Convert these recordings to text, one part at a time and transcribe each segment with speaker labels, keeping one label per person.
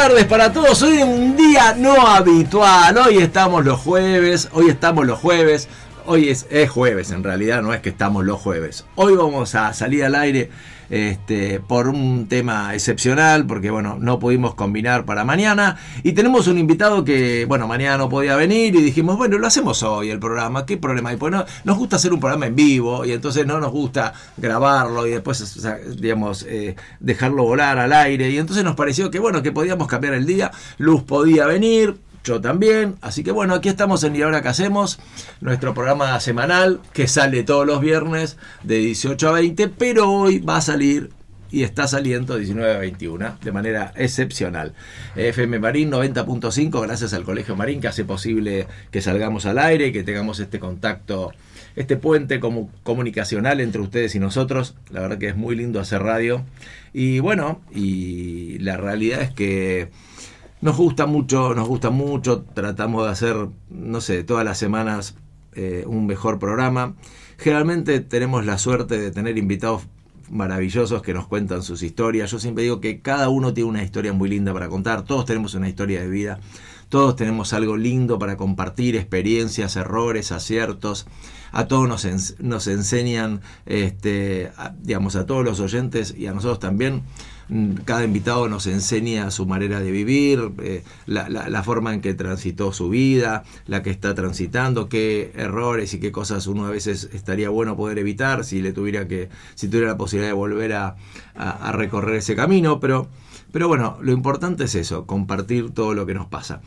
Speaker 1: Buenas tardes para todos. Hoy es un día no habitual. Hoy estamos los jueves. Hoy estamos los jueves. Hoy es, es jueves en realidad, no es que estamos los jueves. Hoy vamos a salir al aire este, por un tema excepcional, porque bueno, no pudimos combinar para mañana. Y tenemos un invitado que, bueno, mañana no podía venir y dijimos, bueno, lo hacemos hoy el programa, ¿qué problema hay? Pues no, nos gusta hacer un programa en vivo y entonces no nos gusta grabarlo y después, digamos, eh, dejarlo volar al aire. Y entonces nos pareció que, bueno, que podíamos cambiar el día. Luz podía venir, yo también. Así que bueno, aquí estamos en Y ahora que hacemos, nuestro programa semanal que sale todos los viernes de 18 a 20, pero hoy va a salir y está saliendo 19 a 21 de manera excepcional. FM Marín 90.5, gracias al Colegio Marín que hace posible que salgamos al aire y que tengamos este contacto, este puente como comunicacional entre ustedes y nosotros. La verdad que es muy lindo hacer radio. Y bueno, y la realidad es que nos gusta mucho, nos gusta mucho, tratamos de hacer, no sé, todas las semanas eh, un mejor programa. Generalmente tenemos la suerte de tener invitados maravillosos que nos cuentan sus historias. Yo siempre digo que cada uno tiene una historia muy linda para contar, todos tenemos una historia de vida, todos tenemos algo lindo para compartir, experiencias, errores, aciertos. A todos nos, nos enseñan, este, digamos, a todos los oyentes y a nosotros también cada invitado nos enseña su manera de vivir, eh, la, forma en que transitó su vida, la que está transitando, qué errores y qué cosas uno a veces estaría bueno poder evitar si le tuviera que, si tuviera la posibilidad de volver a, recorrer ese camino, pero, pero bueno, lo importante es eso, compartir todo lo que nos pasa.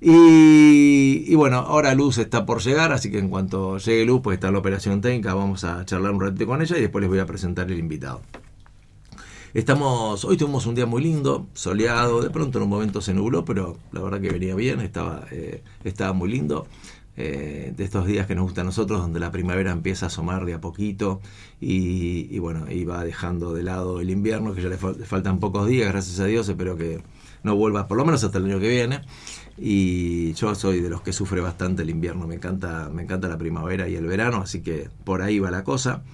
Speaker 1: Y, y, bueno, ahora Luz está por llegar, así que en cuanto llegue Luz, pues está la operación técnica, vamos a charlar un ratito con ella y después les voy a presentar el invitado. Estamos, hoy tuvimos un día muy lindo, soleado, de pronto en un momento se nubló, pero la verdad que venía bien, estaba, eh, estaba muy lindo. Eh, de estos días que nos gusta a nosotros, donde la primavera empieza a asomar de a poquito y, bueno, y va dejando de lado el invierno, que ya le, faltan pocos días, gracias a Dios, espero que no vuelva por lo menos hasta el año que viene. Y yo soy de los que sufre bastante el invierno, me encanta, me encanta la primavera y el verano, así que por ahí va la cosa.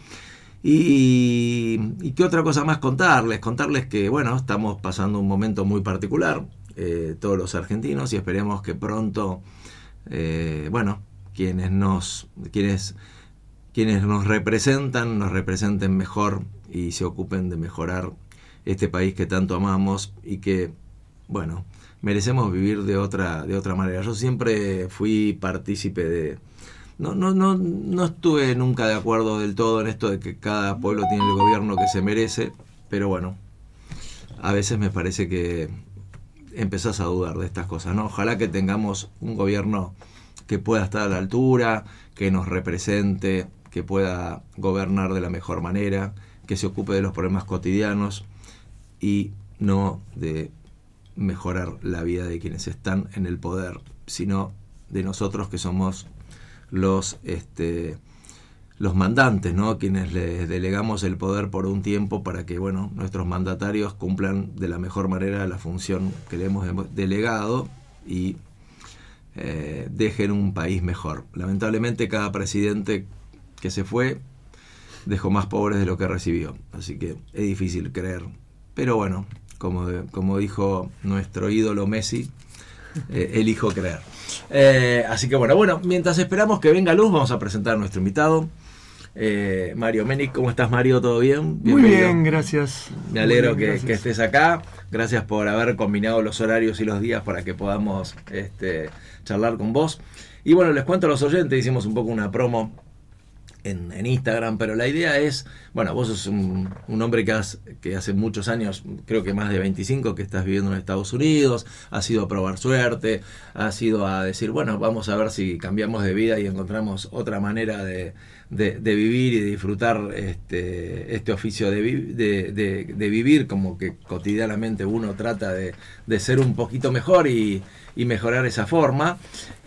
Speaker 1: Y, qué otra cosa más contarles, contarles que bueno, estamos pasando un momento muy particular, eh, todos los argentinos, y esperemos que pronto, eh, bueno, quienes nos, quienes, quienes nos representan, nos representen mejor y se ocupen de mejorar este país que tanto amamos y que, bueno, merecemos vivir de otra, de otra manera. Yo siempre fui partícipe de, no, no, no, no estuve nunca de acuerdo del todo en esto de que cada pueblo tiene el gobierno que se merece, pero bueno, a veces me parece que empezás a dudar de estas cosas, ¿no? Ojalá que tengamos un gobierno que pueda estar a la altura, que nos represente, que pueda gobernar de la mejor manera, que se ocupe de los problemas cotidianos y no de mejorar la vida de quienes están en el poder, sino de nosotros que somos los, este, los mandantes, ¿no? quienes les delegamos el poder por un tiempo para que bueno, nuestros mandatarios cumplan de la mejor manera la función que le hemos delegado y eh, dejen un país mejor. Lamentablemente cada presidente que se fue dejó más pobres de lo que recibió, así que es difícil creer. Pero bueno, como, como dijo nuestro ídolo Messi, eh, elijo creer. Eh, así que bueno, bueno, mientras esperamos que venga luz, vamos a presentar a nuestro invitado. Eh, Mario Menic, ¿cómo estás Mario? ¿Todo bien?
Speaker 2: Muy bien, gracias.
Speaker 1: Me alegro que, estés acá. Gracias por haber combinado los horarios y los días para que podamos este, charlar con vos. Y bueno, les cuento a los oyentes, hicimos un poco una promo en, Instagram, pero la idea es, bueno, vos sos un, hombre que, que hace muchos años, creo que más de 25, que estás viviendo en Estados Unidos, has ido a probar suerte, has ido a decir, bueno, vamos a ver si cambiamos de vida y encontramos otra manera de, de, vivir y disfrutar este, este oficio de, de, vivir, como que cotidianamente uno trata de, ser un poquito mejor y, mejorar esa forma.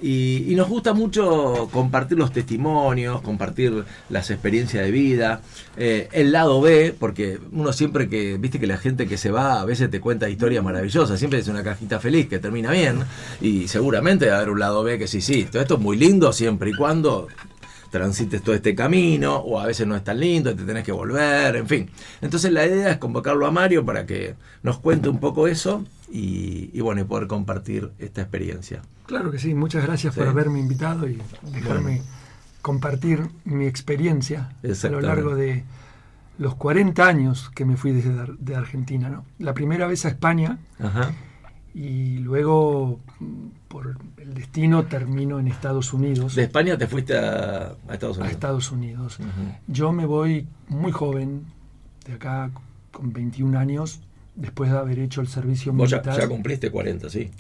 Speaker 1: Y, nos gusta mucho compartir los testimonios, compartir las experiencias de vida, eh, el lado B, porque uno siempre que, viste que la gente que se va a veces te cuenta historias maravillosas, siempre es una cajita feliz que termina bien y seguramente va a haber un lado B que sí, sí, todo esto es muy lindo siempre y cuando transites todo este camino, o a veces no es tan lindo, te tenés que volver, en fin. Entonces la idea es convocarlo a Mario para que nos cuente un poco eso y, y bueno, y poder compartir esta experiencia.
Speaker 2: Claro que sí, muchas gracias
Speaker 1: Sí.
Speaker 2: por haberme invitado y dejarme compartir mi experiencia a lo largo de los 40 años que me fui desde de Argentina. ¿no? La primera vez a España
Speaker 1: Ajá.
Speaker 2: y luego mm, por el destino termino en Estados Unidos.
Speaker 1: De España te fuiste a, a Estados
Speaker 2: a
Speaker 1: Unidos.
Speaker 2: Estados Unidos. Yo me voy muy joven, de acá con 21 años, después de haber hecho el servicio
Speaker 1: Vos ya,
Speaker 2: militar.
Speaker 1: ya cumpliste 40, sí.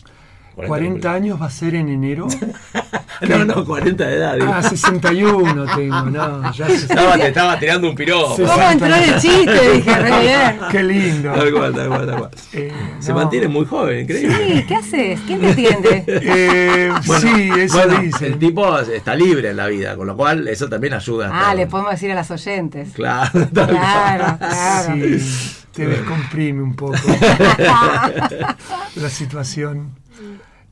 Speaker 2: 40 años va a ser en enero.
Speaker 1: No, no, 40 de edad. digo.
Speaker 2: ah, 61 tengo, no, ya
Speaker 1: Estaba, te estaba tirando un piropo.
Speaker 3: ¿Cómo entró en el chiste? Dije, re bien.
Speaker 2: Qué lindo.
Speaker 1: Tal cual, tal cual, tal cual.
Speaker 2: Eh,
Speaker 1: Se
Speaker 2: no.
Speaker 1: mantiene muy joven, increíble.
Speaker 3: Sí, ¿qué haces? ¿Quién te atiende?
Speaker 2: Eh,
Speaker 1: Bueno,
Speaker 2: sí, eso
Speaker 1: bueno,
Speaker 2: dicen.
Speaker 1: El tipo está libre en la vida, con lo cual eso también ayuda. a
Speaker 3: Ah, le podemos decir a las oyentes.
Speaker 1: Claro, tal
Speaker 3: Claro,
Speaker 1: cual.
Speaker 3: claro.
Speaker 2: Sí, te descomprime un poco la situación.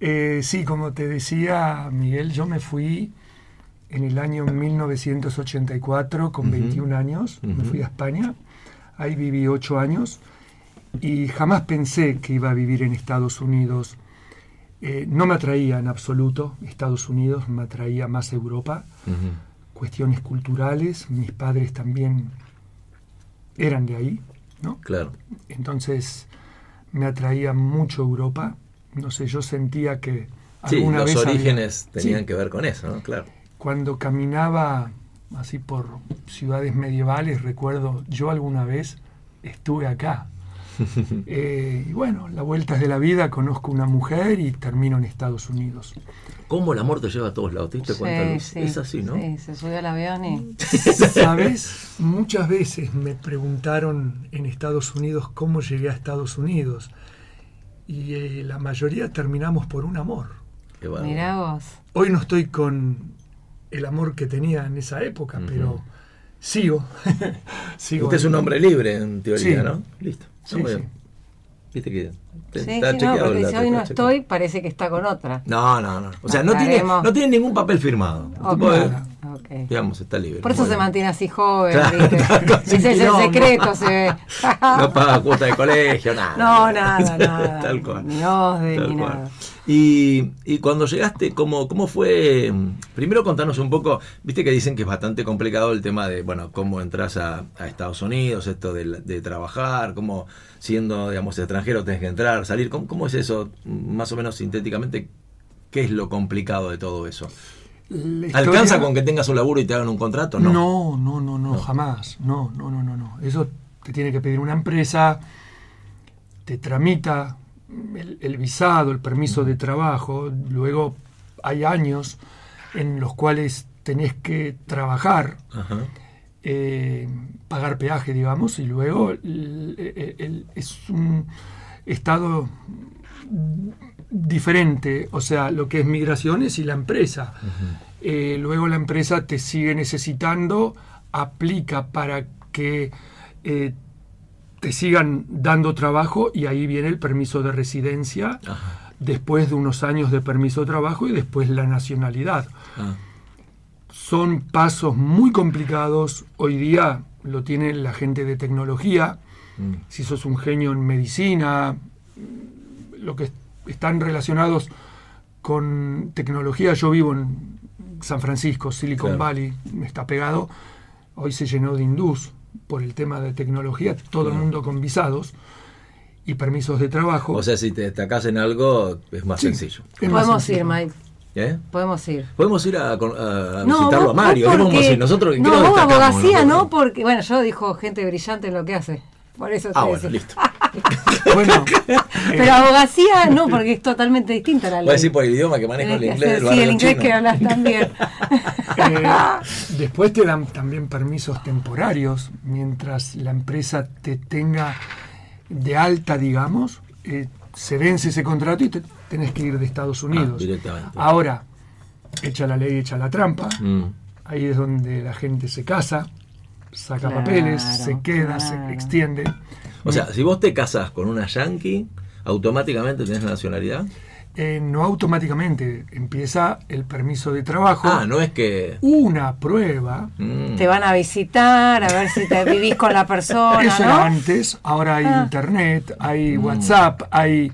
Speaker 2: Eh, sí, como te decía Miguel, yo me fui en el año 1984 con
Speaker 1: Ujú.
Speaker 2: 21 años, me fui a España, ahí viví 8 años y jamás pensé que iba a vivir en Estados Unidos. Eh, no me atraía en absoluto Estados Unidos, me atraía más Europa cuestiones culturales, mis padres también eran de ahí, ¿no?
Speaker 1: Claro.
Speaker 2: Entonces me atraía mucho Europa, no sé, yo sentía que
Speaker 1: Sí,
Speaker 2: alguna
Speaker 1: los
Speaker 2: vez había-
Speaker 1: orígenes tenían
Speaker 2: Sí,
Speaker 1: que ver con eso, ¿no? Claro.
Speaker 2: Cuando caminaba así por ciudades medievales, recuerdo, yo alguna vez estuve acá. Eh, y bueno, la vuelta es de la vida, conozco una mujer y termino en Estados Unidos.
Speaker 1: ¿Cómo el amor te lleva a todos lados? ¿Te diste cuenta,
Speaker 3: Sí,
Speaker 1: Luz?
Speaker 3: sí,
Speaker 1: Es así, ¿no?
Speaker 3: Sí, se subió al avión y...
Speaker 2: ¿Sabes? Muchas veces me preguntaron en Estados Unidos cómo llegué a Estados Unidos. Y eh, la mayoría terminamos por un amor.
Speaker 1: Qué bárbaro.
Speaker 3: Mirá vos.
Speaker 2: Hoy no estoy con el amor que tenía en esa época, pero sigo. sigo
Speaker 1: Usted es un hombre libre, en teoría,
Speaker 2: Sí.
Speaker 1: ¿no? Listo.
Speaker 2: Sí.
Speaker 1: Viste que
Speaker 3: Sí,
Speaker 1: está
Speaker 3: sí, no,
Speaker 1: chequeado el
Speaker 3: porque si hoy no
Speaker 1: chequeado.
Speaker 3: estoy, parece que está con otra.
Speaker 1: No, no, no. O sea, no tiene, no tiene ningún papel firmado. El
Speaker 3: Ok,
Speaker 1: tipo de-
Speaker 3: ok.
Speaker 1: digamos, está libre.
Speaker 3: Por eso
Speaker 1: Muy
Speaker 3: se mantiene así joven,
Speaker 1: Claro,
Speaker 3: Ese es el secreto, se ve.
Speaker 1: No paga cuota de colegio, nada.
Speaker 3: No, nada, nada.
Speaker 1: Tal cual.
Speaker 3: Ni OSDE, ni nada.
Speaker 1: Y, y cuando llegaste, ¿cómo, ¿cómo fue? Primero contanos un poco, viste que dicen que es bastante complicado el tema de, bueno, cómo entras a, a Estados Unidos, esto de, de trabajar, cómo siendo, digamos, extranjero tenés que entrar, salir, ¿cómo, cómo es eso? Más o menos sintéticamente, ¿qué es lo complicado de todo eso? ¿Alcanza con que tengas un laburo y te hagan un contrato? No,
Speaker 2: no, no, no, No. jamás. No, no, no, no, no. Eso te tiene que pedir una empresa, te tramita el, el visado, el permiso de trabajo, luego hay años en los cuales tenés que trabajar,
Speaker 1: Ajá.
Speaker 2: eh, pagar peaje, digamos, y luego el- el- el- es un estado diferente, o sea, lo que es migraciones y la empresa. Eh, luego la empresa te sigue necesitando, aplica para que eh, te sigan dando trabajo y ahí viene el permiso de residencia,
Speaker 1: Ajá.
Speaker 2: después de unos años de permiso de trabajo y después la nacionalidad.
Speaker 1: Ah.
Speaker 2: Son pasos muy complicados, hoy día lo tiene la gente de tecnología,
Speaker 1: Mm.
Speaker 2: si sos un genio en medicina, lo que están relacionados con tecnología. Yo vivo en San Francisco, Silicon
Speaker 1: Claro.
Speaker 2: Valley, está pegado. Hoy se llenó de hindús por el tema de tecnología, todo el mundo con visados y permisos de trabajo.
Speaker 1: O sea, si te destacás en algo, es más
Speaker 2: Sí.
Speaker 1: sencillo.
Speaker 2: Es más
Speaker 3: Podemos
Speaker 2: sencillo.
Speaker 3: ir, Mike.
Speaker 1: ¿Eh?
Speaker 3: Podemos ir.
Speaker 1: Podemos ir a, a- a
Speaker 3: No,
Speaker 1: visitarlo
Speaker 3: vos-
Speaker 1: a Mario.
Speaker 3: vos.
Speaker 1: Nosotros, ¿qué
Speaker 3: no, vos abogacía no, porque, bueno, yo dijo gente brillante en lo que hace. Por eso te
Speaker 1: Ah, bueno,
Speaker 3: decía.
Speaker 1: listo.
Speaker 2: Bueno, eh,
Speaker 3: Pero abogacía no, porque es totalmente distinta la
Speaker 1: Voy a decir por el idioma que manejo el inglés
Speaker 3: Sí, el inglés
Speaker 1: chino.
Speaker 3: que hablas también.
Speaker 2: Eh, después te dan también permisos temporarios mientras la empresa te tenga de alta, digamos, eh, se vence ese contrato y te tenés que ir de Estados Unidos.
Speaker 1: Ah, directamente.
Speaker 2: Ahora, echa la ley, echa la trampa.
Speaker 1: Mm.
Speaker 2: Ahí es donde la gente se casa, saca
Speaker 3: Claro,
Speaker 2: papeles, se queda,
Speaker 3: claro.
Speaker 2: se extiende.
Speaker 1: O sea, si vos te casás con una yankee, automáticamente tenés la nacionalidad.
Speaker 2: Eh, no automáticamente empieza el permiso de trabajo.
Speaker 1: Ah, no es que.
Speaker 2: Una prueba.
Speaker 1: Mm.
Speaker 3: Te van a visitar, a ver si te vivís con la persona,
Speaker 2: Eso
Speaker 3: ¿no?
Speaker 2: era antes, ahora hay
Speaker 3: Ah.
Speaker 2: internet, hay
Speaker 1: Mm.
Speaker 2: WhatsApp, hay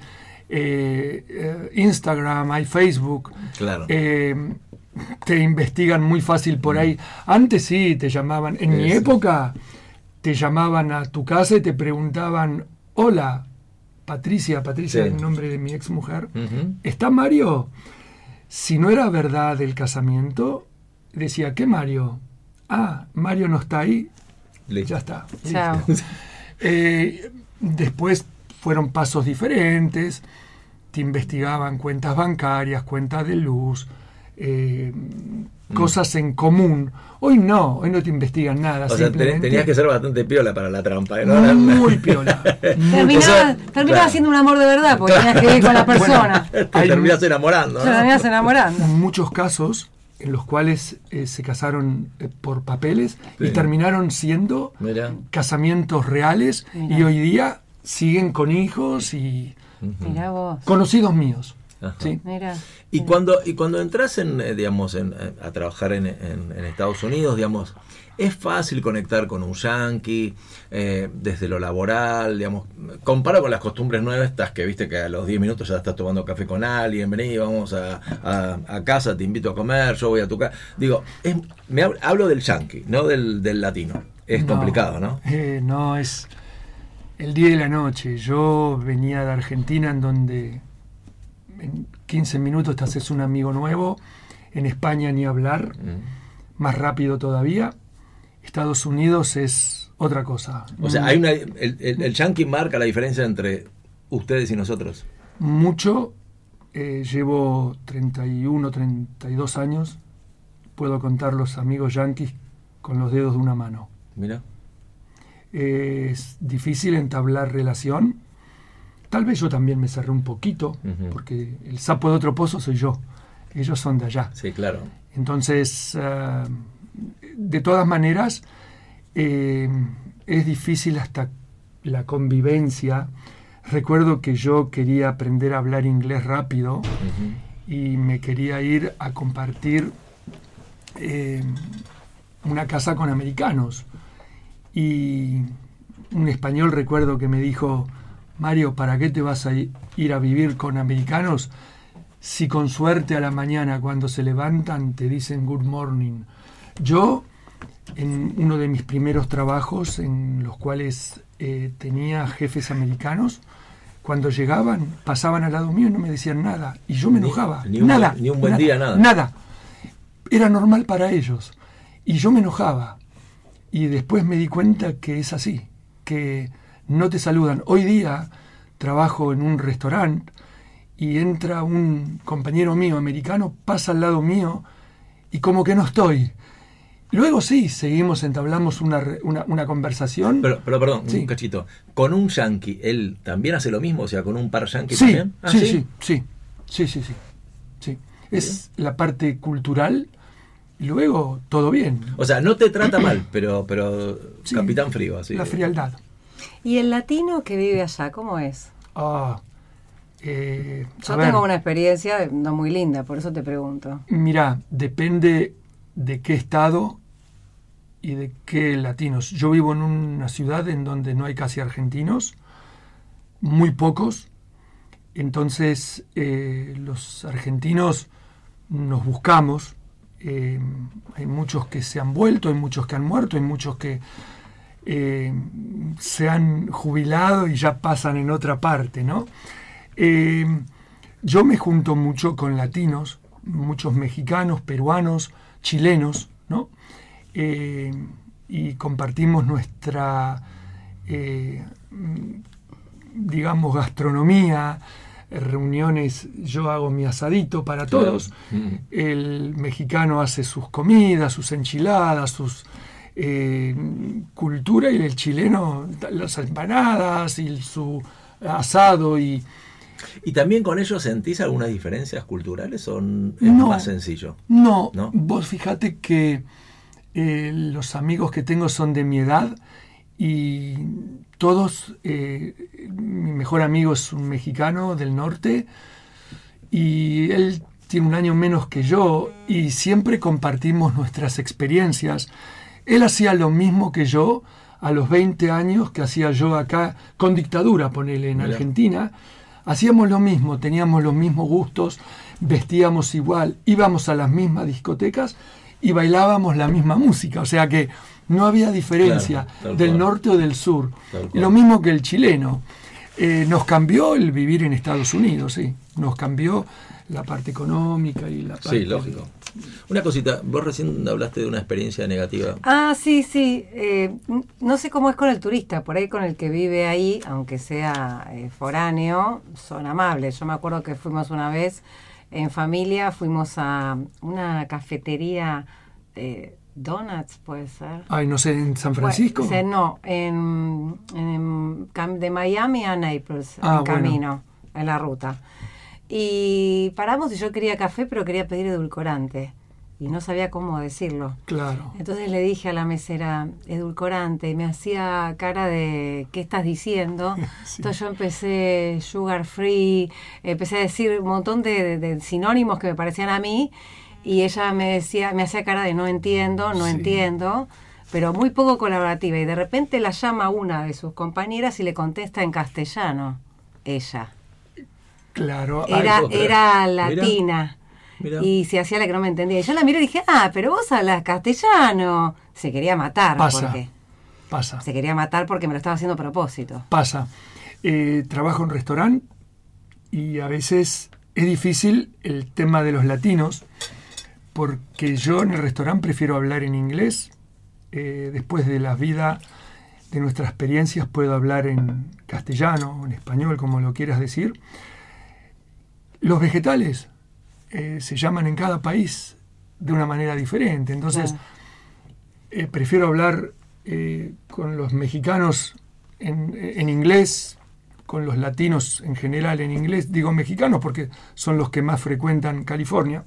Speaker 2: eh, eh, Instagram, hay Facebook.
Speaker 1: Claro.
Speaker 2: Eh, te investigan muy fácil por ahí. Antes sí, te llamaban. En mi época, te llamaban a tu casa y te preguntaban, hola, Patricia, Patricia
Speaker 1: Sí.
Speaker 2: es el nombre de mi ex mujer. ¿está Mario? Si no era verdad el casamiento, decía, ¿qué Mario? Ah, Mario no está ahí,
Speaker 1: Listo.
Speaker 2: ya está.
Speaker 3: Chao.
Speaker 2: Eh, después fueron pasos diferentes, te investigaban cuentas bancarias, cuentas de luz, eh, cosas en común. Hoy no, hoy no te investigan nada.
Speaker 1: O sea, tenías que ser bastante piola para la trampa. ¿eh? ¿no?
Speaker 2: muy piola. muy
Speaker 3: Terminaba,
Speaker 1: O sea,
Speaker 3: terminaba
Speaker 1: claro.
Speaker 3: siendo un amor de verdad, porque tenías que ir con la persona.
Speaker 1: Te
Speaker 2: Hay-
Speaker 1: terminas enamorando.
Speaker 3: Terminas enamorando.
Speaker 2: muchos casos en los cuales eh, se casaron eh, por papeles y terminaron siendo
Speaker 1: Mira.
Speaker 2: casamientos reales
Speaker 3: Mira.
Speaker 2: y hoy día siguen con hijos y
Speaker 3: vos.
Speaker 2: conocidos míos.
Speaker 1: Ajá.
Speaker 2: ¿sí?
Speaker 3: Mira.
Speaker 1: Y cuando, y cuando entras en, eh, digamos, en, eh, a trabajar en, en- en Estados Unidos, digamos, es fácil conectar con un yankee eh, desde lo laboral, digamos, compara con las costumbres nuevas, estas que viste que a los 10 minutos ya estás tomando café con alguien, vení, vamos a, a- a casa, te invito a comer, yo voy a tu casa. Digo, es- me hab- hablo del yankee, no del, del latino. Es
Speaker 2: No,
Speaker 1: complicado, ¿no?
Speaker 2: eh, no, es el día y la noche. Yo venía de Argentina en donde en 15 minutos te haces un amigo nuevo. En España ni hablar,
Speaker 1: Mm.
Speaker 2: más rápido todavía. Estados Unidos es otra cosa.
Speaker 1: O sea, hay una, el, el, el yankee marca la diferencia entre ustedes y nosotros.
Speaker 2: mucho. eh, llevo 31, 32 años. Puedo contar los amigos yanquis con los dedos de una mano.
Speaker 1: Mira.
Speaker 2: es difícil entablar relación. Tal vez yo también me cerré un poquito, porque el sapo de otro pozo soy yo. Ellos son de allá.
Speaker 1: Sí, claro.
Speaker 2: Entonces, ah, de todas maneras, eh, es difícil hasta la convivencia. Recuerdo que yo quería aprender a hablar inglés rápido y me quería ir a compartir eh, una casa con americanos. Y un español recuerdo que me dijo, Mario, ¿para qué te vas a ir a vivir con americanos si con suerte a la mañana cuando se levantan te dicen good morning? Yo, en uno de mis primeros trabajos en los cuales eh, tenía jefes americanos, cuando llegaban, pasaban al lado mío y no me decían nada. Y yo me enojaba.
Speaker 1: ni un
Speaker 2: nada.
Speaker 1: ni un buen día, nada.
Speaker 2: Nada. Era normal para ellos. Y yo me enojaba. Y después me di cuenta que es así, que no te saludan. Hoy día trabajo en un restaurante y entra un compañero mío americano, pasa al lado mío y como que no estoy. Luego sí, seguimos, entablamos una, una, una conversación.
Speaker 1: Pero, pero perdón,
Speaker 2: Sí.
Speaker 1: un cachito. ¿Con un yankee él también hace lo mismo? O sea, con un par yankee
Speaker 2: sí,
Speaker 1: también. Ah,
Speaker 2: sí, sí, sí, sí, sí, sí, sí. Es la parte cultural y luego todo bien.
Speaker 1: O sea, no te trata mal, pero, pero
Speaker 2: Sí.
Speaker 1: capitán frío, así.
Speaker 2: La frialdad.
Speaker 3: ¿Y el latino que vive allá, cómo es?
Speaker 2: Ah, eh,
Speaker 3: Yo
Speaker 2: ver,
Speaker 3: tengo una experiencia no muy linda, por eso te pregunto.
Speaker 2: Mira, depende de qué estado y de qué latinos. Yo vivo en una ciudad en donde no hay casi argentinos, muy pocos. Entonces, eh, los argentinos nos buscamos. eh, hay muchos que se han vuelto, hay muchos que han muerto, hay muchos que eh, se han jubilado y ya pasan en otra parte, ¿no? Eh, yo me junto mucho con latinos, muchos mexicanos, peruanos, chilenos, ¿no? Eh, y compartimos nuestra, digamos, gastronomía, reuniones, yo hago mi asadito para todos,
Speaker 1: Mm.
Speaker 2: el mexicano hace sus comidas, sus enchiladas, sus eh, cultura y el chileno las empanadas y su asado y
Speaker 1: ¿Y también con ellos sentís algunas diferencias culturales o es
Speaker 2: No.
Speaker 1: más sencillo?
Speaker 2: no,
Speaker 1: ¿No?
Speaker 2: vos fíjate que eh, los amigos que tengo son de mi edad y todos, eh, mi mejor amigo es un mexicano del norte y él tiene un año menos que yo y siempre compartimos nuestras experiencias. Él hacía lo mismo que yo a los 20 años que hacía yo acá con dictadura, ponele en
Speaker 1: Mirá.
Speaker 2: Argentina. hacíamos lo mismo, teníamos los mismos gustos, vestíamos igual, íbamos a las mismas discotecas y bailábamos la misma música. O sea que no había diferencia
Speaker 1: Claro,
Speaker 2: del
Speaker 1: cual.
Speaker 2: norte o del sur. Lo mismo que el chileno. Eh, nos cambió el vivir en Estados Unidos, sí. Nos cambió la parte económica y la parte...
Speaker 1: Sí, lógico. Una cosita, vos recién hablaste de una experiencia negativa.
Speaker 3: Ah, sí, sí. eh, no sé cómo es con el turista, por ahí con el que vive ahí, aunque sea eh, foráneo, son amables. Yo me acuerdo que fuimos una vez en familia, fuimos a una cafetería de donuts, puede ser.
Speaker 2: Ay, no sé, en San Francisco.
Speaker 3: Bueno, no, en, de Miami a Naples,
Speaker 2: Ah,
Speaker 3: en
Speaker 2: bueno.
Speaker 3: camino, en la ruta. Y paramos y yo quería café, pero quería pedir edulcorante. Y no sabía cómo decirlo.
Speaker 2: Claro.
Speaker 3: Entonces le dije a la mesera, edulcorante, y me hacía cara de, ¿qué estás diciendo?
Speaker 2: Sí.
Speaker 3: Entonces yo empecé sugar free, empecé a decir un montón de, de- de sinónimos que me parecían a mí, y ella me decía, me hacía cara de no entiendo, no
Speaker 2: Sí.
Speaker 3: entiendo, pero muy poco colaborativa. Y de repente la llama una de sus compañeras y le contesta en castellano, ella.
Speaker 2: Claro.
Speaker 3: Era, era latina. Y se hacía la que no me entendía. Y yo la miré y dije, ah, pero vos hablas castellano. Se quería matar.
Speaker 2: Pasa.
Speaker 3: Porque,
Speaker 2: pasa.
Speaker 3: se quería matar porque me lo estaba haciendo a propósito.
Speaker 2: Pasa. Eh, trabajo en restaurante y a veces es difícil el tema de los latinos porque yo en el restaurante prefiero hablar en inglés. eh, después de la vida, de nuestras experiencias, puedo hablar en castellano, en español, como lo quieras decir. Los vegetales eh, se llaman en cada país de una manera diferente. Entonces, eh, prefiero hablar eh, con los mexicanos en, en inglés, con los latinos en general en inglés. Digo mexicanos porque son los que más frecuentan California.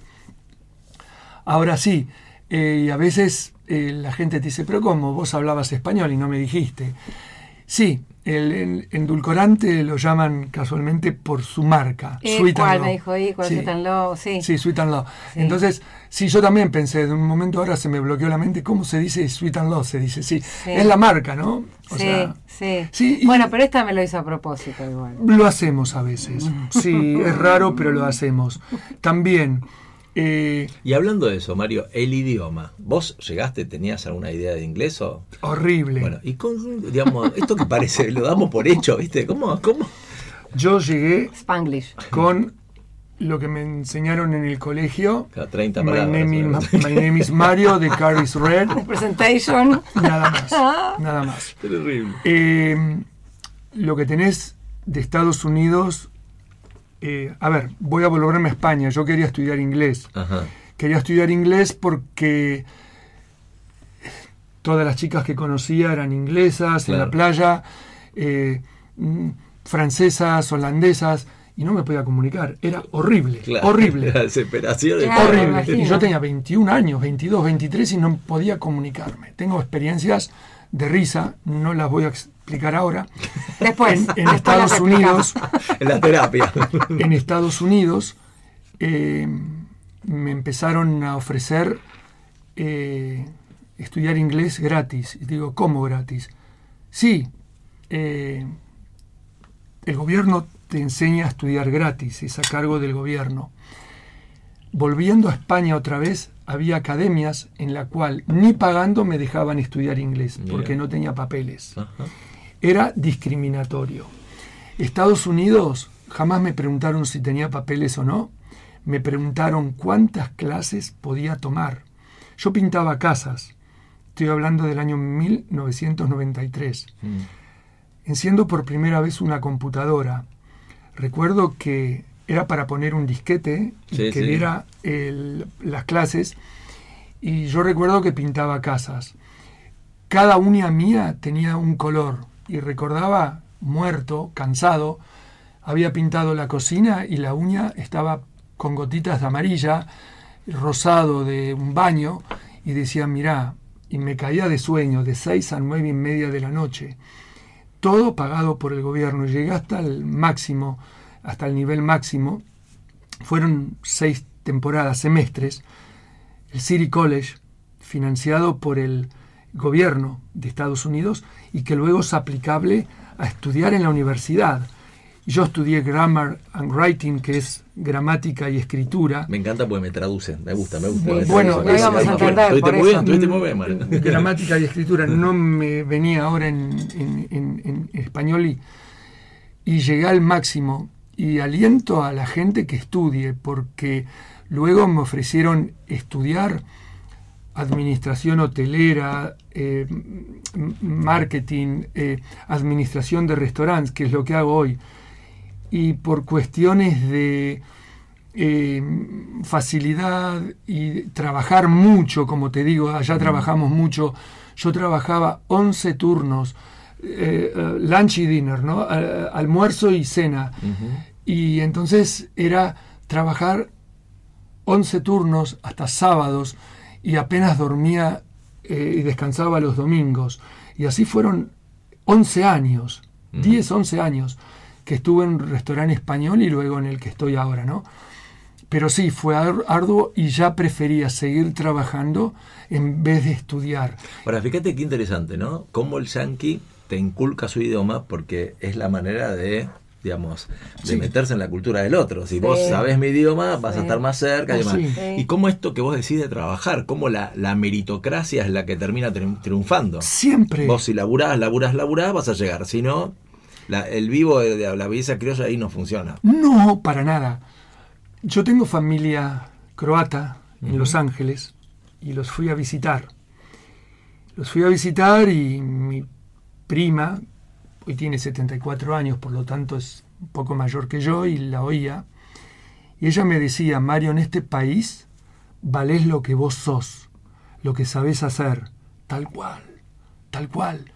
Speaker 2: Ahora sí, y a veces la gente te dice, pero ¿cómo? Vos hablabas español y no me dijiste. Sí, el, el endulcorante lo llaman casualmente por su marca.
Speaker 3: Eh,
Speaker 2: Sweet and
Speaker 3: ¿Cuál
Speaker 2: Low.
Speaker 3: me dijo ahí? ¿Cuál
Speaker 2: Sí.
Speaker 3: Sweet and Low? Sí.
Speaker 2: Sí, Sweet and Low.
Speaker 3: Sí.
Speaker 2: Entonces, sí, yo también pensé, de un momento ahora se me bloqueó la mente, ¿cómo se dice Sweet and Low? Se dice, sí.
Speaker 3: Sí.
Speaker 2: Es la marca, ¿no? O
Speaker 3: sí,
Speaker 2: sea,
Speaker 3: sí. Bueno, pero esta me lo hizo a propósito igual.
Speaker 2: lo hacemos a veces. Sí, es raro, pero lo hacemos. También, eh,
Speaker 1: Y hablando de eso, Mario, el idioma. ¿Vos llegaste, tenías alguna idea de inglés o...?
Speaker 2: horrible.
Speaker 1: Bueno, y con, digamos, esto que parece, lo damos por hecho, ¿viste? ¿Cómo? ¿Cómo?
Speaker 2: Yo llegué
Speaker 3: Spanglish.
Speaker 2: con lo que me enseñaron en el colegio.
Speaker 1: Cada 30
Speaker 2: My
Speaker 1: palabras.
Speaker 2: name, my name is Mario de Carries Red.
Speaker 3: Presentation.
Speaker 2: Nada más. Nada más.
Speaker 1: Terrible.
Speaker 2: Eh, lo que tenés de Estados Unidos. Eh, a ver, voy a volverme a España. Yo quería estudiar inglés.
Speaker 1: Ajá.
Speaker 2: Quería estudiar inglés porque todas las chicas que conocía eran inglesas en la playa, eh, mm, francesas, holandesas, y no me podía comunicar. Era horrible,
Speaker 1: Claro.
Speaker 2: horrible.
Speaker 1: La desesperación. de-
Speaker 3: Claro, me
Speaker 2: horrible. Y yo tenía 21 años, 22, 23 y no podía comunicarme. Tengo experiencias de risa, no las voy a explicar ahora.
Speaker 3: Después.
Speaker 2: En, en
Speaker 3: después las
Speaker 2: Estados. Unidos,
Speaker 1: En la terapia.
Speaker 2: en Estados Unidos eh, me empezaron a ofrecer eh, estudiar inglés gratis. Y digo, ¿cómo gratis? Sí, eh, el gobierno te enseña a estudiar gratis, es a cargo del gobierno. Volviendo a España otra vez, había academias en la cual ni pagando me dejaban estudiar inglés, porque no tenía papeles
Speaker 1: Ajá.
Speaker 2: Era discriminatorio. Estados Unidos jamás me preguntaron si tenía papeles o no, me preguntaron cuántas clases podía tomar. Yo pintaba casas, estoy hablando del año 1993,
Speaker 1: Mm.
Speaker 2: enciendo por primera vez una computadora. Recuerdo que era para poner un disquete
Speaker 1: Sí,
Speaker 2: que
Speaker 1: sí.
Speaker 2: el- las clases y yo recuerdo que pintaba casas cada uña mía tenía un color y recordaba muerto, cansado, había pintado la cocina y la uña estaba con gotitas de amarilla, rosado de un baño y decía, mirá, y me caía de sueño de seis a nueve y media de la noche. Todo pagado por el gobierno. Llegué hasta el máximo, hasta el nivel máximo. Fueron seis temporadas, semestres. El City College, financiado por el gobierno de Estados Unidos y que luego es aplicable a estudiar en la universidad. Yo estudié Grammar and Writing, que es gramática y escritura.
Speaker 1: Me encanta porque me traducen, me gusta, me gusta.
Speaker 3: Sí,
Speaker 2: bueno,
Speaker 1: traducen.
Speaker 2: no íbamos a
Speaker 3: entender, por
Speaker 1: bien,
Speaker 3: eso.
Speaker 1: bien, Mariana.
Speaker 2: gramática y escritura no me venía ahora en, en- en- en español y, y llegué al máximo y aliento a la gente que estudie porque luego me ofrecieron estudiar administración hotelera, eh, marketing, eh, administración de restaurantes, que es lo que hago hoy. Y por cuestiones de eh, facilidad y trabajar mucho, como te digo, allá trabajamos mucho. Yo trabajaba 11 turnos, lunch y dinner, ¿no? Almuerzo y cena. Y entonces era trabajar 11 turnos hasta sábados y apenas dormía eh, y descansaba los domingos. Y así fueron 11 años, 10, 11 años que estuve en un restaurante español y luego en el que estoy ahora, ¿no? Pero sí, fue ar- arduo y ya prefería seguir trabajando en vez de estudiar.
Speaker 1: Ahora, fíjate qué interesante, ¿no? Cómo el yankee te inculca su idioma porque es la manera de, digamos, de
Speaker 2: Sí.
Speaker 1: meterse en la cultura del otro. Si
Speaker 3: Sí.
Speaker 1: vos sabés mi idioma, vas a estar más cerca y
Speaker 2: Oh,
Speaker 1: demás.
Speaker 2: sí.
Speaker 3: Sí.
Speaker 1: Y cómo esto que vos decís de trabajar, cómo la, la meritocracia es la que termina triun- triunfando.
Speaker 2: Siempre.
Speaker 1: Vos si laburás, laburás, laburás, vas a llegar. Si no, la- el vivo de, de la belleza criolla ahí no funciona.
Speaker 2: No, para nada. Yo tengo familia croata en. Los Ángeles y los fui a visitar. Los fui a visitar y mi prima, hoy tiene 74 años, por lo tanto es un poco mayor que yo, y la oía. Y ella me decía, Mario, en este país valés lo que vos sos, lo que sabés hacer, tal cual, tal cual.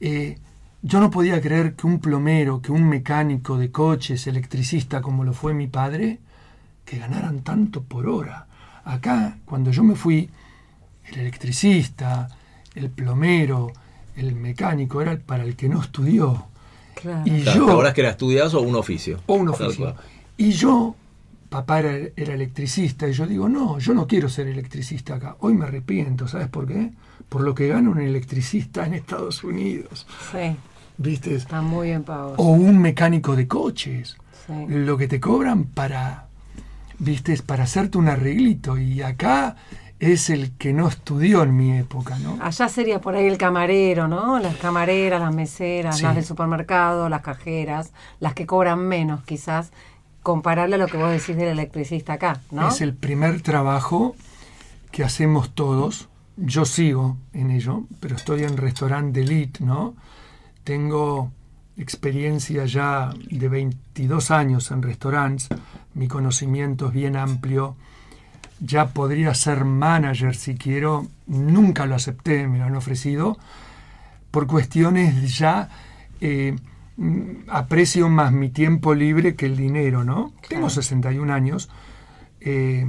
Speaker 2: Eh, yo no podía creer que un plomero, que un mecánico de coches, electricista como lo fue mi padre, que ganaran tanto por hora. Acá, cuando yo me fui, el electricista, el plomero, el mecánico era para el que no estudió.
Speaker 3: Claro.
Speaker 2: Y
Speaker 1: Claro,
Speaker 2: yo,
Speaker 1: ¿Te acordás que era estudiazo o un oficio?
Speaker 2: o un oficio. Y yo, papá era, era electricista, y yo digo, no, yo no quiero ser electricista acá. Hoy me arrepiento, ¿sabes por qué? Por lo que gana un electricista en Estados Unidos.
Speaker 3: Sí,
Speaker 2: ¿Viste?
Speaker 3: está muy bien pagos.
Speaker 2: O un mecánico de coches.
Speaker 3: Sí.
Speaker 2: Lo que te cobran para, ¿viste? Para hacerte un arreglito. Y acá es el que no estudió en mi época, ¿no?
Speaker 3: Allá sería por ahí el camarero, ¿no? Las camareras, las meseras,
Speaker 2: Sí.
Speaker 3: las del supermercado, las cajeras, las que cobran menos quizás, compararle a lo que vos decís del electricista acá, ¿no?
Speaker 2: Es el primer trabajo que hacemos todos. Yo sigo en ello, pero estoy en restaurante de elite, ¿no? Tengo experiencia ya de 22 años en restaurantes, mi conocimiento es bien amplio. Ya podría ser manager si quiero, nunca lo acepté, me lo han ofrecido, por cuestiones ya eh, mm, aprecio más mi tiempo libre que el dinero, ¿no? Tengo 61 años, eh,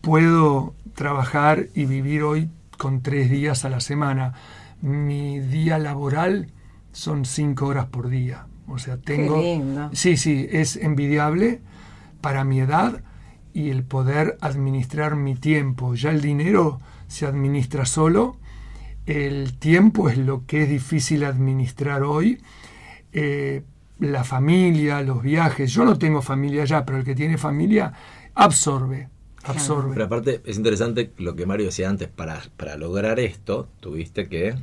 Speaker 2: puedo trabajar y vivir hoy con tres días a la semana. Mi día laboral son cinco horas por día. O sea, tengo...
Speaker 3: lindo.
Speaker 2: Sí, sí, es envidiable para mi edad y el poder administrar mi tiempo. Ya el dinero se administra solo, el tiempo es lo que es difícil administrar hoy. Eh, la familia, los viajes. Yo no tengo familia ya, pero el que tiene familia absorbe, absorbe.
Speaker 1: Pero aparte es interesante lo que Mario decía antes, para, para lograr esto tuviste que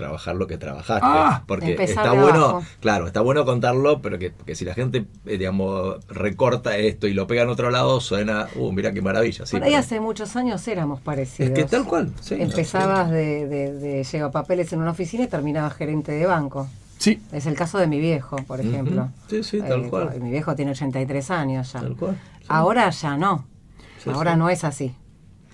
Speaker 1: trabajar lo que trabajaste.
Speaker 2: Ah.
Speaker 1: porque está bueno,
Speaker 3: abajo.
Speaker 1: claro, está bueno contarlo, pero que, que si la gente, eh, digamos, recorta esto y lo pega en otro lado, suena, uh, mira qué maravilla. Sí,
Speaker 3: por ahí
Speaker 1: pero-
Speaker 3: hace muchos años éramos parecidos.
Speaker 1: es que tal cual. sí,
Speaker 3: Empezabas de, de, de llevapapeles en una oficina y terminabas gerente de banco.
Speaker 2: Sí,
Speaker 3: Es el caso de mi viejo, por ejemplo.
Speaker 1: Sí, sí, tal
Speaker 3: Eh,
Speaker 1: cual.
Speaker 3: Mi viejo tiene 83 años ya.
Speaker 1: Tal cual. sí.
Speaker 3: Ahora ya no.
Speaker 1: Sí,
Speaker 3: Ahora
Speaker 1: sí.
Speaker 3: no es así.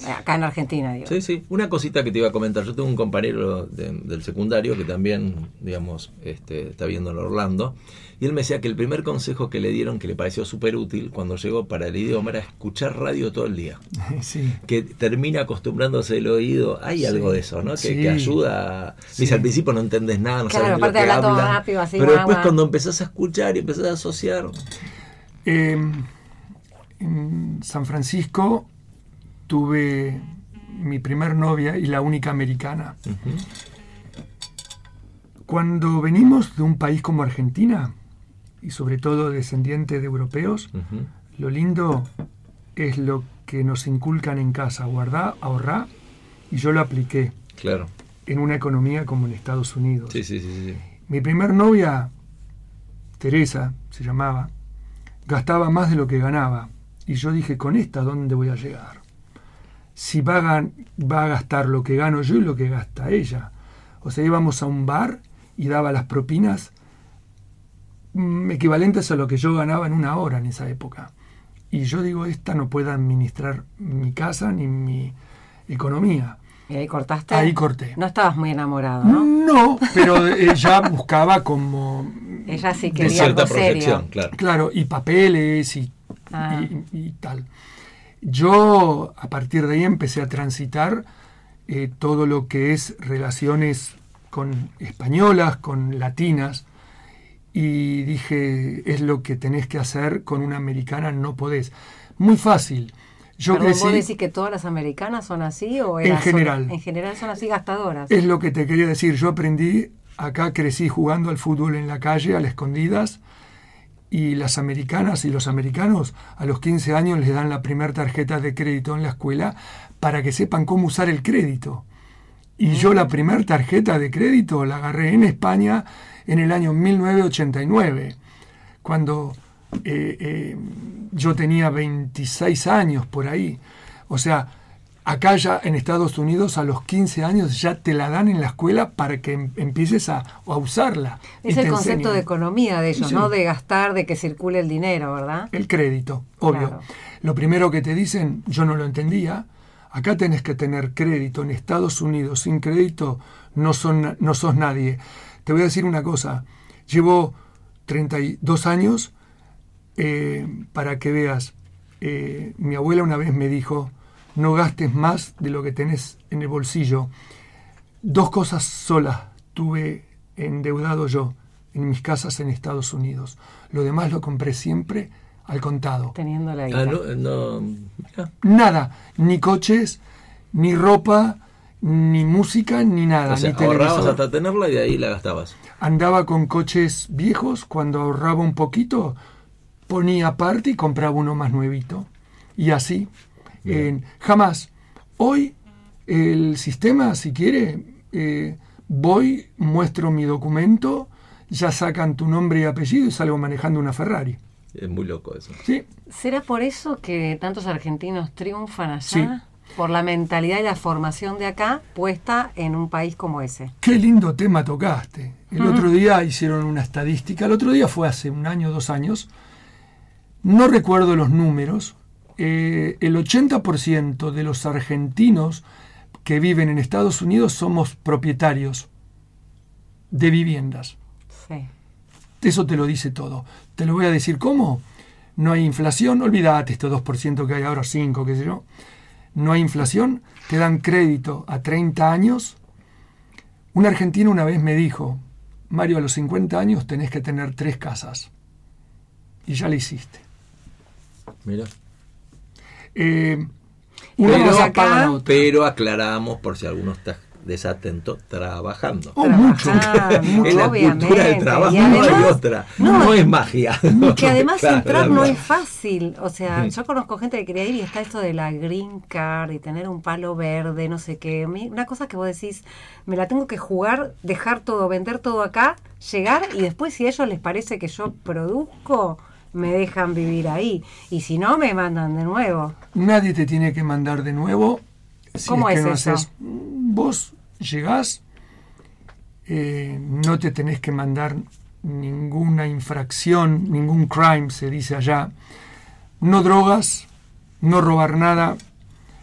Speaker 3: Acá en Argentina, digo.
Speaker 1: Sí, sí. Una cosita que te iba a comentar. Yo tengo un compañero de- del secundario que también, digamos, este, está viendo en Orlando. Y él me decía que el primer consejo que le dieron, que le pareció súper útil cuando llegó para el idioma, era escuchar radio todo el día.
Speaker 2: sí.
Speaker 1: Que termina acostumbrándose el oído. Hay
Speaker 2: Sí.
Speaker 1: algo de eso, ¿no? Que,
Speaker 2: Sí.
Speaker 1: que ayuda. Dice, al principio no entendés nada, no
Speaker 3: Claro,
Speaker 1: sabes lo
Speaker 3: aparte
Speaker 1: que
Speaker 3: habla todo
Speaker 1: hablan.
Speaker 3: rápido, así,
Speaker 1: Pero después cuando empezás a escuchar y empezás a asociar...
Speaker 2: Eh, en San Francisco tuve mi primer novia y la única americana. Cuando venimos de un país como Argentina, y sobre todo descendiente de europeos, lo lindo es lo que nos inculcan en casa, guardar, ahorrar, y yo lo apliqué
Speaker 1: Claro.
Speaker 2: en una economía como en Estados Unidos.
Speaker 1: Sí, sí, sí, sí.
Speaker 2: Mi primer novia, Teresa, se llamaba, gastaba más de lo que ganaba. Y yo dije, con esta, ¿dónde voy a llegar? Si va a, va a gastar lo que gano yo y lo que gasta ella. O sea, íbamos a un bar y daba las propinas mm, equivalentes a lo que yo ganaba en una hora en esa época. Y yo digo, esta no puede administrar mi casa ni mi economía.
Speaker 3: ¿Y ahí cortaste?
Speaker 2: Ahí corté.
Speaker 3: No estabas muy enamorado, ¿no?
Speaker 2: No, pero ella buscaba como
Speaker 3: Ella sí
Speaker 1: De
Speaker 3: quería
Speaker 1: cierta
Speaker 3: algo serio.
Speaker 1: claro.
Speaker 2: Claro, y papeles y,
Speaker 3: Ah.
Speaker 2: y- y tal. Yo a partir de ahí empecé a transitar eh, todo lo que es relaciones con españolas, con latinas, y dije, es lo que tenés que hacer con una americana, no podés. Muy fácil. Yo
Speaker 3: Perdón, ¿Vos
Speaker 2: crecí,
Speaker 3: decís que todas las americanas son así o
Speaker 2: En general.
Speaker 3: en general son así gastadoras.
Speaker 2: es lo que te quería decir, yo aprendí, acá crecí jugando al fútbol en la calle, a las escondidas, y las americanas y los americanos a los 15 años les dan la primera tarjeta de crédito en la escuela para que sepan cómo usar el crédito. Y yo la primera tarjeta de crédito la agarré en España en el año 1989, cuando eh, eh, yo tenía 26 años por ahí. O sea, acá ya en Estados Unidos a los 15 años ya te la dan en la escuela para que em- empieces a, a usarla.
Speaker 3: Es el concepto
Speaker 2: enseñan.
Speaker 3: de economía de ellos,
Speaker 2: Sí.
Speaker 3: ¿no? De gastar, de que circule el dinero, ¿verdad?
Speaker 2: El crédito, obvio.
Speaker 3: Claro.
Speaker 2: Lo primero que te dicen, yo no lo entendía, acá tenés que tener crédito. En Estados Unidos, sin crédito, no, son, no sos nadie. Te voy a decir una cosa, llevo 32 años eh, para que veas. eh, mi abuela una vez me dijo, no gastes más de lo que tenés en el bolsillo. Dos cosas solas tuve endeudado yo en mis casas en Estados Unidos. Lo demás lo compré siempre al contado.
Speaker 3: Teniendo la guita.
Speaker 1: Ah, no, no.
Speaker 2: Nada, ni coches, ni ropa, ni música, ni nada,
Speaker 1: O sea,
Speaker 2: ni
Speaker 1: ahorrabas
Speaker 2: televisor.
Speaker 1: hasta tenerla y de ahí la gastabas.
Speaker 2: Andaba con coches viejos, cuando ahorraba un poquito, ponía aparte y compraba uno más nuevito. Y así. Eh, jamás. Hoy el sistema, si quiere, eh, voy, muestro mi documento, ya sacan tu nombre y apellido y salgo manejando una Ferrari.
Speaker 1: Es muy loco eso.
Speaker 2: ¿Sí?
Speaker 3: ¿Será por eso que tantos argentinos triunfan allá?
Speaker 2: Sí.
Speaker 3: Por la mentalidad y la formación de acá puesta en un país como ese.
Speaker 2: Qué lindo tema tocaste. El otro día hicieron una estadística, el otro día fue hace un año, dos años, no recuerdo los números, eh, el 80% de los argentinos que viven en Estados Unidos somos propietarios de viviendas.
Speaker 3: Sí.
Speaker 2: Eso te lo dice todo. Te lo voy a decir cómo. No hay inflación, olvídate este 2% que hay ahora, 5, qué sé yo. No hay inflación, te dan crédito a 30 años. Un argentino una vez me dijo, Mario, a los 50 años tenés que tener tres casas. Y ya lo hiciste.
Speaker 1: Mira.
Speaker 2: Eh,
Speaker 3: Pero acá-.
Speaker 1: Pero aclaramos por si alguno está desatento, trabajando.
Speaker 2: Oh, mucho.
Speaker 3: Trabajando,
Speaker 1: es la cultura del trabajo,
Speaker 3: Y
Speaker 1: no hay
Speaker 3: además-
Speaker 1: otra.
Speaker 3: no,
Speaker 1: No, es magia.
Speaker 3: Que además
Speaker 1: Claro,
Speaker 3: entrar no es fácil. O sea, yo conozco gente que quería ir y está esto de la green card y tener un palo verde, no sé qué. Una cosa que vos decís, me la tengo que jugar, dejar todo, vender todo acá, llegar y después si a ellos les parece que yo produzco, me dejan vivir ahí. Y si no, me mandan de nuevo.
Speaker 2: Nadie te tiene que mandar de nuevo. Si
Speaker 3: ¿Cómo
Speaker 2: es,
Speaker 3: es
Speaker 2: que no
Speaker 3: eso?
Speaker 2: haces- Vos llegás, eh, no te tenés que mandar ninguna infracción, ningún crime, se dice allá. No drogas, no robar nada,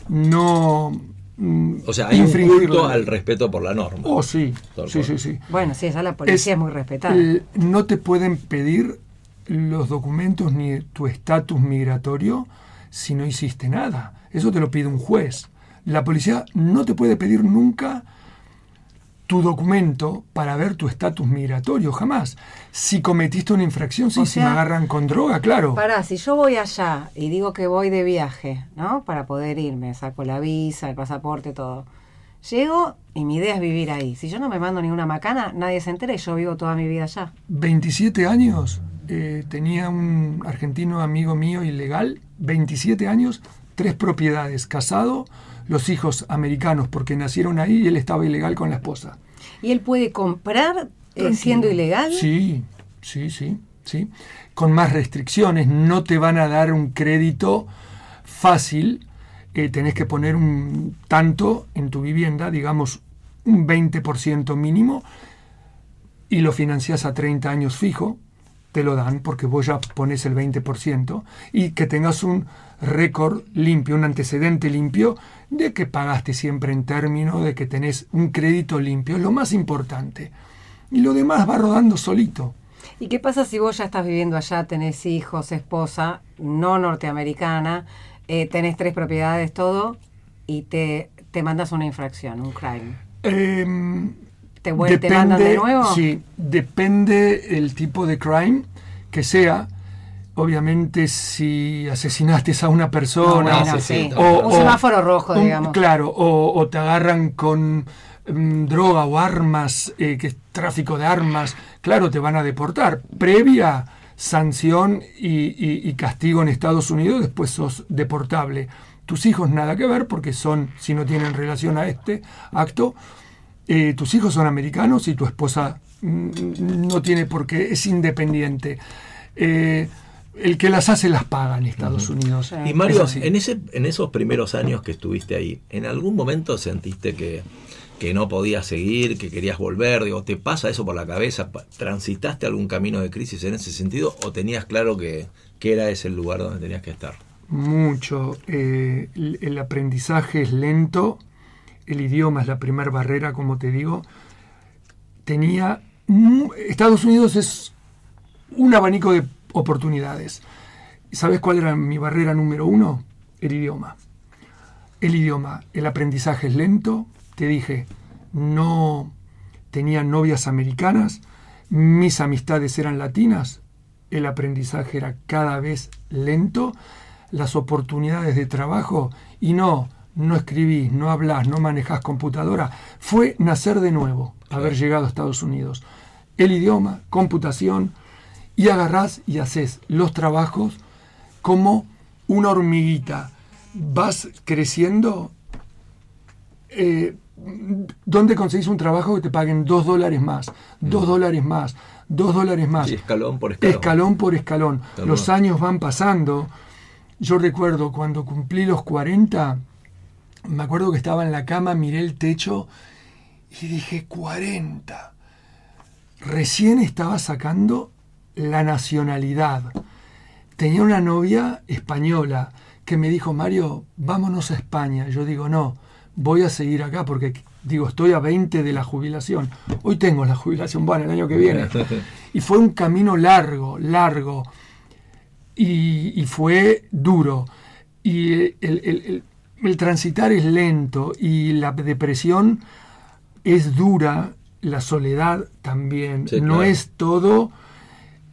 Speaker 2: no. mm,
Speaker 1: O sea, hay un
Speaker 2: infringir
Speaker 1: culto
Speaker 2: la-
Speaker 1: al respeto por la norma.
Speaker 2: Oh, sí, sí, sí, sí.
Speaker 3: Bueno, sí, esa la policía es, muy respetada.
Speaker 2: eh, no te pueden pedir los documentos ni tu estatus migratorio si no hiciste nada. Eso te lo pide un juez. La policía no te puede pedir nunca tu documento para ver tu estatus migratorio, jamás. Si cometiste una infracción, sí,
Speaker 3: O
Speaker 2: si me agarran con droga, claro.
Speaker 3: Pará, si yo voy allá y digo que voy de viaje, ¿no? Para poder irme, saco la visa, el pasaporte, todo. Llego y mi idea es vivir ahí. Si yo no me mando ninguna macana, nadie se entera y yo vivo toda mi vida allá.
Speaker 2: 27 años eh, tenía un argentino amigo mío ilegal, 27 años, tres propiedades, casado, los hijos americanos porque nacieron ahí y él estaba ilegal con la esposa.
Speaker 3: ¿Y él puede comprar eh, siendo ilegal?
Speaker 2: Sí, sí, sí, sí. Con más restricciones, no te van a dar un crédito fácil, eh, tenés que poner un tanto en tu vivienda, digamos un 20% mínimo, y lo financias a 30 años fijo, te lo dan porque vos ya pones el 20%, y que tengas un récord limpio, un antecedente limpio de que pagaste siempre en término, de que tenés un crédito limpio, es lo más importante. Y lo demás va rodando solito.
Speaker 3: ¿Y qué pasa si vos ya estás viviendo allá, tenés hijos, esposa, no norteamericana, eh, tenés tres propiedades, todo, y te, te mandas una infracción, un crime?
Speaker 2: Em,
Speaker 3: ¿Te, vuel- te mandan de nuevo?
Speaker 2: Sí, depende el tipo de crime que sea. Obviamente, si asesinaste a una
Speaker 3: No,
Speaker 2: persona,
Speaker 3: bueno,
Speaker 1: sí,
Speaker 2: o-
Speaker 3: un semáforo rojo,
Speaker 2: un-
Speaker 3: digamos.
Speaker 2: Claro, o, o te agarran con mm, droga o armas, eh, que es tráfico de armas, claro, te van a deportar. Previa sanción y, y- y castigo en Estados Unidos, después sos deportable. Tus hijos nada que ver porque son, si no tienen relación a este acto, eh, tus hijos son americanos y tu esposa mm, no tiene por qué, es independiente. Eh, el que las hace las paga en Estados Unidos.
Speaker 1: Y Mario, en, ese, en esos primeros años que estuviste ahí, ¿en algún momento sentiste que, que no podías seguir, que querías volver? Digo, ¿te pasa eso por la cabeza? ¿Transitaste algún camino de crisis en ese sentido o tenías claro que, que era ese el lugar donde tenías que estar?
Speaker 2: Mucho. eh, el, el aprendizaje es lento, el idioma es la primera barrera, como te digo. Tenía. Estados Unidos es un abanico de oportunidades. ¿Sabes cuál era mi barrera número uno? El idioma. El idioma, el aprendizaje es lento. Te dije, no tenía novias americanas, mis amistades eran latinas, el aprendizaje era cada vez lento, las oportunidades de trabajo, y no, no escribís, no hablás, no manejás computadora, fue nacer de nuevo, haber llegado a Estados Unidos. El idioma, computación, y agarrás y haces los trabajos como una hormiguita. Vas creciendo. Eh, ¿Dónde conseguís un trabajo que te paguen dos dólares más? Dos dólares más, dos dólares más.
Speaker 1: Sí, escalón por escalón.
Speaker 2: Escalón por escalón. Los años van pasando. Yo recuerdo cuando cumplí los 40, me acuerdo que estaba en la cama, miré el techo y dije, 40. Recién estaba sacando la nacionalidad. Tenía una novia española que me dijo, Mario, vámonos a España. Yo digo, no, voy a seguir acá porque, digo, estoy a 20 de la jubilación. Hoy tengo la jubilación, bueno, el año que viene. Y fue un camino largo, largo. Y, y fue duro. Y el, el- el- el transitar es lento y la depresión es dura, la soledad también.
Speaker 1: Sí,
Speaker 2: no
Speaker 1: claro.
Speaker 2: es todo.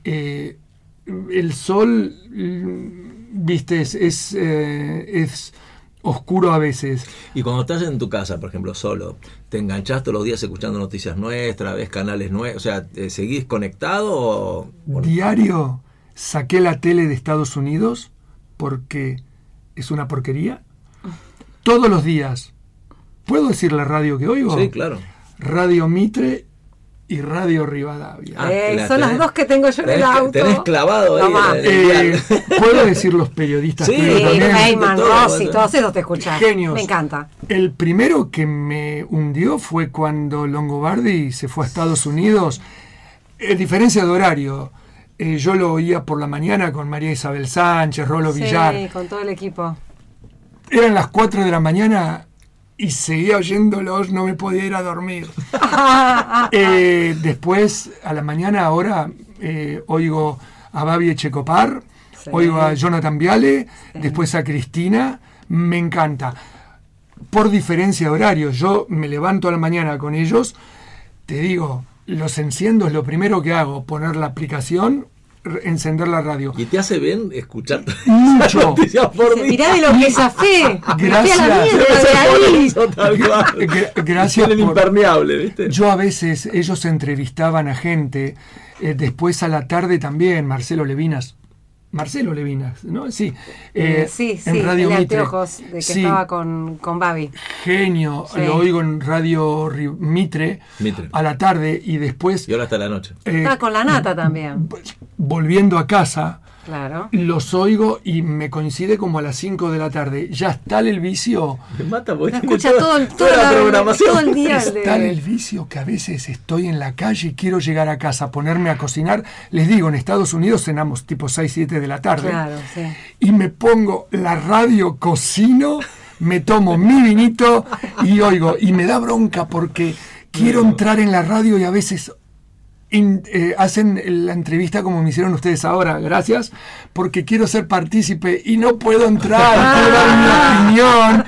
Speaker 2: eh, el sol, viste, es, es, eh, es oscuro a veces.
Speaker 1: Y cuando estás en tu casa, por ejemplo, solo, ¿te enganchás todos los días escuchando noticias nuestras, ves canales nuevos? O sea, ¿te ¿seguís conectado o...?
Speaker 2: Diario saqué la tele de Estados Unidos porque es una porquería. Todos los días. ¿Puedo decir la radio que oigo?
Speaker 1: Sí, claro.
Speaker 2: Radio Mitre y Radio Rivadavia.
Speaker 1: Ah,
Speaker 3: Eh,
Speaker 1: la
Speaker 3: son las dos que tengo yo en el auto.
Speaker 1: tenés clavado ahí el-
Speaker 2: Eh, ¿Puedo decir los periodistas
Speaker 1: Sí,
Speaker 2: que
Speaker 3: Sí,
Speaker 2: oigo también?
Speaker 3: Heyman,
Speaker 1: Todo,
Speaker 3: Rossi,
Speaker 1: todo.
Speaker 3: todos esos te escuchas.
Speaker 2: Genios.
Speaker 3: Me encanta.
Speaker 2: El primero que me hundió fue cuando Longobardi se fue a Estados Unidos. En diferencia de horario, eh, yo lo oía por la mañana con María Isabel Sánchez, Rolo
Speaker 3: Sí,
Speaker 2: Villar.
Speaker 3: con todo el equipo.
Speaker 2: Eran las 4 de la mañana y seguía oyéndolos, no me podía ir a dormir. Eh, después, a la mañana, ahora eh, oigo a Babi Echecopar,
Speaker 3: Sí.
Speaker 2: oigo a Jonathan Viale, después a Cristina, me encanta. Por diferencia de horario, yo me levanto a la mañana con ellos, te digo, los enciendo, es lo primero que hago, poner la aplicación encender la radio.
Speaker 1: ¿Y te hace bien escuchar
Speaker 2: Mucho.
Speaker 1: por mí?
Speaker 3: Mirá de lo que zafé. La
Speaker 2: Gracias.
Speaker 3: mierda de
Speaker 1: por eso,
Speaker 2: gracias
Speaker 1: Tienen
Speaker 2: por-
Speaker 1: impermeable, ¿viste?
Speaker 2: Yo a veces, ellos entrevistaban a gente, eh, después a la tarde también, Marcelo Levinas. Marcelo Levinas, ¿no? Sí.
Speaker 3: Eh,
Speaker 2: eh,
Speaker 3: sí, sí,
Speaker 2: en Radio
Speaker 3: el
Speaker 2: Mitre.
Speaker 3: anteojos, de que
Speaker 2: Sí,
Speaker 3: estaba con, con Babi.
Speaker 2: genio.
Speaker 3: Sí.
Speaker 2: Lo oigo en Radio Mitre,
Speaker 1: Mitre.
Speaker 2: a la tarde y después,
Speaker 1: Y ahora hasta la noche.
Speaker 2: eh,
Speaker 3: Estaba con la nata también.
Speaker 2: volviendo a casa,
Speaker 3: Claro.
Speaker 2: los oigo y me coincide como a las 5 de la tarde. Ya está el vicio.
Speaker 1: Me mata porque
Speaker 3: escucha
Speaker 1: toda-
Speaker 3: todo el,
Speaker 1: toda
Speaker 3: toda
Speaker 1: la programación.
Speaker 3: todo el día. el
Speaker 2: Es tal
Speaker 3: de-
Speaker 2: el vicio que a veces estoy en la calle y quiero llegar a casa, ponerme a cocinar. Les digo, en Estados Unidos cenamos tipo 6, 7 de la tarde.
Speaker 3: Claro, sí.
Speaker 2: Y me pongo la radio, cocino, me tomo mi vinito y oigo. Y me da bronca porque quiero entrar en la radio y a veces in- eh, hacen la entrevista como me hicieron ustedes ahora, gracias, porque quiero ser partícipe y no puedo entrar, quiero dar mi opinión.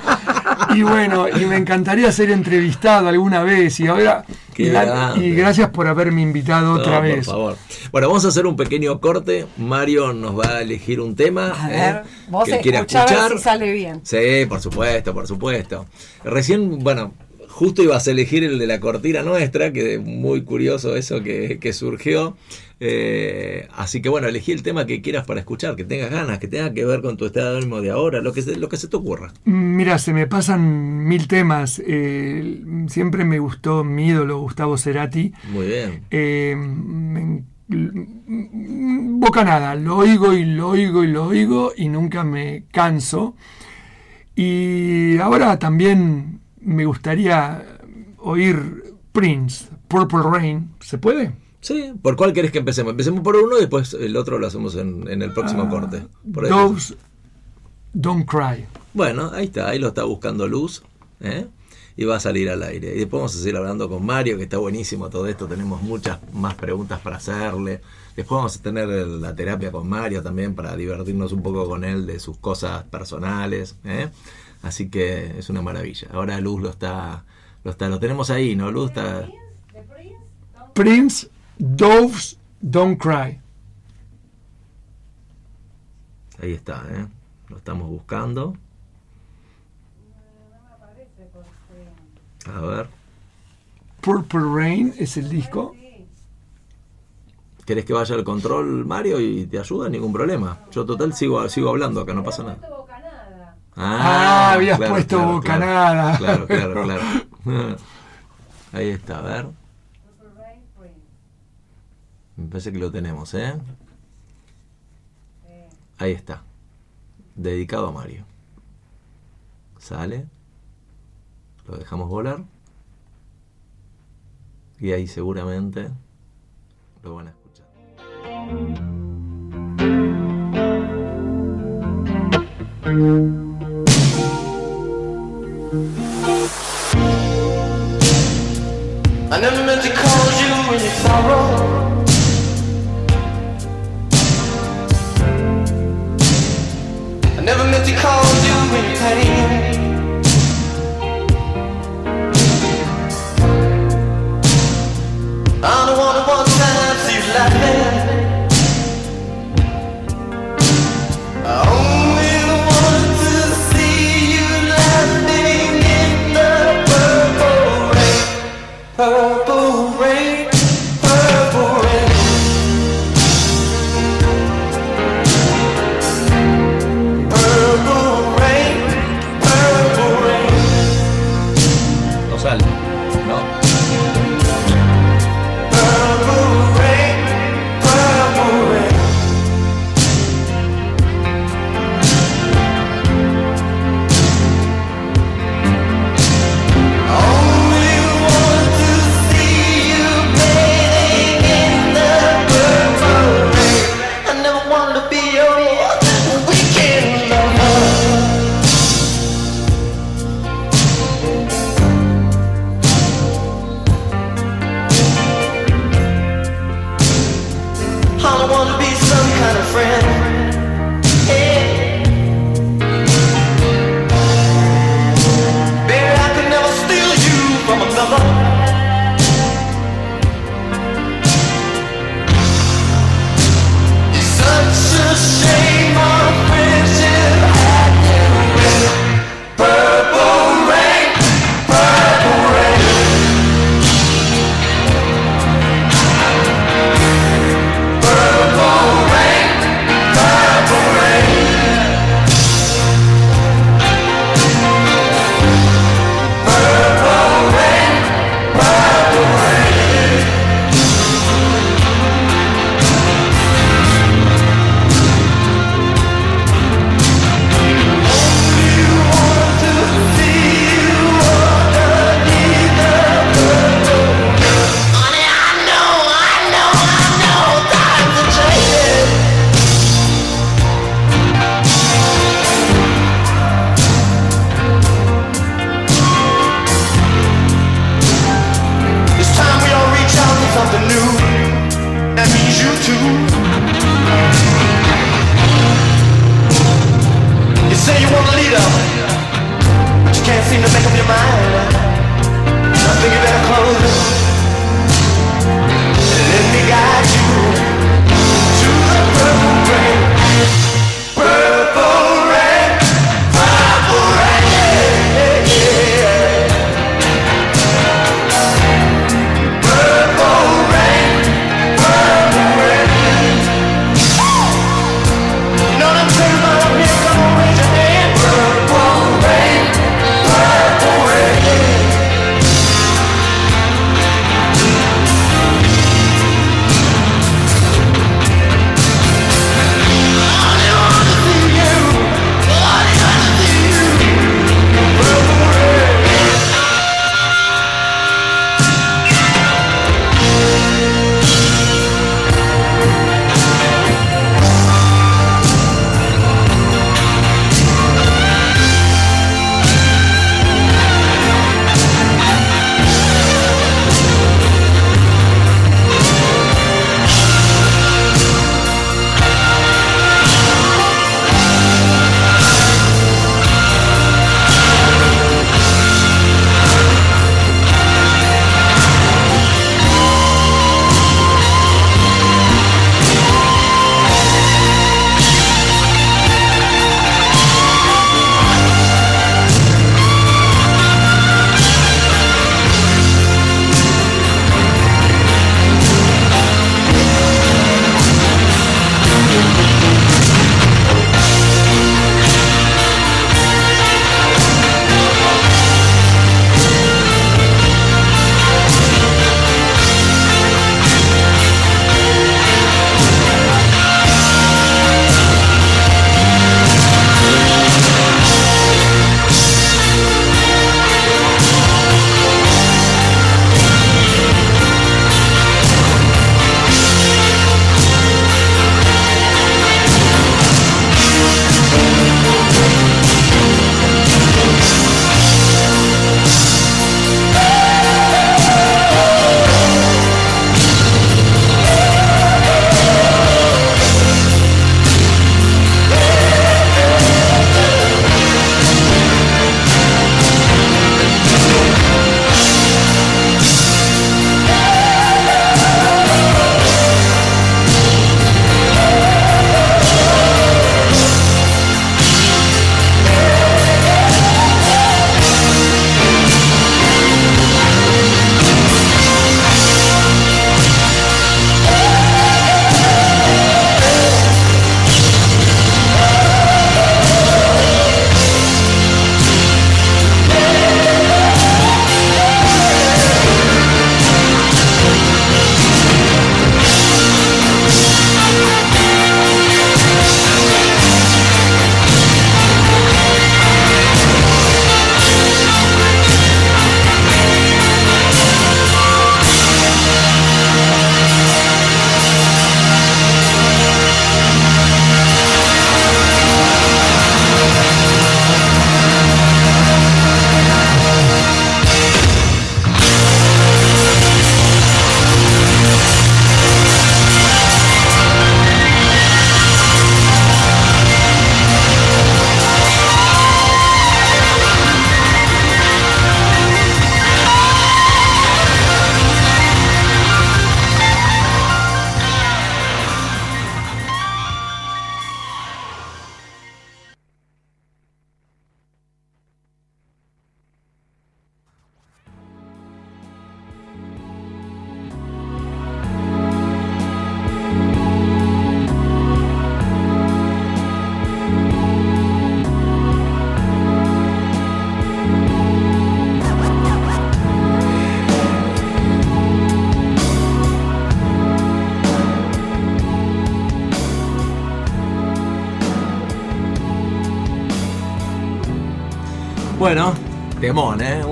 Speaker 2: Y bueno, y me encantaría ser entrevistado alguna vez y ahora...
Speaker 1: Qué
Speaker 2: y, la-
Speaker 1: grande.
Speaker 2: y gracias por haberme invitado otra vez.
Speaker 1: Por favor. Bueno, vamos a hacer un pequeño corte. Mario nos va a elegir un tema
Speaker 3: A
Speaker 1: ¿eh?
Speaker 3: ver, vos
Speaker 1: que quiera
Speaker 3: escuchá a ver
Speaker 1: escuchar.
Speaker 3: si sale bien.
Speaker 1: Sí, por supuesto, por supuesto. Recién, bueno, justo ibas a elegir el de la cortina nuestra, que muy curioso eso que, que surgió. Eh, así que bueno, elegí el tema que quieras para escuchar, que tengas ganas, que tenga que ver con tu estado de ánimo de ahora, lo que se, lo que se te ocurra.
Speaker 2: Mira, se me pasan mil temas. Eh, siempre me gustó mi ídolo Gustavo Cerati.
Speaker 1: Muy bien.
Speaker 2: Eh, me en- bocanada, lo oigo y lo oigo y lo oigo y nunca me canso. Y ahora también me gustaría oír Prince, Purple Rain. ¿Se puede?
Speaker 1: Sí, ¿por cuál querés que empecemos? Empecemos por uno y después el otro lo hacemos en, en el próximo corte. Por ahí.
Speaker 2: Doves Don't Cry.
Speaker 1: Bueno, ahí está, ahí lo está buscando Luz. ¿eh? Y va a salir al aire. Y después vamos a seguir hablando con Mario, que está buenísimo todo esto. Tenemos muchas más preguntas para hacerle. Después vamos a tener la terapia con Mario también para divertirnos un poco con él de sus cosas personales. ¿eh? Así que es una maravilla. Ahora Luz lo está, lo está, lo tenemos ahí, ¿no? Luz está.
Speaker 2: Prince, Doves Don't Cry.
Speaker 1: Ahí está, ¿eh? Lo estamos buscando. A ver.
Speaker 2: Purple Rain es el disco.
Speaker 1: ¿Querés que vaya al control, Mario, y te ayuda? Ningún problema. Yo total sigo, sigo hablando acá, no pasa nada.
Speaker 2: Ah, habías puesto bocanada.
Speaker 1: Claro, claro, claro. Ahí está, a ver. Me parece que lo tenemos, ¿eh? Ahí está. Dedicado a Mario. Sale. Lo dejamos volar. Y ahí seguramente lo van a escuchar.
Speaker 4: I never meant to cause you any sorrow. I never meant to cause you any pain.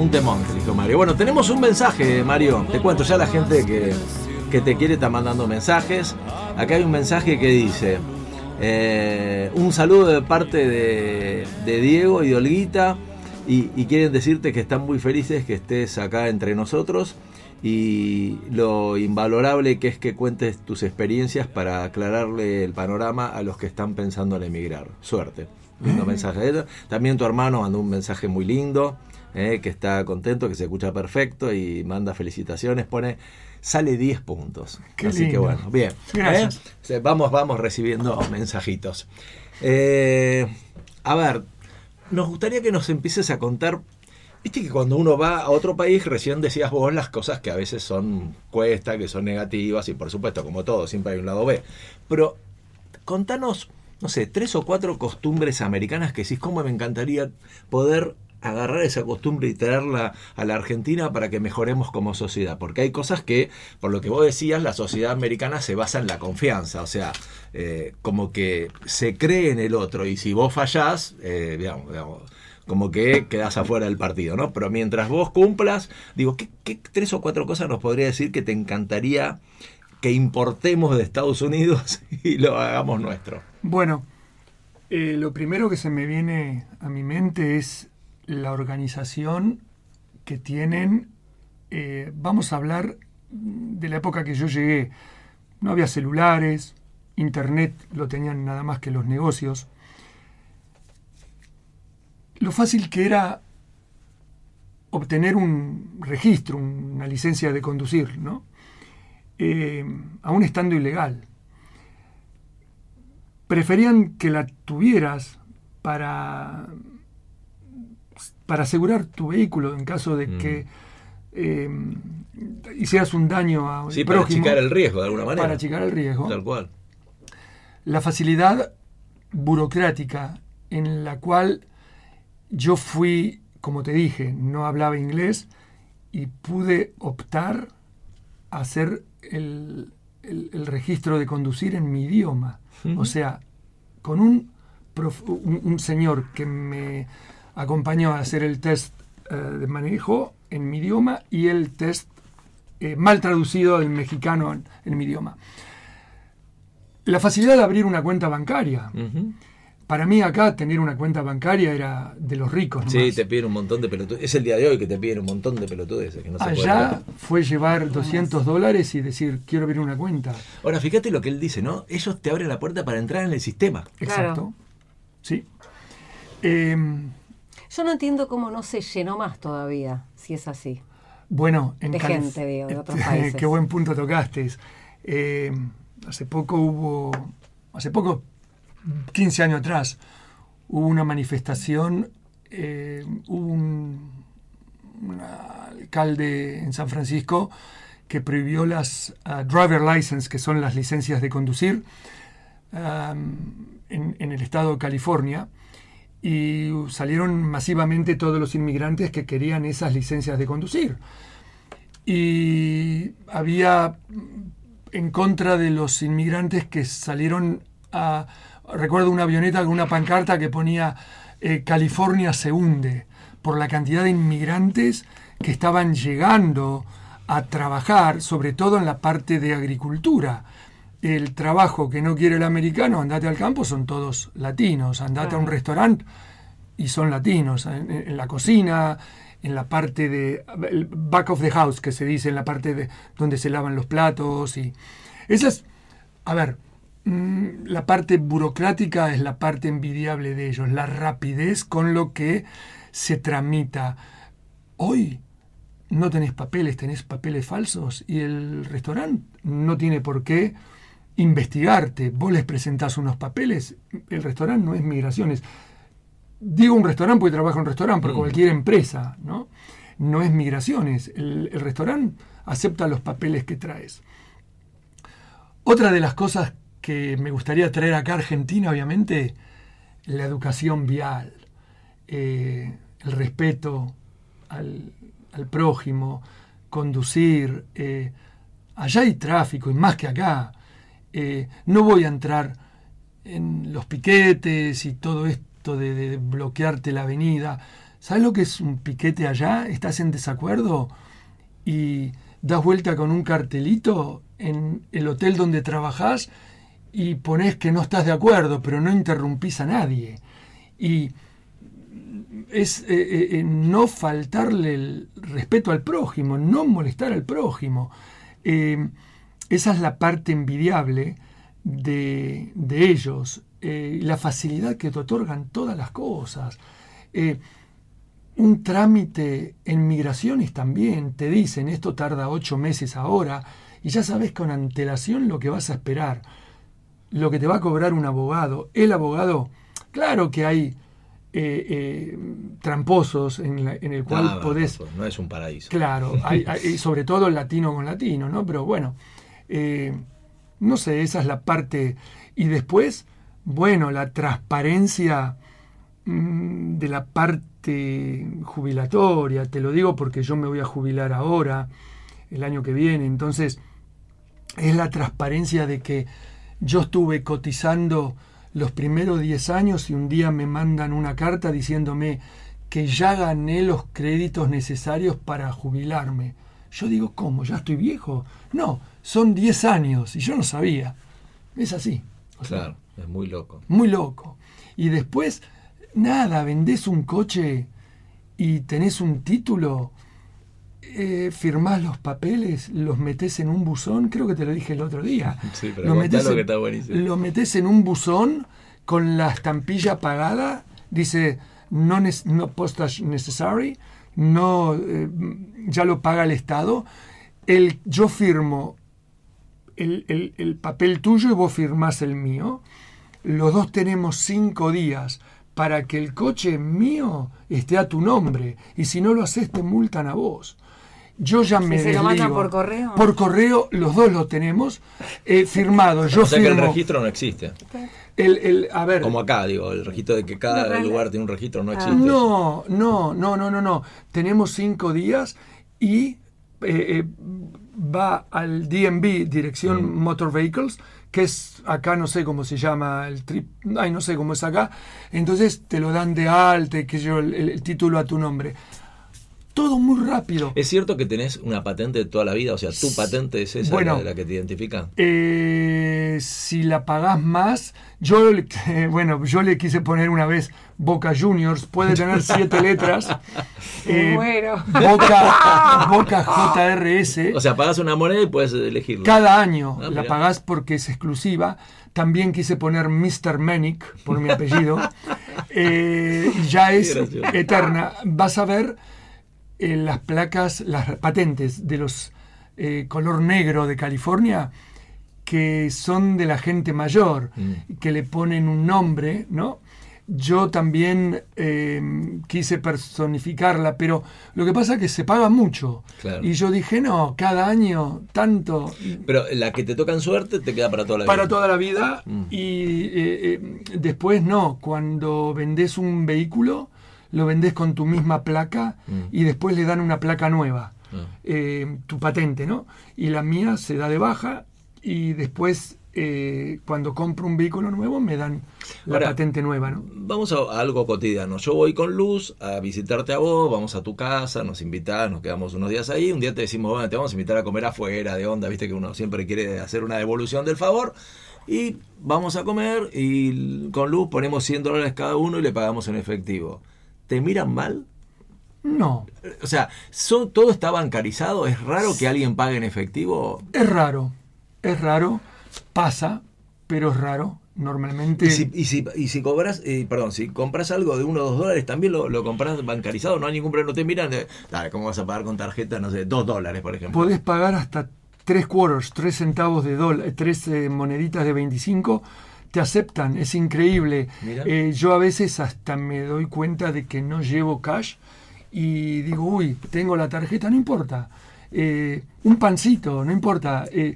Speaker 1: Un temón, que dijo Mario. Bueno, tenemos un mensaje, Mario. Te cuento ya la gente que, que te quiere está mandando mensajes. Acá hay un mensaje que dice: eh, Un saludo de parte de, de Diego y de Olguita. Y, y quieren decirte que están muy felices que estés acá entre nosotros y lo invalorable que es que cuentes tus experiencias para aclararle el panorama a los que están pensando en emigrar. Suerte. Lindo mensaje. También tu hermano mandó un mensaje muy lindo, eh, que está contento, que se escucha perfecto y manda felicitaciones. Pone, sale 10 puntos.
Speaker 2: Qué
Speaker 1: Así que bueno, bien.
Speaker 2: Gracias.
Speaker 1: ¿eh? Vamos, vamos recibiendo mensajitos. Eh, a ver, nos gustaría que nos empieces a contar. Viste que cuando uno va a otro país, recién decías vos las cosas que a veces son cuesta, que son negativas, y por supuesto, como todo, siempre hay un lado B. Pero contanos, no sé, tres o cuatro costumbres americanas que decís, cómo me encantaría poder agarrar esa costumbre y traerla a la Argentina para que mejoremos como sociedad. Porque hay cosas que, por lo que vos decías, la sociedad americana se basa en la confianza. O sea, eh, como que se cree en el otro y si vos fallás, eh, como que quedás afuera del partido, ¿no? Pero mientras vos cumplas, digo, ¿qué, qué tres o cuatro cosas nos podría decir que te encantaría que importemos de Estados Unidos y lo hagamos nuestro?
Speaker 2: Bueno, eh, lo primero que se me viene a mi mente es la organización que tienen. eh, vamos a hablar de la época que yo llegué. No había celulares, internet lo tenían nada más que los negocios. Lo fácil que era obtener un registro, una licencia de conducir, ¿no? Eh, aún estando ilegal preferían que la tuvieras para, para asegurar tu vehículo en caso de
Speaker 1: Mm.
Speaker 2: que eh, hicieras un daño a un
Speaker 1: Sí, para achicar el riesgo de alguna manera.
Speaker 2: para achicar el riesgo.
Speaker 1: Tal cual.
Speaker 2: La facilidad burocrática en la cual yo fui, como te dije, no hablaba inglés y pude optar a hacer el, el- el registro de conducir en mi idioma. O sea, con un, prof- un, un señor que me acompañó a hacer el test eh, de manejo en mi idioma y el test eh, mal traducido del mexicano en, en mi idioma. La facilidad de abrir una cuenta bancaria. Para mí acá tener una cuenta bancaria era de los ricos.
Speaker 1: Sí,
Speaker 2: nomás.
Speaker 1: te piden un montón de pelotudes. Es el día de hoy que te piden un montón de pelotudeces que no se puede
Speaker 2: Allá fue llevar 200 dólares y decir, quiero abrir una cuenta.
Speaker 1: Ahora, fíjate lo que él dice, ¿no? Ellos te abren la puerta para entrar en el sistema.
Speaker 2: Exacto. Sí. Em,
Speaker 3: Yo no entiendo cómo no se llenó más todavía, si es así.
Speaker 2: Bueno, en
Speaker 3: De
Speaker 2: Calif-
Speaker 3: gente, digo, de otros países.
Speaker 2: Qué buen punto tocaste. Eh, hace poco hubo, hace poco, 15 años atrás, hubo una manifestación, eh, hubo un, un alcalde en San Francisco que prohibió las ah, driver license, que son las licencias de conducir, am, en, en el estado de California y salieron masivamente todos los inmigrantes que querían esas licencias de conducir. Y había en contra de los inmigrantes que salieron a... Recuerdo una avioneta con una pancarta que ponía eh, California se hunde por la cantidad de inmigrantes que estaban llegando a trabajar, sobre todo en la parte de agricultura. El trabajo que no quiere el americano, andate al campo, son todos latinos. Andate a un restaurante y son latinos. En, en la cocina, en la parte de el back of the house, que se dice, en la parte de donde se lavan los platos. y Esa es, a ver, mm, la parte burocrática es la parte envidiable de ellos, la rapidez con lo que se tramita. Hoy no tenés papeles, tenés papeles falsos y el restaurante no tiene por qué investigarte. Vos les presentás unos papeles, el restaurante no es migraciones. Digo un restaurante porque trabajo en un restaurante, pero
Speaker 1: Mm.
Speaker 2: cualquier empresa, ¿no? No es migraciones. El, el restaurante acepta los papeles que traes. Otra de las cosas que me gustaría traer acá a Argentina, obviamente, la educación vial, eh, el respeto al, al prójimo, conducir. eh, allá hay tráfico, y más que acá. Eh, no voy a entrar en los piquetes y todo esto de, bloquearte la avenida. ¿Sabes lo que es un piquete allá? Estás en desacuerdo y das vuelta con un cartelito en el hotel donde trabajás y pones que no estás de acuerdo, pero no interrumpís a nadie. Y es eh, eh, no faltarle el respeto al prójimo, no molestar al prójimo. Esa es la parte envidiable de, de ellos, eh, la facilidad que te otorgan todas las cosas. Eh, un trámite en migraciones también, te dicen esto tarda ocho meses ahora y ya sabes con antelación lo que vas a esperar, lo que te va a cobrar un abogado. El abogado, claro que hay eh, eh, tramposos en, la- en el cual podés...
Speaker 1: no, no es un paraíso.
Speaker 2: Claro, hay, hay- sobre todo latino con latino, ¿no? Pero bueno, eh, no sé, esa es la parte. Y después, bueno, la transparencia mm, de la parte jubilatoria, te lo digo porque yo me voy a jubilar ahora, el año que viene, entonces es la transparencia de que yo estuve cotizando los primeros 10 años y un día me mandan una carta diciéndome que ya gané los créditos necesarios para jubilarme. Yo digo, ¿cómo? ¿Ya estoy viejo? No, son 10 años y yo no sabía. Es así. O sea,
Speaker 1: Claro, es muy loco.
Speaker 2: muy loco. Y después, nada, vendés un coche y tenés un título, eh, firmás los papeles, los metés en un buzón, creo que te lo dije el otro día.
Speaker 1: Sí, pero
Speaker 2: lo
Speaker 1: contalo
Speaker 2: en,
Speaker 1: que está buenísimo.
Speaker 2: lo metés en un buzón con la estampilla pagada, dice no, no postage necessary, no, eh, ya lo paga el Estado. El, yo firmo el, el- el papel tuyo y vos firmás el mío. Los dos tenemos cinco días para que el coche mío esté a tu nombre. Y si no lo haces, te multan a vos. Yo ya me
Speaker 3: se lo mandan por correo?
Speaker 2: Por correo, los dos lo tenemos eh, firmado. Yo
Speaker 1: o sea que el registro no existe.
Speaker 2: el- el- a ver,
Speaker 1: Como acá, digo, el registro de que cada
Speaker 3: No,
Speaker 1: lugar tiene un registro
Speaker 3: Ah.
Speaker 1: no existe.
Speaker 2: No, no, no, no, no, no. Tenemos cinco días y eh, eh, va al DMV, Dirección
Speaker 1: Mm.
Speaker 2: Motor Vehicles, que es acá, no sé cómo se llama, el trip, ay, no sé cómo es acá. Entonces te lo dan de alta, que yo, el, el título a tu nombre. Todo muy rápido.
Speaker 1: ¿Es cierto que tenés una patente de toda la vida? O sea, tu patente es esa
Speaker 2: Bueno.
Speaker 1: la, la que te identifica.
Speaker 2: Eh, si la pagás más, yo, le- bueno, yo le quise poner una vez Boca Juniors, puede tener siete letras.
Speaker 3: Me muero.
Speaker 2: Boca, Boca JRS.
Speaker 1: O sea, pagas una moneda y puedes elegirlo.
Speaker 2: Cada año
Speaker 1: Ah,
Speaker 2: la pagás porque es exclusiva. También quise poner Mr. Manic por mi apellido. Eh, y ya es eterna. Vas a ver eh, las placas, las patentes de los eh, color negro de California que son de la gente mayor,
Speaker 1: Mm.
Speaker 2: que le ponen un nombre, ¿no? Yo también eh, quise personificarla, pero lo que pasa es que se paga mucho.
Speaker 1: Claro.
Speaker 2: Y yo dije, no, cada año tanto
Speaker 1: Pero la que te toca en suerte te queda para toda la
Speaker 2: para
Speaker 1: vida.
Speaker 2: toda la vida.
Speaker 1: Mm.
Speaker 2: Y eh, eh, después no, cuando vendés un vehículo, lo vendés con tu misma placa
Speaker 1: Mm.
Speaker 2: y después le dan una placa nueva,
Speaker 1: Ah.
Speaker 2: eh, tu patente, ¿no? Y la mía se da de baja y después eh, cuando compro un vehículo nuevo me dan la
Speaker 1: Ahora,
Speaker 2: patente nueva, ¿no?
Speaker 1: Vamos a, a algo cotidiano. Yo voy con Luz a visitarte a vos, vamos a tu casa, nos invitás, nos quedamos unos días ahí. Un día te decimos, bueno, te vamos a invitar a comer afuera, de onda, viste que uno siempre quiere hacer una devolución del favor. Y vamos a comer y con Luz ponemos 100 dólares cada uno y le pagamos en efectivo. ¿Te miran mal?
Speaker 2: No,
Speaker 1: O sea, son, ¿todo está bancarizado? ¿Es raro que alguien pague en efectivo?
Speaker 2: es raro, es raro, pasa, pero es raro. Normalmente...
Speaker 1: Y si, y si, y si cobras, eh, perdón, si compras algo de uno o dos dólares, también lo, lo compras bancarizado, no hay ningún problema, no te miran, de, dale, ¿cómo vas a pagar con tarjeta? No sé, dos dólares, por ejemplo.
Speaker 2: podés pagar hasta tres quarters, tres centavos de dólar, tres eh, moneditas de 25, te aceptan, es increíble. Eh, yo a veces hasta me doy cuenta de que no llevo cash y digo, uy, tengo la tarjeta, no importa. Eh, un pancito, no importa. Eh,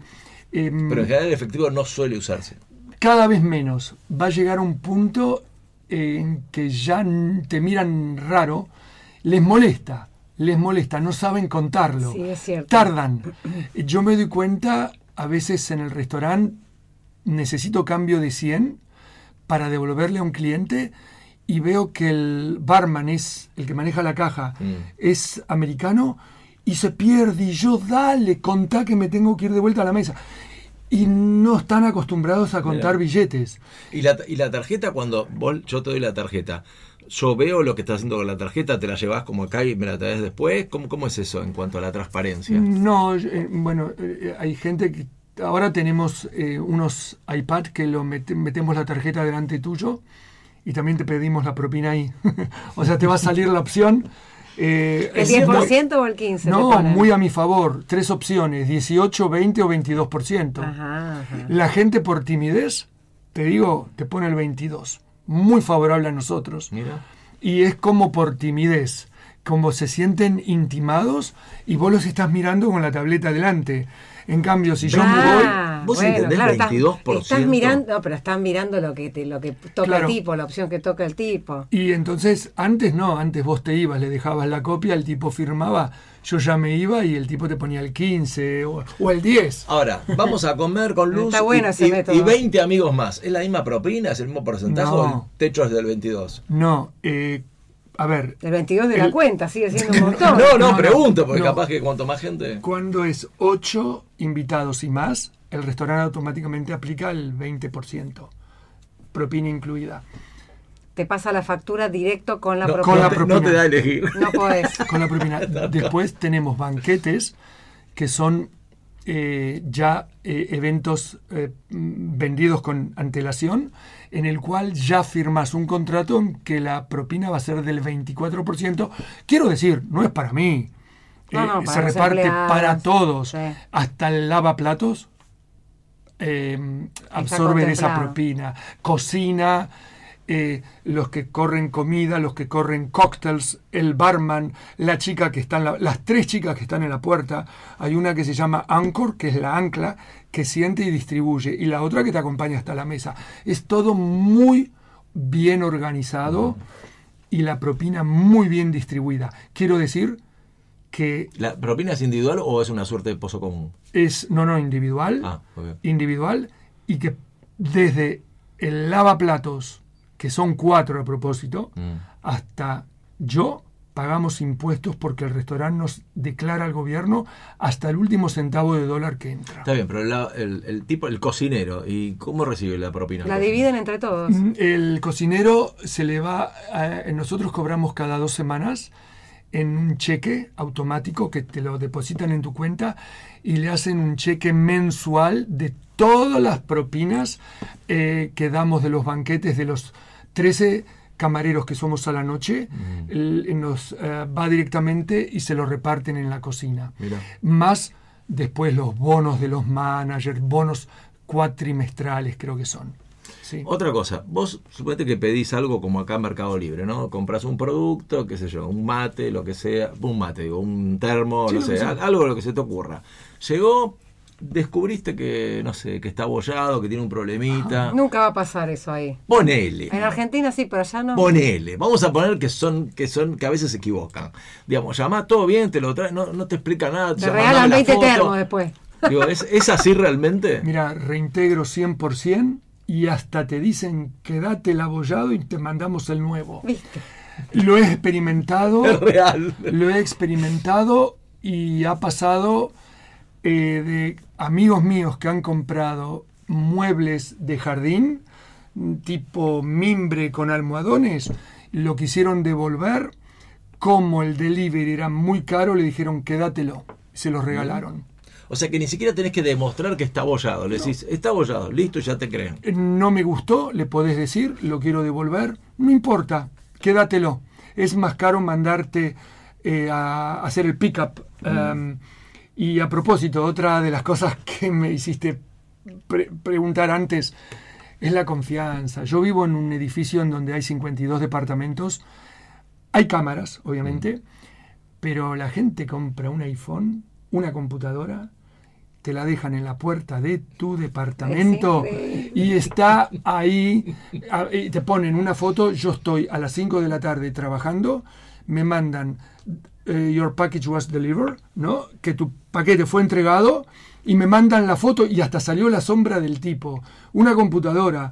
Speaker 2: em,
Speaker 1: Pero en general el efectivo no suele usarse.
Speaker 2: cada vez menos. Va a llegar un punto en que ya te miran raro, les molesta, les molesta, no saben contarlo.
Speaker 3: Sí, es cierto.
Speaker 2: Tardan. Yo me doy cuenta, a veces en el restaurante necesito cambio de 100 para devolverle a un cliente y veo que el barman es el que maneja la caja,
Speaker 1: Mm.
Speaker 2: es americano y se pierde y yo dale, contá que me tengo que ir de vuelta a la mesa. Y no están acostumbrados a contar
Speaker 1: Mira.
Speaker 2: billetes.
Speaker 1: Y la, y la tarjeta, cuando vos, yo te doy la tarjeta, yo veo lo que estás haciendo con la tarjeta, te la llevas como acá y me la traes después. ¿Cómo, cómo es eso en cuanto a la transparencia?
Speaker 2: No, eh, bueno, eh, hay gente que ahora tenemos eh, unos iPad que lo mete- metemos la tarjeta delante tuyo y también te pedimos la propina ahí. o sea, te va a salir la opción. eh,
Speaker 3: ¿El
Speaker 2: es
Speaker 3: 10% o el 15%?
Speaker 2: No, muy a mi favor. Tres opciones, 18, 20 o 22%.
Speaker 3: Ajá, ajá.
Speaker 2: La gente por timidez, te digo, te pone el 22. Muy favorable a nosotros.
Speaker 1: Mira.
Speaker 2: Y es como por timidez, como se sienten intimados y vos los estás mirando con la tableta delante. En cambio, si yo me voy...
Speaker 3: Ah,
Speaker 1: ¿Vos entendés
Speaker 3: estás-
Speaker 1: 22%?
Speaker 3: Estás, mirando, no, pero estás mirando lo que te, lo que toca
Speaker 2: Claro.
Speaker 3: el tipo, la opción que toca el tipo.
Speaker 2: Y entonces, antes no, antes vos te ibas, le dejabas la copia, el tipo firmaba, yo ya me iba y el tipo te ponía el 15 o, o el 10.
Speaker 1: Ahora, vamos a comer con luz
Speaker 3: Está bueno
Speaker 1: y,
Speaker 3: ese
Speaker 1: y-
Speaker 3: método.
Speaker 1: y 20 amigos más. ¿Es la misma propina? ¿Es el mismo porcentaje
Speaker 2: No.
Speaker 1: o el techo es del 22?
Speaker 2: No, eh, a ver,
Speaker 3: El 22 de la cuenta sigue siendo un montón.
Speaker 1: No, no,
Speaker 2: no,
Speaker 1: pregunto, porque
Speaker 2: no.
Speaker 1: capaz que cuanto más gente...
Speaker 2: cuando es 8 invitados y más, el restaurante automáticamente aplica el 20%, propina incluida.
Speaker 3: Te pasa la factura directo con la
Speaker 1: No,
Speaker 3: propina.
Speaker 2: con la propina.
Speaker 1: no te da a elegir.
Speaker 3: No podés.
Speaker 2: con la propina. Después tenemos banquetes que son eh, ya eh, eventos eh, vendidos con antelación, en el cual ya firmas un contrato en que la propina va a ser del 24%. Quiero decir, no es para mí.
Speaker 3: No, no, para
Speaker 2: se reparte
Speaker 3: empleados.
Speaker 2: para todos.
Speaker 3: Sí.
Speaker 2: Hasta el lavaplatos absorbe de esa propina. Cocina, eh, los que corren comida, los que corren cócteles, el barman, la chica que está en la, las tres chicas que están en la puerta. Hay una que se llama Anchor, que es la ancla, que siente y distribuye, y la otra que te acompaña hasta la mesa. Es todo muy bien organizado y la propina muy bien distribuida. Quiero decir que
Speaker 1: ¿La propina es individual o es una suerte de pozo común?
Speaker 2: es no no individual
Speaker 1: Ah, ok.
Speaker 2: individual y que desde el lavaplatos que son cuatro a propósito
Speaker 1: Mm.
Speaker 2: hasta yo pagamos impuestos porque el restaurante nos declara al gobierno hasta el último centavo de dólar que entra
Speaker 1: Está bien, pero la- el, el tipo, el cocinero, ¿y cómo recibe la propina?
Speaker 3: La dividen entre todos.
Speaker 2: Mm, el cocinero se le va a- nosotros cobramos cada dos semanas en un cheque automático que te lo depositan en tu cuenta y le hacen un cheque mensual de todas las propinas eh, que damos de los banquetes de los 13 camareros que somos a la noche, el- nos eh, va directamente y se lo reparten en la cocina.
Speaker 1: Mira.
Speaker 2: Más después los bonos de los managers, bonos cuatrimestrales creo que son. Sí.
Speaker 1: Otra cosa, vos suponete que pedís algo como acá en Mercado Libre, ¿no? Compras un producto, qué sé yo, un mate, lo que sea, un mate, digo, un termo,
Speaker 2: Sí,
Speaker 1: no
Speaker 2: lo
Speaker 1: sé,
Speaker 2: sea.
Speaker 1: al- algo lo que se te ocurra. Llegó, descubriste que, no sé, que está abollado, que tiene un problemita.
Speaker 3: Nunca va a pasar eso ahí.
Speaker 1: Ponele.
Speaker 3: En Argentina sí, pero allá no.
Speaker 1: Ponele, vamos a poner que son, que son, que a veces se equivocan. Digamos, llamá todo bien, te lo trae, no, no te explica nada.
Speaker 3: Te
Speaker 1: ya
Speaker 3: regalan
Speaker 1: mandame la
Speaker 3: 20
Speaker 1: foto.
Speaker 3: termos después.
Speaker 1: Digo, ¿es, ¿es así realmente?
Speaker 2: Mira, reintegro 100% y hasta te dicen quédate el abollado y te mandamos el nuevo.
Speaker 3: ¿Viste?
Speaker 2: Lo he experimentado,
Speaker 1: Es real.
Speaker 2: lo he experimentado y ha pasado eh, de amigos míos que han comprado muebles de jardín, tipo mimbre con almohadones, lo quisieron devolver, como el delivery era muy caro, le dijeron quédatelo, se los regalaron.
Speaker 1: O sea que ni siquiera tenés que demostrar que está abollado. Le decís, está abollado, listo, ya te creen.
Speaker 2: no me gustó, le podés decir, lo quiero devolver, no importa, quédatelo. Es más caro mandarte eh, a hacer el pick-up. Um, y a propósito, otra de las cosas que me hiciste pre- preguntar antes es la confianza. Yo vivo en un edificio en donde hay 52 departamentos. Hay cámaras, obviamente, pero la gente compra un iPhone, una computadora, te la dejan en la puerta de tu departamento y está ahí, y te ponen una foto, yo estoy a las 5 de la tarde trabajando, me mandan eh, your package was delivered, ¿no? Que tu paquete fue entregado y me mandan la foto y hasta salió la sombra del tipo. Una computadora.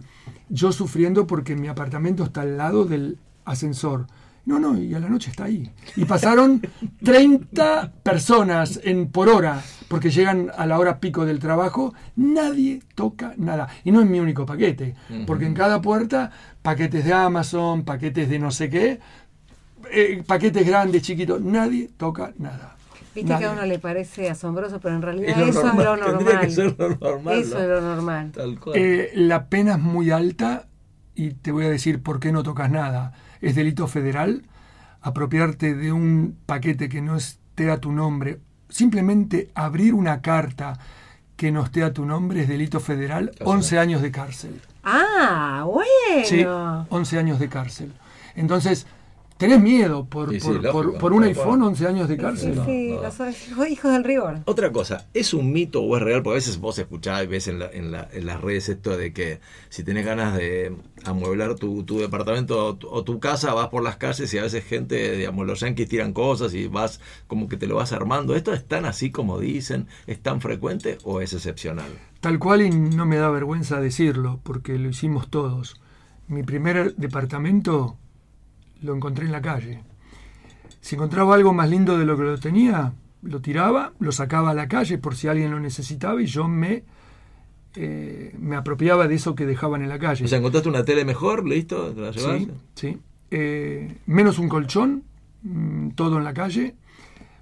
Speaker 2: Yo sufriendo porque mi apartamento está al lado del ascensor. No, no, y a la noche está ahí. Y pasaron 30 personas en, por hora, porque llegan a la hora pico del trabajo, nadie toca nada. Y no es mi único paquete, porque en cada puerta, paquetes de Amazon, paquetes de no sé qué, eh, paquetes grandes, chiquitos, nadie toca nada.
Speaker 3: Viste
Speaker 2: Nadie.
Speaker 3: que a uno le parece asombroso, pero en realidad
Speaker 1: Es lo
Speaker 3: eso
Speaker 1: normal,
Speaker 3: es lo normal.
Speaker 1: que ser lo normal,
Speaker 3: Eso
Speaker 1: ¿no?
Speaker 3: es lo normal.
Speaker 1: Tal cual.
Speaker 2: Eh, la pena es muy alta y te voy a decir por qué no tocas nada. Es delito federal apropiarte de un paquete que no esté a tu nombre. Simplemente abrir una carta que no esté a tu nombre es delito federal, 11 años de cárcel.
Speaker 3: Ah, bueno.
Speaker 2: Sí, 11 años de cárcel. Entonces, tenés miedo por,
Speaker 1: Sí, sí,
Speaker 2: por,
Speaker 1: lógico,
Speaker 2: por- por un iPhone,
Speaker 1: cual.
Speaker 2: 11 años de
Speaker 3: Sí,
Speaker 2: cárcel.
Speaker 3: sí,
Speaker 1: no.
Speaker 3: los hijos- hijos del rigor.
Speaker 1: Otra cosa, ¿es un mito o es real? Porque a veces vos escuchás y ves en, la- en, la- en las redes esto de que si tenés ganas de amueblar tu, tu departamento o tu, o tu casa, vas por las calles y a veces gente, digamos, los yanquis tiran cosas y vas como que te lo vas armando. ¿Esto es tan así como dicen? ¿Es tan frecuente o es excepcional?
Speaker 2: Tal cual y no me da vergüenza decirlo, porque lo hicimos todos. Mi primer departamento lo encontré en la calle. Si encontraba algo más lindo de lo que lo tenía, lo tiraba, lo sacaba a la calle por si alguien lo necesitaba y yo me, eh, me apropiaba de eso que dejaban en la calle.
Speaker 1: O sea, ¿encontraste una tele mejor? ¿Listo? ¿Te la llevaste?
Speaker 2: Sí, sí. Eh, menos un colchón, mm, todo en la calle.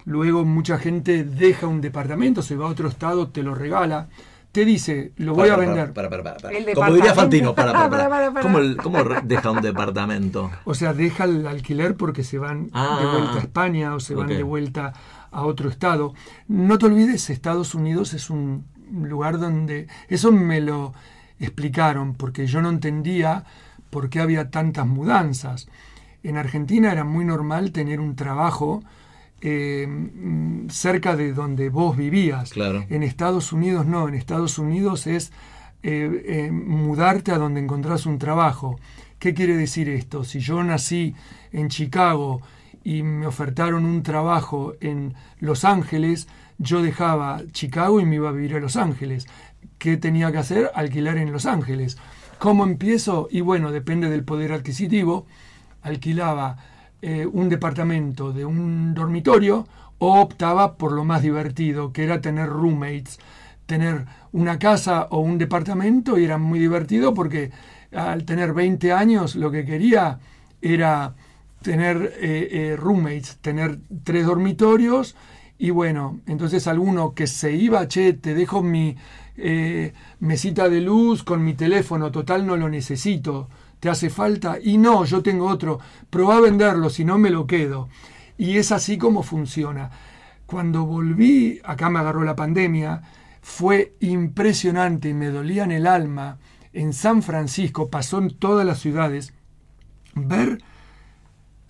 Speaker 2: Luego mucha gente deja un departamento, se va a otro estado, te lo regala. Te dice, lo voy
Speaker 1: Para,
Speaker 2: a vender.
Speaker 1: para, para, para, para.
Speaker 3: El
Speaker 1: Como diría
Speaker 3: departamento.
Speaker 1: Fantino, para, para, para.
Speaker 3: Para, para, para.
Speaker 1: ¿Cómo, el- cómo re- deja un departamento?
Speaker 2: O sea, deja el alquiler porque se van
Speaker 1: Ah,
Speaker 2: de vuelta a España o se van de vuelta a otro estado. No te olvides, Estados Unidos es un lugar donde... Eso me lo explicaron porque yo no entendía por qué había tantas mudanzas. En Argentina era muy normal tener un trabajo eh, cerca de donde vos vivías.
Speaker 1: Claro.
Speaker 2: En Estados Unidos no, en Estados Unidos es eh, eh, mudarte a donde encontrás un trabajo. ¿Qué quiere decir esto? Si yo nací en Chicago y me ofertaron un trabajo en Los Ángeles, yo dejaba Chicago y me iba a vivir a Los Ángeles. ¿Qué tenía que hacer? Alquilar en Los Ángeles. ¿Cómo empiezo? Y bueno, depende del poder adquisitivo. Alquilaba eh, un departamento de un dormitorio o optaba por lo más divertido, que era tener roommates. Tener una casa o un departamento y era muy divertido porque al tener 20 años lo que quería era tener eh, eh, roommates, tener tres dormitorios y bueno, entonces alguno que se iba, che, te dejo mi mesita de luz con mi teléfono, total no lo necesito, te hace falta y no, yo tengo otro, probá a venderlo, si no me lo quedo. Y es así como funciona. Cuando volví, acá me agarró la pandemia, fue impresionante y me dolía en el alma. En San Francisco, pasó en todas las ciudades, ver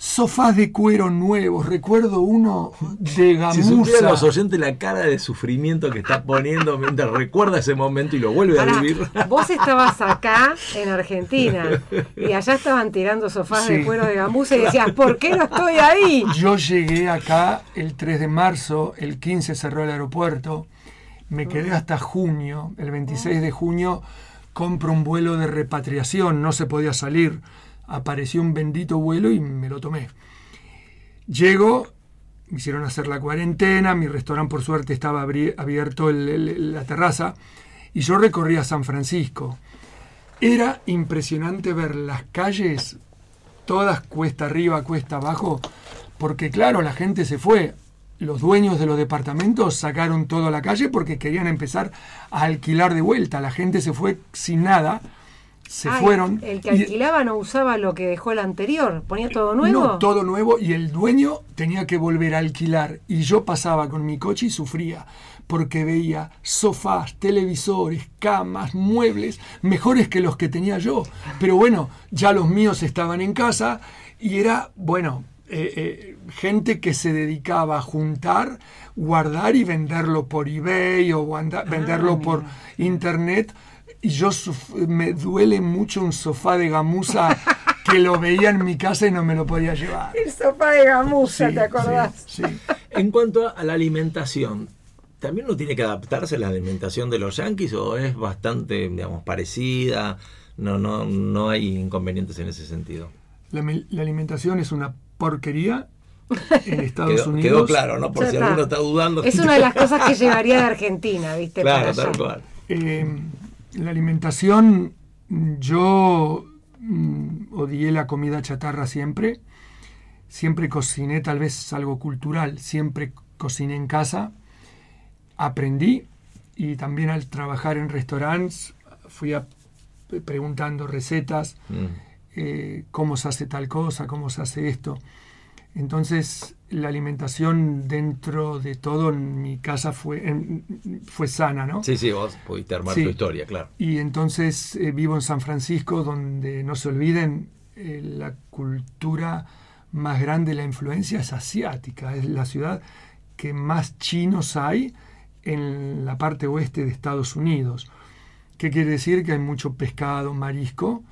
Speaker 2: sofás de cuero nuevos. Recuerdo uno de
Speaker 1: Si supieran los
Speaker 2: gamuza.
Speaker 1: oyentes la cara de sufrimiento que está poniendo mientras recuerda ese momento y lo vuelve a vivir.
Speaker 3: vos estabas acá en Argentina y allá estaban tirando sofás de cuero de gamuza y decías, ¿por qué no estoy ahí?
Speaker 2: Yo llegué acá el 3 de marzo, el 15 cerró el aeropuerto, me quedé hasta junio, el 26 de junio compro un vuelo de repatriación, no se podía salir, apareció un bendito vuelo y me lo tomé. Llego, me hicieron hacer la cuarentena, mi restaurante por suerte estaba abierto el- la terraza y yo recorría San Francisco. Era impresionante ver las calles todas cuesta arriba, cuesta abajo, porque claro, la gente se fue. Los dueños de los departamentos sacaron todo la calle porque querían empezar a alquilar de vuelta. La gente se fue sin nada, se
Speaker 3: Ay,
Speaker 2: fueron.
Speaker 3: El que
Speaker 2: y-
Speaker 3: alquilaba no usaba lo que dejó el anterior, ponía todo nuevo.
Speaker 2: no, todo nuevo y el dueño tenía que volver a alquilar. Y yo pasaba con mi coche y sufría porque veía sofás, televisores, camas, muebles, mejores que los que tenía yo. Pero bueno, ya los míos estaban en casa y era, bueno, eh, eh, gente que se dedicaba a juntar, guardar y venderlo por eBay o guanda- venderlo por internet. Y yo me duele mucho un sofá de gamuza que lo veía en mi casa y no me lo podía llevar.
Speaker 3: El sofá de gamuza,
Speaker 2: Sí,
Speaker 3: ¿te acordás?
Speaker 2: sí, sí.
Speaker 1: En cuanto a la alimentación, ¿también uno tiene que adaptarse a la alimentación de los yanquis o es bastante, digamos, parecida? No, no, no hay inconvenientes en ese sentido.
Speaker 2: La, me- la alimentación es una porquería en Estados
Speaker 1: Quedó,
Speaker 2: Unidos.
Speaker 1: quedó claro, ¿no? Por
Speaker 3: Ya
Speaker 1: si
Speaker 3: está.
Speaker 1: alguno está dudando.
Speaker 3: Es una de las cosas que llevaría de Argentina, ¿viste?
Speaker 1: Claro,
Speaker 3: Para
Speaker 1: tal
Speaker 3: allá.
Speaker 1: cual.
Speaker 2: Eh, la alimentación, yo mm, odié la comida chatarra siempre. Siempre cociné, tal vez algo cultural, siempre cociné en casa. Aprendí y también al trabajar en restaurantes fui a- preguntando recetas,
Speaker 1: Mm.
Speaker 2: eh, cómo se hace tal cosa, cómo se hace esto. Entonces, la alimentación dentro de todo en mi casa fue, en- fue sana, ¿no?
Speaker 1: Sí, sí, vos pudiste armar
Speaker 2: Sí.
Speaker 1: tu historia, claro.
Speaker 2: Y entonces eh, vivo en San Francisco, donde no se olviden, eh, la cultura más grande, la influencia es asiática. Es la ciudad que más chinos hay en la parte oeste de Estados Unidos. ¿Qué quiere decir? Que hay mucho pescado, marisco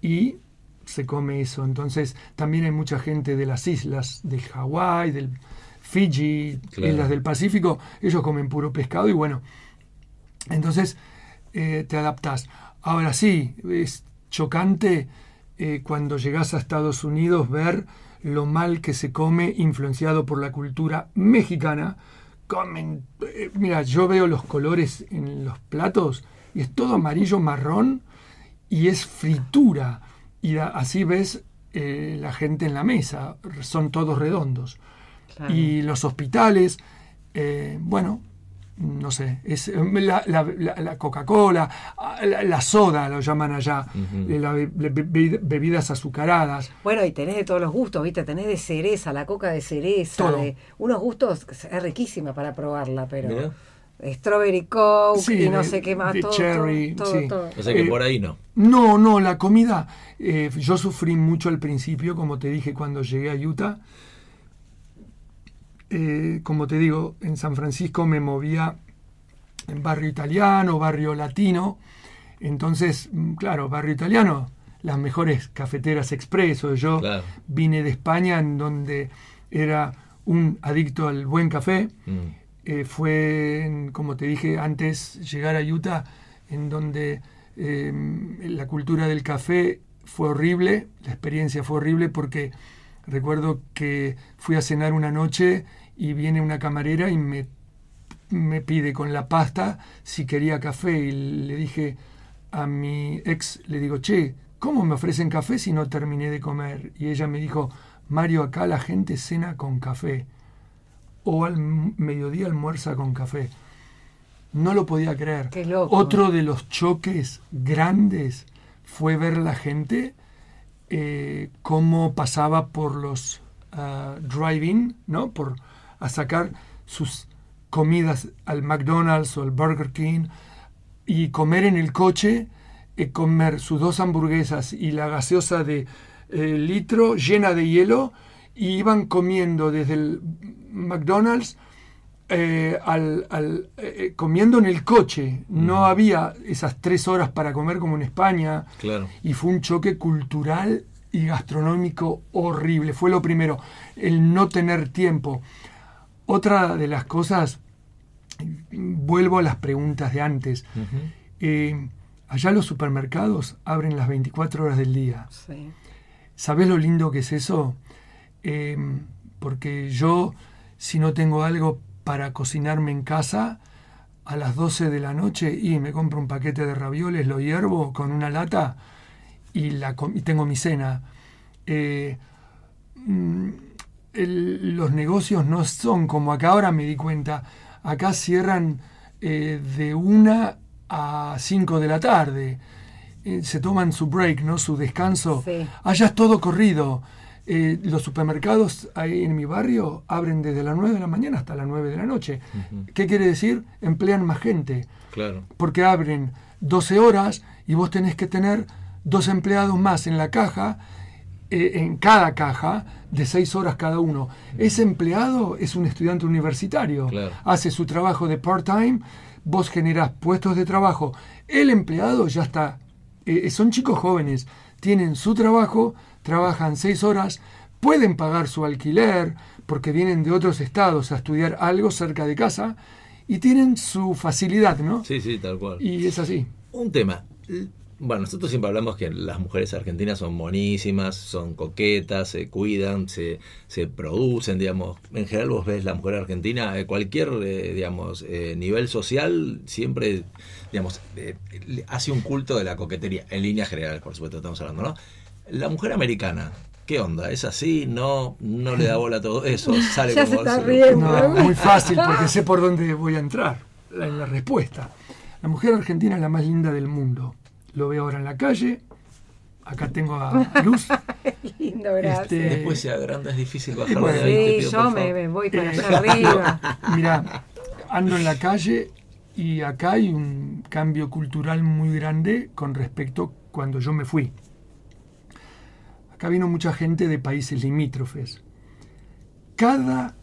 Speaker 2: y se come eso. Entonces también hay mucha gente de las islas, del Hawái, del Fiji,
Speaker 1: Claro.
Speaker 2: islas del Pacífico. Ellos comen puro pescado y bueno, entonces eh, te adaptas. Ahora sí, es chocante eh, cuando llegas a Estados Unidos ver lo mal que se come influenciado por la cultura mexicana. Comen, eh, mira, yo veo los colores en los platos y es todo amarillo marrón y es fritura. Y así ves eh, la gente en la mesa, son todos redondos.
Speaker 3: Claro.
Speaker 2: Y los hospitales, eh, bueno, no sé, es la, la- la- la Coca-Cola, ah, la, la soda lo llaman allá, be- be- bebidas azucaradas.
Speaker 3: Bueno, y tenés de todos los gustos, ¿viste? Tenés de cereza, la coca de cereza,
Speaker 2: Todo.
Speaker 3: de unos gustos, que es riquísima para probarla, pero. Strawberry coke
Speaker 2: Sí,
Speaker 3: y no
Speaker 2: de-
Speaker 3: sé qué más,
Speaker 2: de
Speaker 3: todo,
Speaker 2: cherry,
Speaker 3: todo,
Speaker 2: sí.
Speaker 3: todo.
Speaker 1: O sea que
Speaker 2: Eh,
Speaker 1: por ahí no.
Speaker 2: No, no, la comida, eh, yo sufrí mucho al principio, como te dije cuando llegué a Utah. Eh, como te digo, en San Francisco me movía en barrio italiano, barrio latino. Entonces, mm, claro, barrio italiano, las mejores cafeteras expreso. Yo
Speaker 1: Claro.
Speaker 2: vine de España en donde era un adicto al buen café.
Speaker 1: Mm.
Speaker 2: Eh, fue, en- como te dije antes, llegar a Utah, en donde eh, la cultura del café fue horrible, la experiencia fue horrible porque recuerdo que fui a cenar una noche y viene una camarera y me, me pide con la pasta si quería café y le dije a mi ex, le digo, che, ¿cómo me ofrecen café si no terminé de comer? Y ella me dijo, Mario, acá la gente cena con café o al mediodía almuerza con café. No lo podía creer.
Speaker 3: Qué loco.
Speaker 2: Otro de los choques grandes fue ver la gente eh, cómo pasaba por los ah, drive-in, ¿no? Por a sacar sus comidas al McDonald's o al Burger King y comer en el coche, eh, comer sus dos hamburguesas y la gaseosa de eh, litro llena de hielo y iban comiendo desde el McDonald's eh, al, al- eh, comiendo en el coche. No había esas tres horas para comer como en España
Speaker 1: Claro.
Speaker 2: y fue un choque cultural y gastronómico horrible. Fue lo primero, el no tener tiempo. Otra de las cosas, vuelvo a las preguntas de antes. Eh, allá los supermercados abren las 24 horas del día.
Speaker 3: Sí.
Speaker 2: ¿Sabes lo lindo que es eso? Eh, porque yo, si no tengo algo para cocinarme en casa, a las 12 de la noche y me compro un paquete de ravioles, lo hiervo con una lata y, la, y tengo mi cena. Eh, mm, el- los negocios no son como acá ahora me di cuenta. Acá cierran eh, de una a 5 de la tarde. Eh, se toman su break, ¿no? Su descanso.
Speaker 3: Sí.
Speaker 2: Allá es todo corrido. Eh, los supermercados ahí en mi barrio abren desde las 9 de la mañana hasta las 9 de la noche. ¿Qué quiere decir? Emplean más gente
Speaker 1: Claro.
Speaker 2: porque abren 12 horas y vos tenés que tener dos empleados más en la caja, eh, en cada caja, de 6 horas cada uno. Ese empleado es un estudiante universitario,
Speaker 1: Claro.
Speaker 2: hace su trabajo de part-time, vos generás puestos de trabajo. El empleado ya está, eh, son chicos jóvenes, tienen su trabajo, trabajan 6 horas, pueden pagar su alquiler porque vienen de otros estados a estudiar algo cerca de casa y tienen su facilidad, ¿no?
Speaker 1: Sí, sí, tal cual.
Speaker 2: Y es así.
Speaker 1: Un tema. Bueno, nosotros siempre hablamos que las mujeres argentinas son monísimas, son coquetas, se cuidan, se, se producen, digamos. En general vos ves la mujer argentina, eh, cualquier, eh, digamos, eh, nivel social, siempre, digamos, eh, hace un culto de la coquetería, en líneas generales, por supuesto, estamos hablando, ¿no? La mujer americana, ¿qué onda? ¿Es así? ¿No? ¿No le da bola a todo eso? ¿Sale
Speaker 3: Ya se
Speaker 1: como
Speaker 3: está
Speaker 1: se-
Speaker 3: riendo.
Speaker 2: No, muy fácil porque sé por dónde voy a entrar la- en la respuesta. La mujer argentina es la más linda del mundo. Lo veo ahora en la calle. Acá tengo a Luz.
Speaker 3: Lindo, gracias.
Speaker 2: Este,
Speaker 1: Después se agranda, es difícil bajarlo
Speaker 2: bueno,
Speaker 1: de ahí.
Speaker 3: sí,
Speaker 1: pido,
Speaker 3: yo me, me voy para allá arriba.
Speaker 2: Mira, ando en la calle y acá hay un cambio cultural muy grande con respecto cuando yo me fui. Acá vino mucha gente de países limítrofes. Cada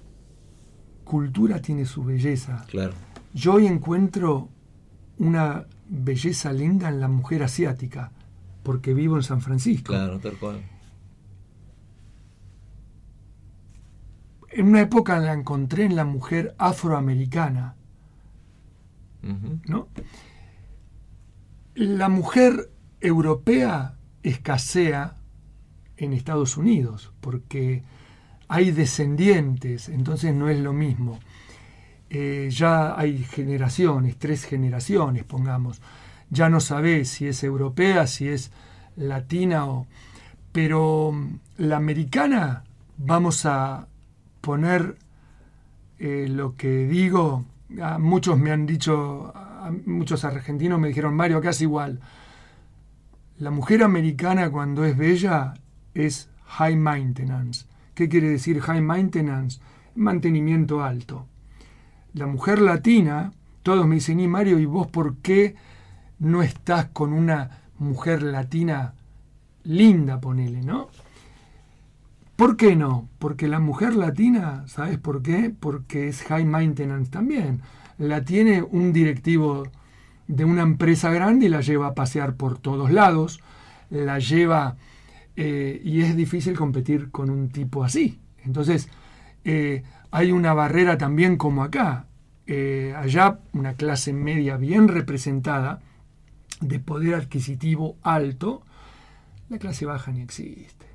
Speaker 2: cultura tiene su belleza.
Speaker 1: Claro.
Speaker 2: Yo hoy encuentro una belleza linda en la mujer asiática, porque vivo en San Francisco.
Speaker 1: Claro, tal cual.
Speaker 2: En una época la encontré en la mujer afroamericana. ¿no? La mujer europea escasea en Estados Unidos, porque hay descendientes, entonces no es lo mismo. Eh, ya hay generaciones, tres generaciones, pongamos. Ya no sabés si es europea, si es latina o... Pero mm, la americana, vamos a poner eh, lo que digo, muchos me han dicho, muchos argentinos me dijeron, Mario, acá es igual. La mujer americana cuando es bella es high maintenance. ¿Qué quiere decir high maintenance? Mantenimiento alto. La mujer latina, todos me dicen, y Mario, ¿y vos por qué no estás con una mujer latina linda, ponele, ¿no? ¿Por qué no? Porque la mujer latina, ¿sabes por qué? Porque es high maintenance también. La tiene un directivo de una empresa grande y la lleva a pasear por todos lados, la lleva eh, y es difícil competir con un tipo así. Entonces, eh, hay una barrera también como acá. Eh, allá una clase media bien representada, de poder adquisitivo alto, la clase baja ni existe.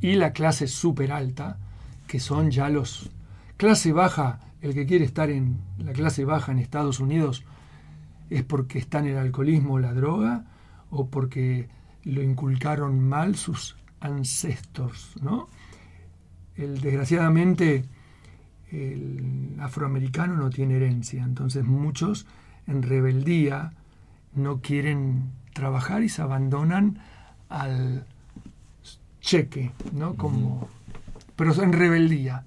Speaker 2: Y la clase súper alta, que son ya los... Clase baja, el que quiere estar en la clase baja en Estados Unidos es porque está en el alcoholismo o la droga o porque lo inculcaron mal sus ancestors, ¿no? El, desgraciadamente el afroamericano no tiene herencia, entonces muchos en rebeldía no quieren trabajar y se abandonan al cheque, ¿no? Como, pero en rebeldía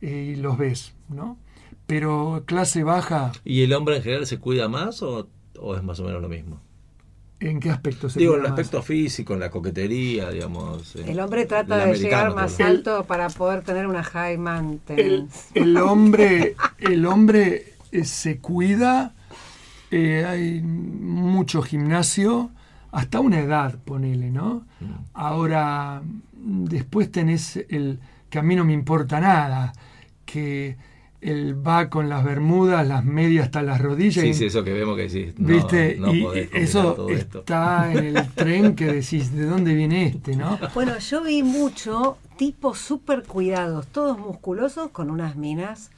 Speaker 2: eh, y los ves, ¿no? Pero clase baja,
Speaker 1: ¿Y el hombre en general se cuida más o, o es más o menos lo mismo?
Speaker 2: ¿En qué aspecto se
Speaker 1: Digo, en el
Speaker 2: más?
Speaker 1: aspecto físico, en la coquetería, digamos. en-
Speaker 3: El hombre trata
Speaker 1: el
Speaker 3: de llegar más
Speaker 2: El-
Speaker 3: alto para poder tener una high
Speaker 2: el,
Speaker 3: maintenance.
Speaker 2: el hombre, el hombre eh, se cuida, eh, hay mucho gimnasio, hasta una edad, ponele, ¿no? Ahora, mm, después tenés el que a mí no me importa nada, que él va con las bermudas, las medias hasta las rodillas.
Speaker 1: Sí,
Speaker 2: y-
Speaker 1: sí, eso que vemos que sí. No,
Speaker 2: ¿Viste?
Speaker 1: no
Speaker 2: y
Speaker 1: podés
Speaker 2: y
Speaker 1: combinar
Speaker 2: eso
Speaker 1: todo esto.
Speaker 2: está en el tren que decís, ¿de dónde viene este, no?
Speaker 3: Bueno, yo vi mucho tipos súper cuidados, todos musculosos con unas minas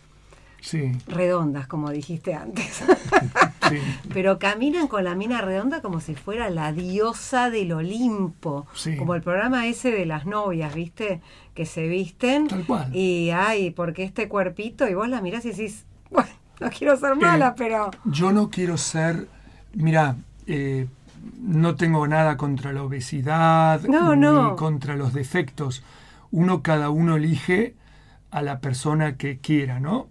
Speaker 2: Sí,
Speaker 3: redondas, como dijiste antes.
Speaker 2: sí.
Speaker 3: Pero caminan con la mina redonda como si fuera la diosa del Olimpo.
Speaker 2: Sí.
Speaker 3: Como el programa ese de las novias, ¿viste? Que se visten.
Speaker 2: Tal cual.
Speaker 3: Y ay, porque este cuerpito, y vos la mirás y decís, bueno, no quiero ser mala,
Speaker 2: Eh,
Speaker 3: pero.
Speaker 2: Yo no quiero ser, mira, eh, no tengo nada contra la obesidad
Speaker 3: No,
Speaker 2: ni
Speaker 3: no.
Speaker 2: contra los defectos. Uno, cada uno elige a la persona que quiera, ¿no?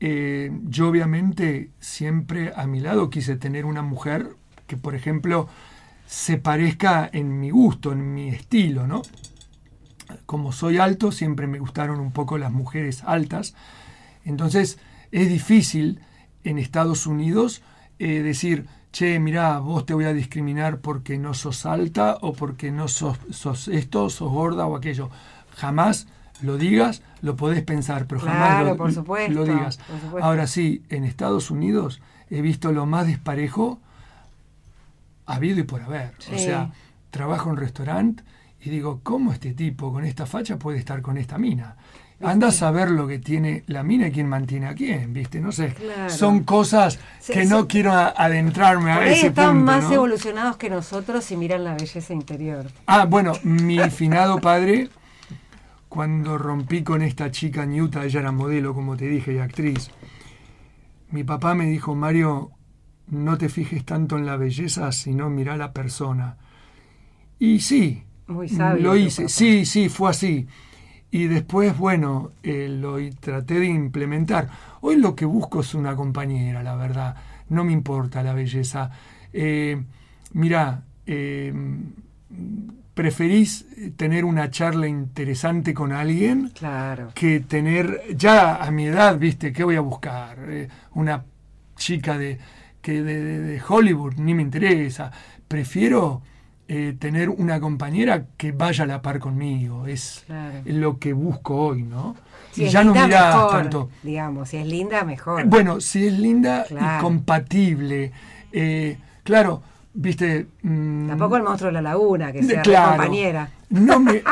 Speaker 2: Eh, yo obviamente siempre a mi lado quise tener una mujer que, por ejemplo, se parezca en mi gusto, en mi estilo, ¿no? Como soy alto, siempre me gustaron un poco las mujeres altas. Entonces es difícil en Estados Unidos eh, decir, che, mirá, vos te voy a discriminar porque no sos alta o porque no sos, sos esto, sos gorda o aquello. Jamás lo digas, lo podés pensar, pero jamás
Speaker 3: Claro,
Speaker 2: lo,
Speaker 3: por supuesto,
Speaker 2: lo digas.
Speaker 3: por supuesto.
Speaker 2: Ahora sí, en Estados Unidos he visto lo más desparejo habido y por haber. O sea, trabajo en restaurante y digo, ¿cómo este tipo con esta facha puede estar con esta mina? Anda a saber lo que tiene la mina y quién mantiene a quién, ¿viste? No sé.
Speaker 3: Claro.
Speaker 2: Son cosas
Speaker 3: Sí,
Speaker 2: que
Speaker 3: sí.
Speaker 2: no quiero adentrarme
Speaker 3: Por
Speaker 2: a
Speaker 3: ahí
Speaker 2: ese
Speaker 3: están
Speaker 2: punto.
Speaker 3: más
Speaker 2: ¿no?
Speaker 3: evolucionados que nosotros y miran la belleza interior.
Speaker 2: Ah, bueno, mi finado padre, cuando rompí con esta chica en Utah, ella era modelo, como te dije, y actriz, mi papá me dijo, Mario, no te fijes tanto en la belleza, sino mira la persona. Y sí,
Speaker 3: Muy sabio.
Speaker 2: lo hice, sí, sí, fue así. Y después, bueno, eh, lo traté de implementar. Hoy lo que busco es una compañera, la verdad. No me importa la belleza. Eh, mira, eh, preferís tener una charla interesante con alguien
Speaker 3: Claro.
Speaker 2: que tener, ya a mi edad, viste, ¿qué voy a buscar? Eh, una chica de, que de, de- de Hollywood, ni me interesa. Prefiero eh, tener una compañera que vaya a la par conmigo. Es
Speaker 3: Claro.
Speaker 2: lo que busco hoy, ¿no?
Speaker 3: Si
Speaker 2: y
Speaker 3: es
Speaker 2: ya no mirás
Speaker 3: mejor,
Speaker 2: tanto.
Speaker 3: Digamos, si es linda, mejor.
Speaker 2: Bueno, si es linda
Speaker 3: Claro.
Speaker 2: y compatible. eh, claro, viste. mm,
Speaker 3: Tampoco el monstruo de la laguna, que sea
Speaker 2: claro.
Speaker 3: compañera.
Speaker 2: No me. eh,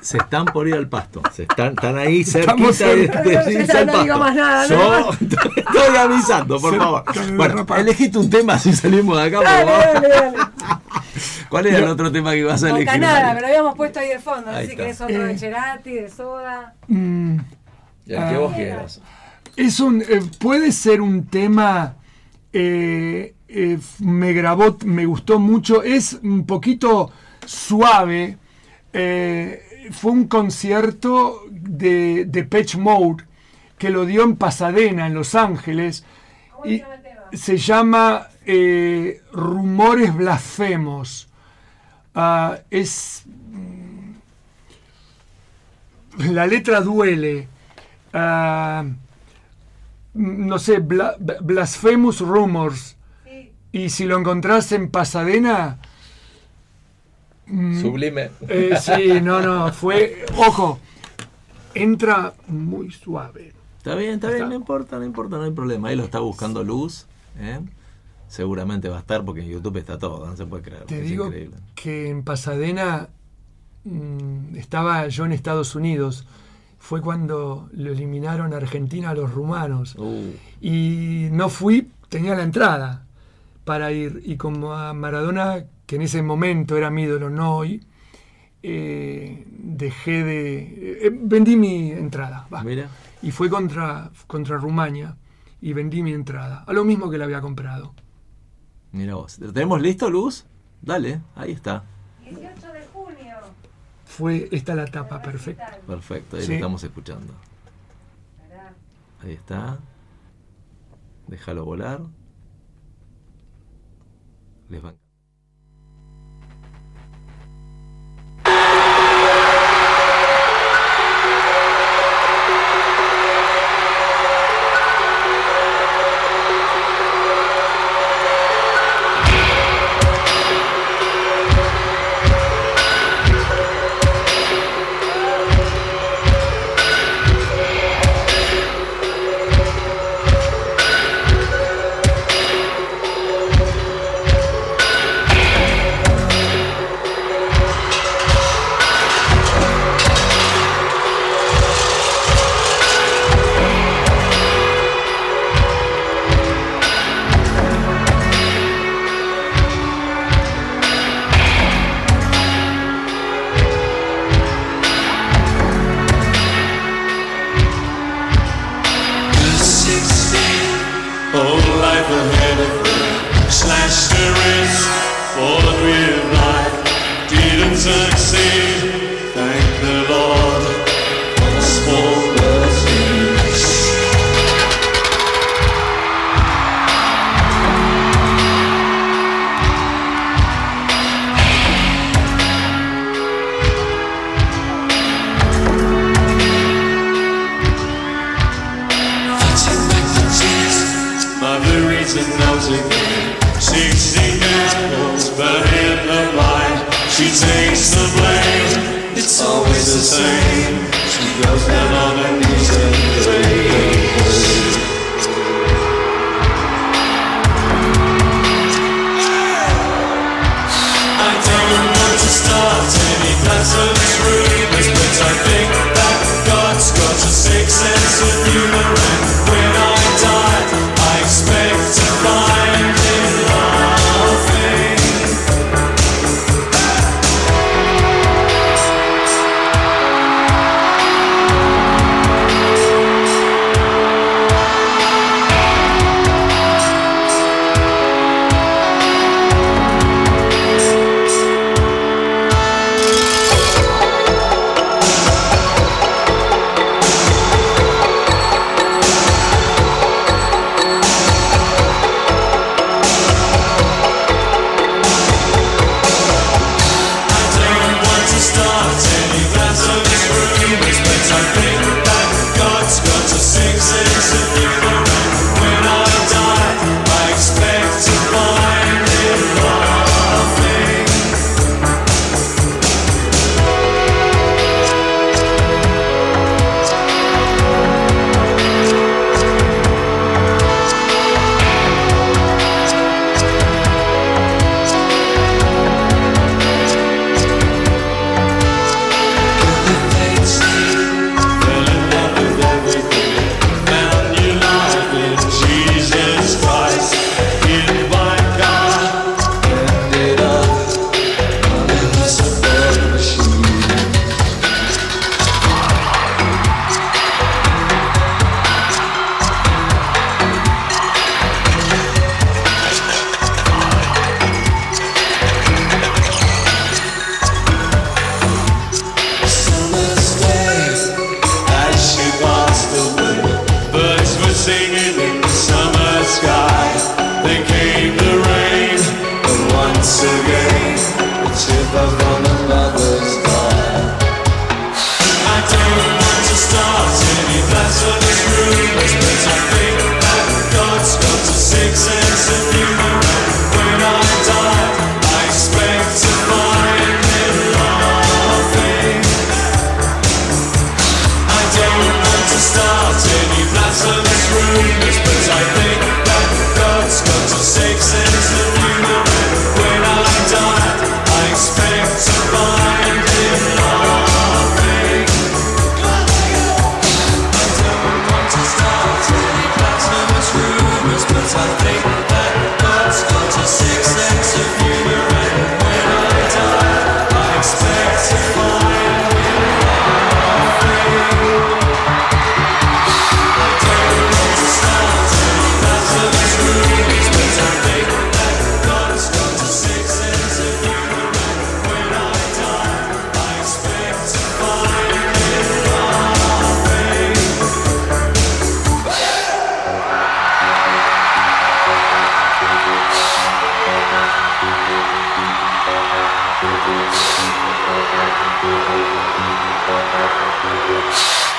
Speaker 1: Se están por ir al pasto. Se están, están ahí cerquita de, de irse al
Speaker 3: no
Speaker 1: pasto.
Speaker 3: digo más nada,
Speaker 1: Yo estoy avisando, por favor. Bueno, elegiste un tema si salimos de acá. por
Speaker 3: Dale,
Speaker 1: favor.
Speaker 3: dale, dale.
Speaker 1: ¿Cuál era el otro tema que ibas a elegir? Mario?
Speaker 3: me lo habíamos puesto ahí de fondo. No si
Speaker 1: está.
Speaker 3: querés otro
Speaker 2: Eh.
Speaker 3: de Cerati, de Soda.
Speaker 2: mm,
Speaker 1: El que vos quieras.
Speaker 2: Es un, eh, puede ser un tema, eh, eh, me grabó, me gustó mucho, es un poquito suave. eh, fue un concierto de, de Patch Mode que lo dio en Pasadena, en Los Ángeles. Y se llama eh, Rumores Blasfemos. Ah, es. mm, La letra duele. Ah, no sé, bla- Blasphemous Rumors. Y si lo encontrás en Pasadena,
Speaker 1: Sublime.
Speaker 2: eh, sí, no, no, fue, ojo, entra muy suave.
Speaker 1: Está bien, está bien,
Speaker 2: Está.
Speaker 1: no importa, no importa, no hay problema. Ahí lo está buscando Luz. ¿eh? Seguramente va a estar porque en YouTube está todo, no se puede creer.
Speaker 2: Te
Speaker 1: es
Speaker 2: digo
Speaker 1: increíble.
Speaker 2: que en Pasadena mm, estaba yo en Estados Unidos. Fue cuando lo eliminaron a Argentina a los rumanos.
Speaker 1: Uh,
Speaker 2: Y no fui, tenía la entrada para ir. Y como a Maradona, que en ese momento era mi ídolo, no hoy, eh, dejé de... eh, vendí mi entrada. va.
Speaker 1: mira.
Speaker 2: Y fue contra, contra Rumania y vendí mi entrada. A lo mismo que la había comprado.
Speaker 1: Mira vos. ¿Lo tenemos listo, Luz? Dale, ahí está.
Speaker 3: 18 de junio.
Speaker 2: Fue esta la tapa perfecta.
Speaker 1: Perfecto, ahí
Speaker 2: Sí.
Speaker 1: lo estamos escuchando. Ahí está. Déjalo volar. Les va.
Speaker 5: Mother and knows again. Sixteen apples, but in the light, she takes the blame. It's always the same. She goes down on their knees and pray. I don't want to start any pleasant rumors, but I think that God's got a sixth sense of humor,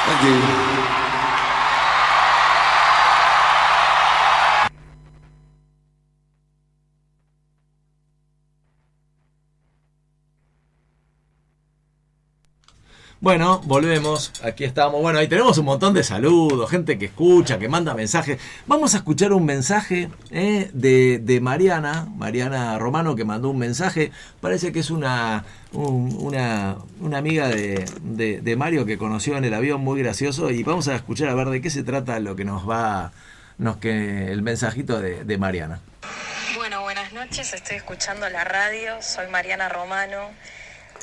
Speaker 5: Thank you.
Speaker 1: Bueno, volvemos. Aquí estamos. Bueno, ahí tenemos un montón de saludos, gente que escucha, que manda mensajes. Vamos a escuchar un mensaje eh, de, Mariana, Mariana Romano, que mandó un mensaje. Parece que es una, un- una, una amiga de, de- de Mario que conoció en el avión, muy gracioso. Y vamos a escuchar a ver de qué se trata lo que nos va, nos que el mensajito de, de Mariana.
Speaker 6: Bueno, buenas noches, estoy escuchando la radio, soy Mariana Romano.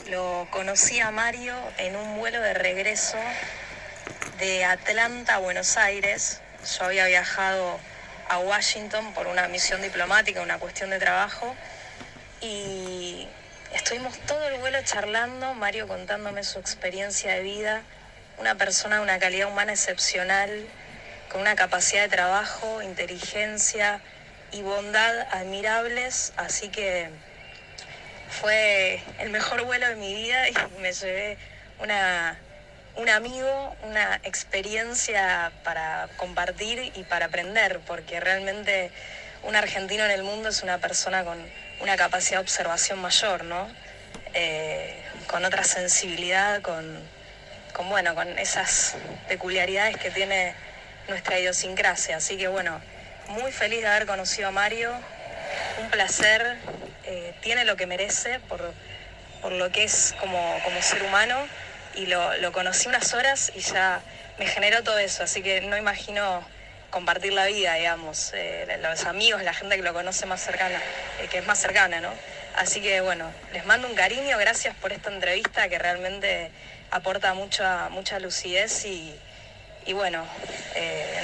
Speaker 6: Lo conocí a Mario en un vuelo de regreso de Atlanta a Buenos Aires. Yo había viajado a Washington por una misión diplomática, una cuestión de trabajo, y estuvimos todo el vuelo charlando, Mario contándome su experiencia de vida, una persona de una calidad humana excepcional, con una capacidad de trabajo, inteligencia y bondad admirables, así que fue el mejor vuelo de mi vida y me llevé una, un amigo, una experiencia para compartir y para aprender, porque realmente un argentino en el mundo es una persona con una capacidad de observación mayor, ¿no? Eh, con otra sensibilidad, con, con bueno, con esas peculiaridades que tiene nuestra idiosincrasia. Así que bueno, muy feliz de haber conocido a Mario, un placer, eh, tiene lo que merece por, por lo que es como, como ser humano y lo, lo conocí unas horas y ya me generó todo eso, así que no imagino compartir la vida, digamos, eh, los amigos, la gente que lo conoce más cercana, eh, que es más cercana, ¿no? Así que bueno, les mando un cariño, gracias por esta entrevista que realmente aporta mucha, mucha lucidez y, y bueno,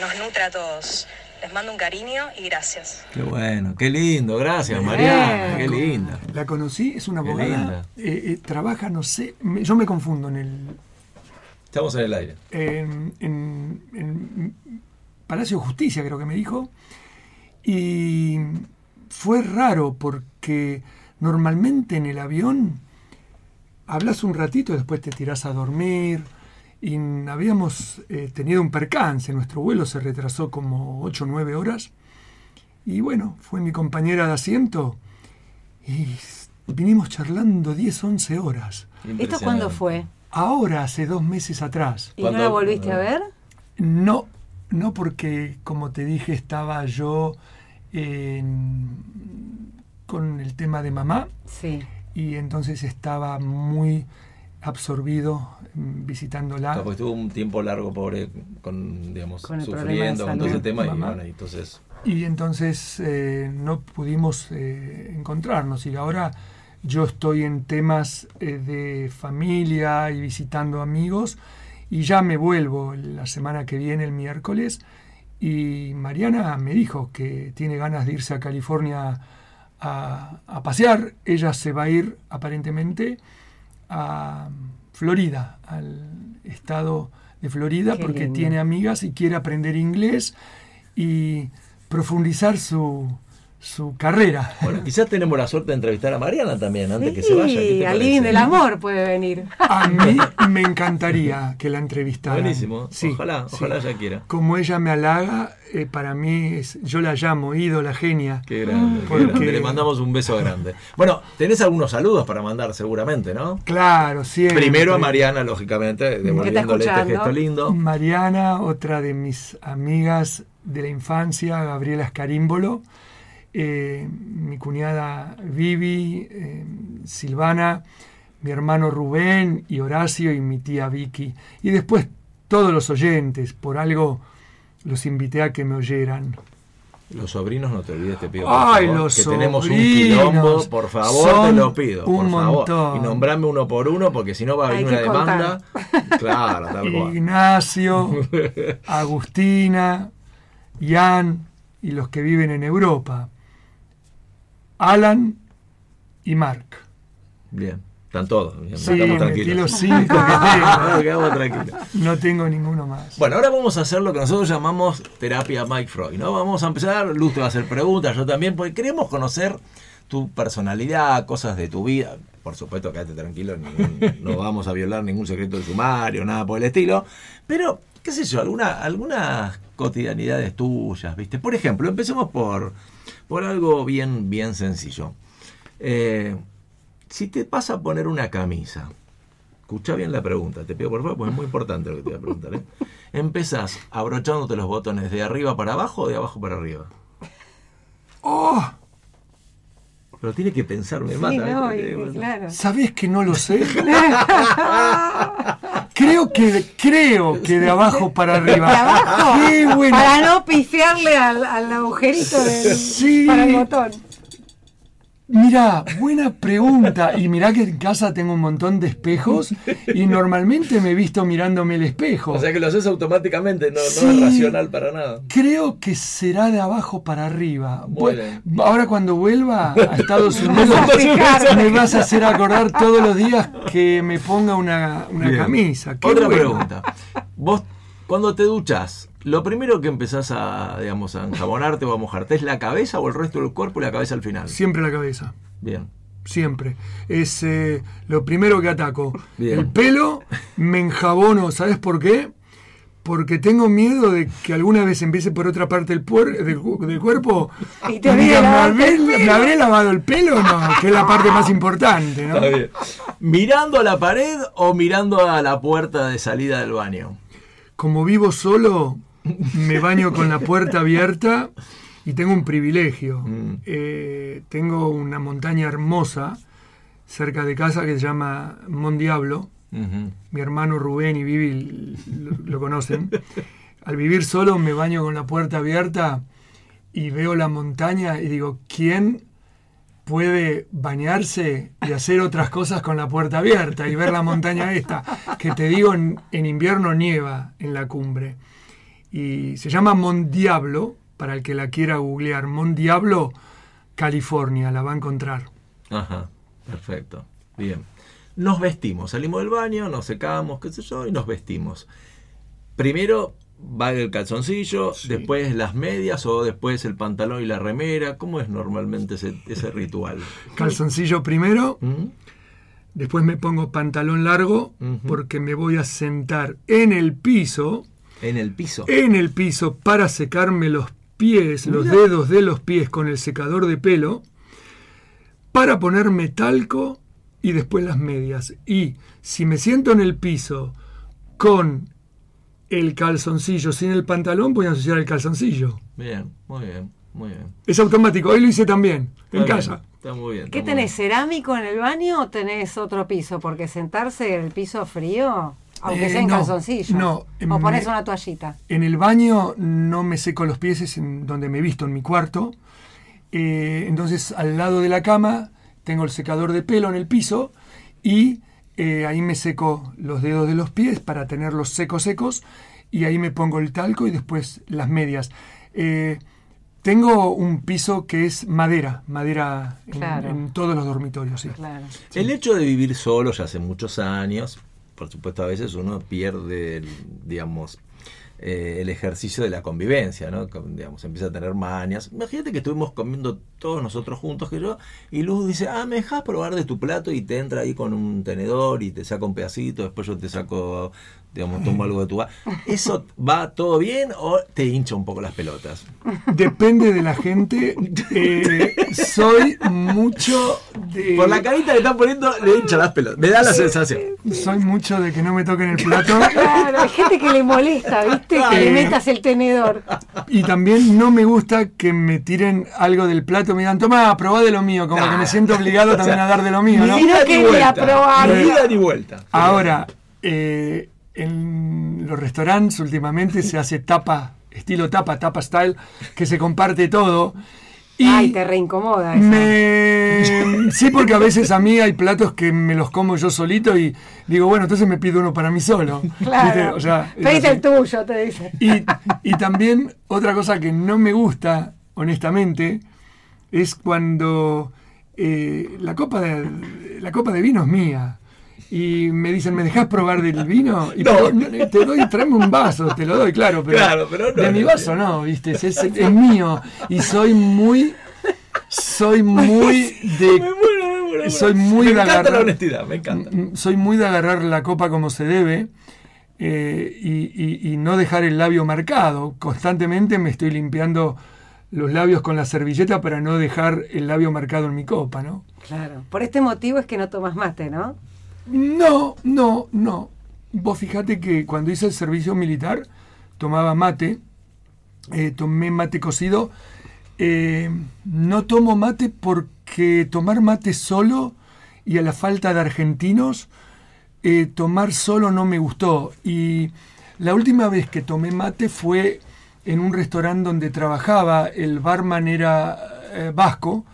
Speaker 6: nos nutre a todos. Les mando un cariño y gracias.
Speaker 1: Qué bueno, qué lindo, gracias Mariana, qué linda.
Speaker 2: La conocí, es una
Speaker 1: Qué
Speaker 2: abogada.
Speaker 1: linda.
Speaker 2: eh, eh, trabaja, no sé, me- yo me confundo en el
Speaker 1: Estamos en el aire.
Speaker 2: en, en- en Palacio de Justicia, creo que me dijo. Y fue raro porque normalmente en el avión hablas un ratito y después te tirás a dormir. Y habíamos eh, tenido un percance, nuestro vuelo se retrasó como 8 o 9 horas. Y bueno, fue mi compañera de asiento y vinimos charlando 10, 11 horas.
Speaker 3: ¿Esto cuándo fue?
Speaker 2: Ahora, hace dos meses atrás.
Speaker 3: ¿Y no la volviste a ver?
Speaker 2: No, no porque, como te dije, estaba yo en- con el tema de mamá
Speaker 3: Sí.
Speaker 2: y entonces estaba muy absorbido mm, visitándola.
Speaker 1: Estuvo un tiempo largo, pobre, con, digamos,
Speaker 3: Con
Speaker 1: sufriendo con todo ese tema y
Speaker 2: Mamá.
Speaker 1: bueno, y entonces
Speaker 2: Y entonces eh, no pudimos eh, encontrarnos. Y ahora yo estoy en temas eh, de familia y visitando amigos. Y ya me vuelvo la semana que viene, el miércoles. Y Mariana me dijo que tiene ganas de irse a California a, a pasear. Ella se va a ir aparentemente a Florida, al estado de Florida,
Speaker 3: Qué
Speaker 2: porque
Speaker 3: lindo.
Speaker 2: tiene amigas y quiere aprender inglés y profundizar su, su carrera.
Speaker 1: Bueno, quizás tenemos la suerte de entrevistar a Mariana también antes que se vaya. ¿Qué
Speaker 3: Sí,
Speaker 1: te
Speaker 3: al
Speaker 1: parece?
Speaker 3: living del amor puede venir.
Speaker 2: A mí me encantaría que la entrevistara.
Speaker 1: Buenísimo. Ojalá, ojalá ella quiera.
Speaker 2: Como ella me halaga, eh, para mí es, yo la llamo ídola genia.
Speaker 1: Qué grande, qué
Speaker 2: Porque-
Speaker 1: grande. Le mandamos un beso grande. Bueno, tenés algunos saludos para mandar seguramente, ¿no?
Speaker 2: Claro, siempre.
Speaker 1: Primero a Mariana, lógicamente, devolviéndole este gesto lindo.
Speaker 2: Mariana, otra de mis amigas de la infancia, Gabriela Escarímbolo, eh, mi cuñada Vivi, eh, Silvana, mi hermano Rubén y Horacio y mi tía Vicky. Y después todos los oyentes, por algo los invité a que me oyeran.
Speaker 1: Los sobrinos, no te olvides, te pido. por
Speaker 2: Ay,
Speaker 1: favor,
Speaker 2: los
Speaker 1: Que tenemos un quilombo, por favor, te lo pido. Por
Speaker 2: un
Speaker 1: favor.
Speaker 2: montón.
Speaker 1: Y nombrame uno por uno, porque si no va a venir una
Speaker 3: contar.
Speaker 1: demanda. Claro, tal cual.
Speaker 2: Ignacio, Agustina, Ian y los que viven en Europa. Alan y Mark.
Speaker 1: Bien, están todos. bien,
Speaker 2: Sí,
Speaker 1: estamos tranquilos.
Speaker 2: los cinco tengo.
Speaker 1: tranquilos.
Speaker 2: No tengo ninguno más.
Speaker 1: Bueno, ahora vamos a hacer lo que nosotros llamamos terapia Mike Freud, ¿no? Vamos a empezar, Luz te va a hacer preguntas, yo también, porque queremos conocer tu personalidad, cosas de tu vida. Por supuesto, quédate tranquilo, ningún- no vamos a violar ningún secreto del sumario, nada por el estilo. Pero, qué sé yo, alguna, algunas cotidianidades tuyas, ¿viste? Por ejemplo, empecemos por, por algo bien, bien sencillo. Eh, si te pasa a poner una camisa, escucha bien la pregunta, te pido por favor, porque es muy importante lo que te voy a preguntar. ¿eh? ¿Empezás abrochándote los botones de arriba para abajo o de abajo para arriba?
Speaker 2: ¡Oh!
Speaker 1: Pero tiene que pensar, me
Speaker 3: Sí,
Speaker 1: mata.
Speaker 3: no, y claro.
Speaker 2: ¿Sabés que no lo sé? creo que creo que de abajo para arriba.
Speaker 3: ¿De abajo?
Speaker 2: Qué bueno.
Speaker 3: Para no pifiarle al, al agujerito del,
Speaker 2: Sí.
Speaker 3: para el botón.
Speaker 2: Mira, buena pregunta. Y mirá que en casa tengo un montón de espejos y normalmente me he visto mirándome el espejo.
Speaker 1: O sea que lo haces automáticamente, no, es racional para nada.
Speaker 2: Creo que será de abajo para arriba.
Speaker 1: Muy
Speaker 2: Bu-
Speaker 1: bien.
Speaker 2: Ahora cuando vuelva a Estados Unidos
Speaker 3: Vas a fijar.
Speaker 2: me vas a hacer acordar todos los días que me ponga una, una camisa. Qué
Speaker 1: Otra
Speaker 2: bueno.
Speaker 1: pregunta. Vos, cuando te duchas, lo primero que empezás a, digamos, a enjabonarte o a mojarte, ¿es la cabeza o el resto del cuerpo y la cabeza al final?
Speaker 2: Siempre la cabeza.
Speaker 1: Bien.
Speaker 2: Siempre. Es eh, lo primero que ataco.
Speaker 1: Bien.
Speaker 2: El pelo me enjabono. ¿Sabes por qué? porque tengo miedo de que alguna vez empiece por otra parte del, puer- del, cu- del cuerpo
Speaker 3: Y te
Speaker 2: diga, ¿me,
Speaker 3: lavarte
Speaker 2: habré,
Speaker 3: el pelo".
Speaker 2: me habré lavado el pelo o no? Que es la parte más importante, ¿no?
Speaker 1: Está bien. ¿Mirando a la pared o mirando a la puerta de salida del baño?
Speaker 2: Como vivo solo, me baño con la puerta abierta y tengo un privilegio.
Speaker 1: Mm.
Speaker 2: Eh, tengo una montaña hermosa cerca de casa que se llama Mon Diablo.
Speaker 1: Ujú.
Speaker 2: Mi hermano Rubén y Vivi lo, lo conocen. Al vivir solo me baño con la puerta abierta y veo la montaña y digo, ¿quién puede bañarse y hacer otras cosas con la puerta abierta y ver la montaña esta? Que te digo, en, en invierno nieva en la cumbre. Y se llama Mon Diablo, para el que la quiera googlear. Mon Diablo, California, la va a encontrar.
Speaker 1: Ajá, perfecto. Bien. Nos vestimos, salimos del baño, nos secamos, qué sé yo, y nos vestimos. Primero va el calzoncillo, después las medias o después el pantalón y la remera. ¿Cómo es normalmente ese, ese ritual?
Speaker 2: Calzoncillo primero,
Speaker 1: ¿Mm?
Speaker 2: Después me pongo pantalón largo porque me voy a sentar en el piso,
Speaker 1: En el piso.
Speaker 2: en el piso para secarme los pies, los dedos de los pies con el secador de pelo, para ponerme talco y después las medias. Y si me siento en el piso con el calzoncillo sin el pantalón, voy a asociar el calzoncillo.
Speaker 1: Bien, muy bien, muy bien.
Speaker 2: Es automático, hoy lo hice también, en casa.
Speaker 1: Está muy bien.
Speaker 3: ¿Qué
Speaker 1: muy
Speaker 3: tenés, cerámico en el baño o tenés otro piso? Porque sentarse en el piso frío, aunque
Speaker 2: Eh,
Speaker 3: sea en
Speaker 2: no,
Speaker 3: calzoncillo.
Speaker 2: no,
Speaker 3: o pones una toallita.
Speaker 2: En el baño no me seco los pies, es en donde me visto, en mi cuarto. Eh, entonces, al lado de la cama, tengo el secador de pelo en el piso y eh, ahí me seco los dedos de los pies para tenerlos secos, secos. Y ahí me pongo el talco y después las medias. Eh, tengo un piso que es madera, madera en,
Speaker 3: Claro.
Speaker 2: en todos los dormitorios, sí.
Speaker 3: Claro.
Speaker 1: El hecho de vivir solo ya hace muchos años, por supuesto a veces uno pierde, el, digamos, eh, el ejercicio de la convivencia, ¿no? Digamos, empieza a tener mañas. Imagínate que estuvimos comiendo todos nosotros juntos, que yo, y Luz dice, ah, ¿me dejas probar de tu plato? Y te entra ahí con un tenedor y te saca un pedacito, después yo te saco, digamos, tomo algo de tu... va- ¿Eso va todo bien o te hincha un poco las pelotas?
Speaker 2: Depende de la gente. Eh, soy mucho de...
Speaker 1: Por la carita que están poniendo, le hincha las pelotas. Me da la sensación.
Speaker 2: Soy mucho de que no me toquen el plato
Speaker 3: Claro, hay gente que le molesta, ¿viste? Que le metas el tenedor.
Speaker 2: y también no me gusta que me tiren algo del plato, me digan, toma, probá de lo mío, como que me siento obligado también a dar de lo mío, ¿no?
Speaker 3: Ni probar.
Speaker 1: Ni ida ni vuelta.
Speaker 2: Ahora, eh, en los restaurantes últimamente se hace tapa, estilo tapa, tapa style, que se comparte todo. Y
Speaker 3: Ay, te reincomoda eso.
Speaker 2: me... Sí, porque a veces a mí hay platos que me los como yo solito y digo, bueno, entonces me pido uno para mí solo.
Speaker 3: Claro.
Speaker 2: O sea,
Speaker 3: el tuyo, te dice.
Speaker 2: Y, y también otra cosa que no me gusta, honestamente, es cuando eh, la, copa de, la copa de vino es mía. Y me dicen, ¿me dejas probar del vino? Y
Speaker 1: No.
Speaker 2: pero, no, te doy, tráeme un vaso, te lo doy, claro, pero,
Speaker 1: Claro, pero no,
Speaker 2: de mi vaso no, ¿viste? Es, es- es mío. Y soy muy, soy muy
Speaker 1: Me
Speaker 2: de
Speaker 1: muero, me muero, me
Speaker 2: soy muy
Speaker 1: Me
Speaker 2: de
Speaker 1: encanta
Speaker 2: agarrar-
Speaker 1: la honestidad, me encanta.
Speaker 2: Mm, Soy muy de agarrar la copa como se debe eh, y, y- y no dejar el labio marcado. Constantemente me estoy limpiando los labios con la servilleta para no dejar el labio marcado en mi copa, ¿no?
Speaker 3: Claro. Por este motivo es que no tomas mate, ¿no?
Speaker 2: No, no, no. Vos fijate que cuando hice el servicio militar tomaba mate, eh, tomé mate cocido. Eh, no tomo mate porque tomar mate solo y a la falta de argentinos, eh, tomar solo no me gustó. Y la última vez que tomé mate fue en un restaurante donde trabajaba, el barman era eh, vasco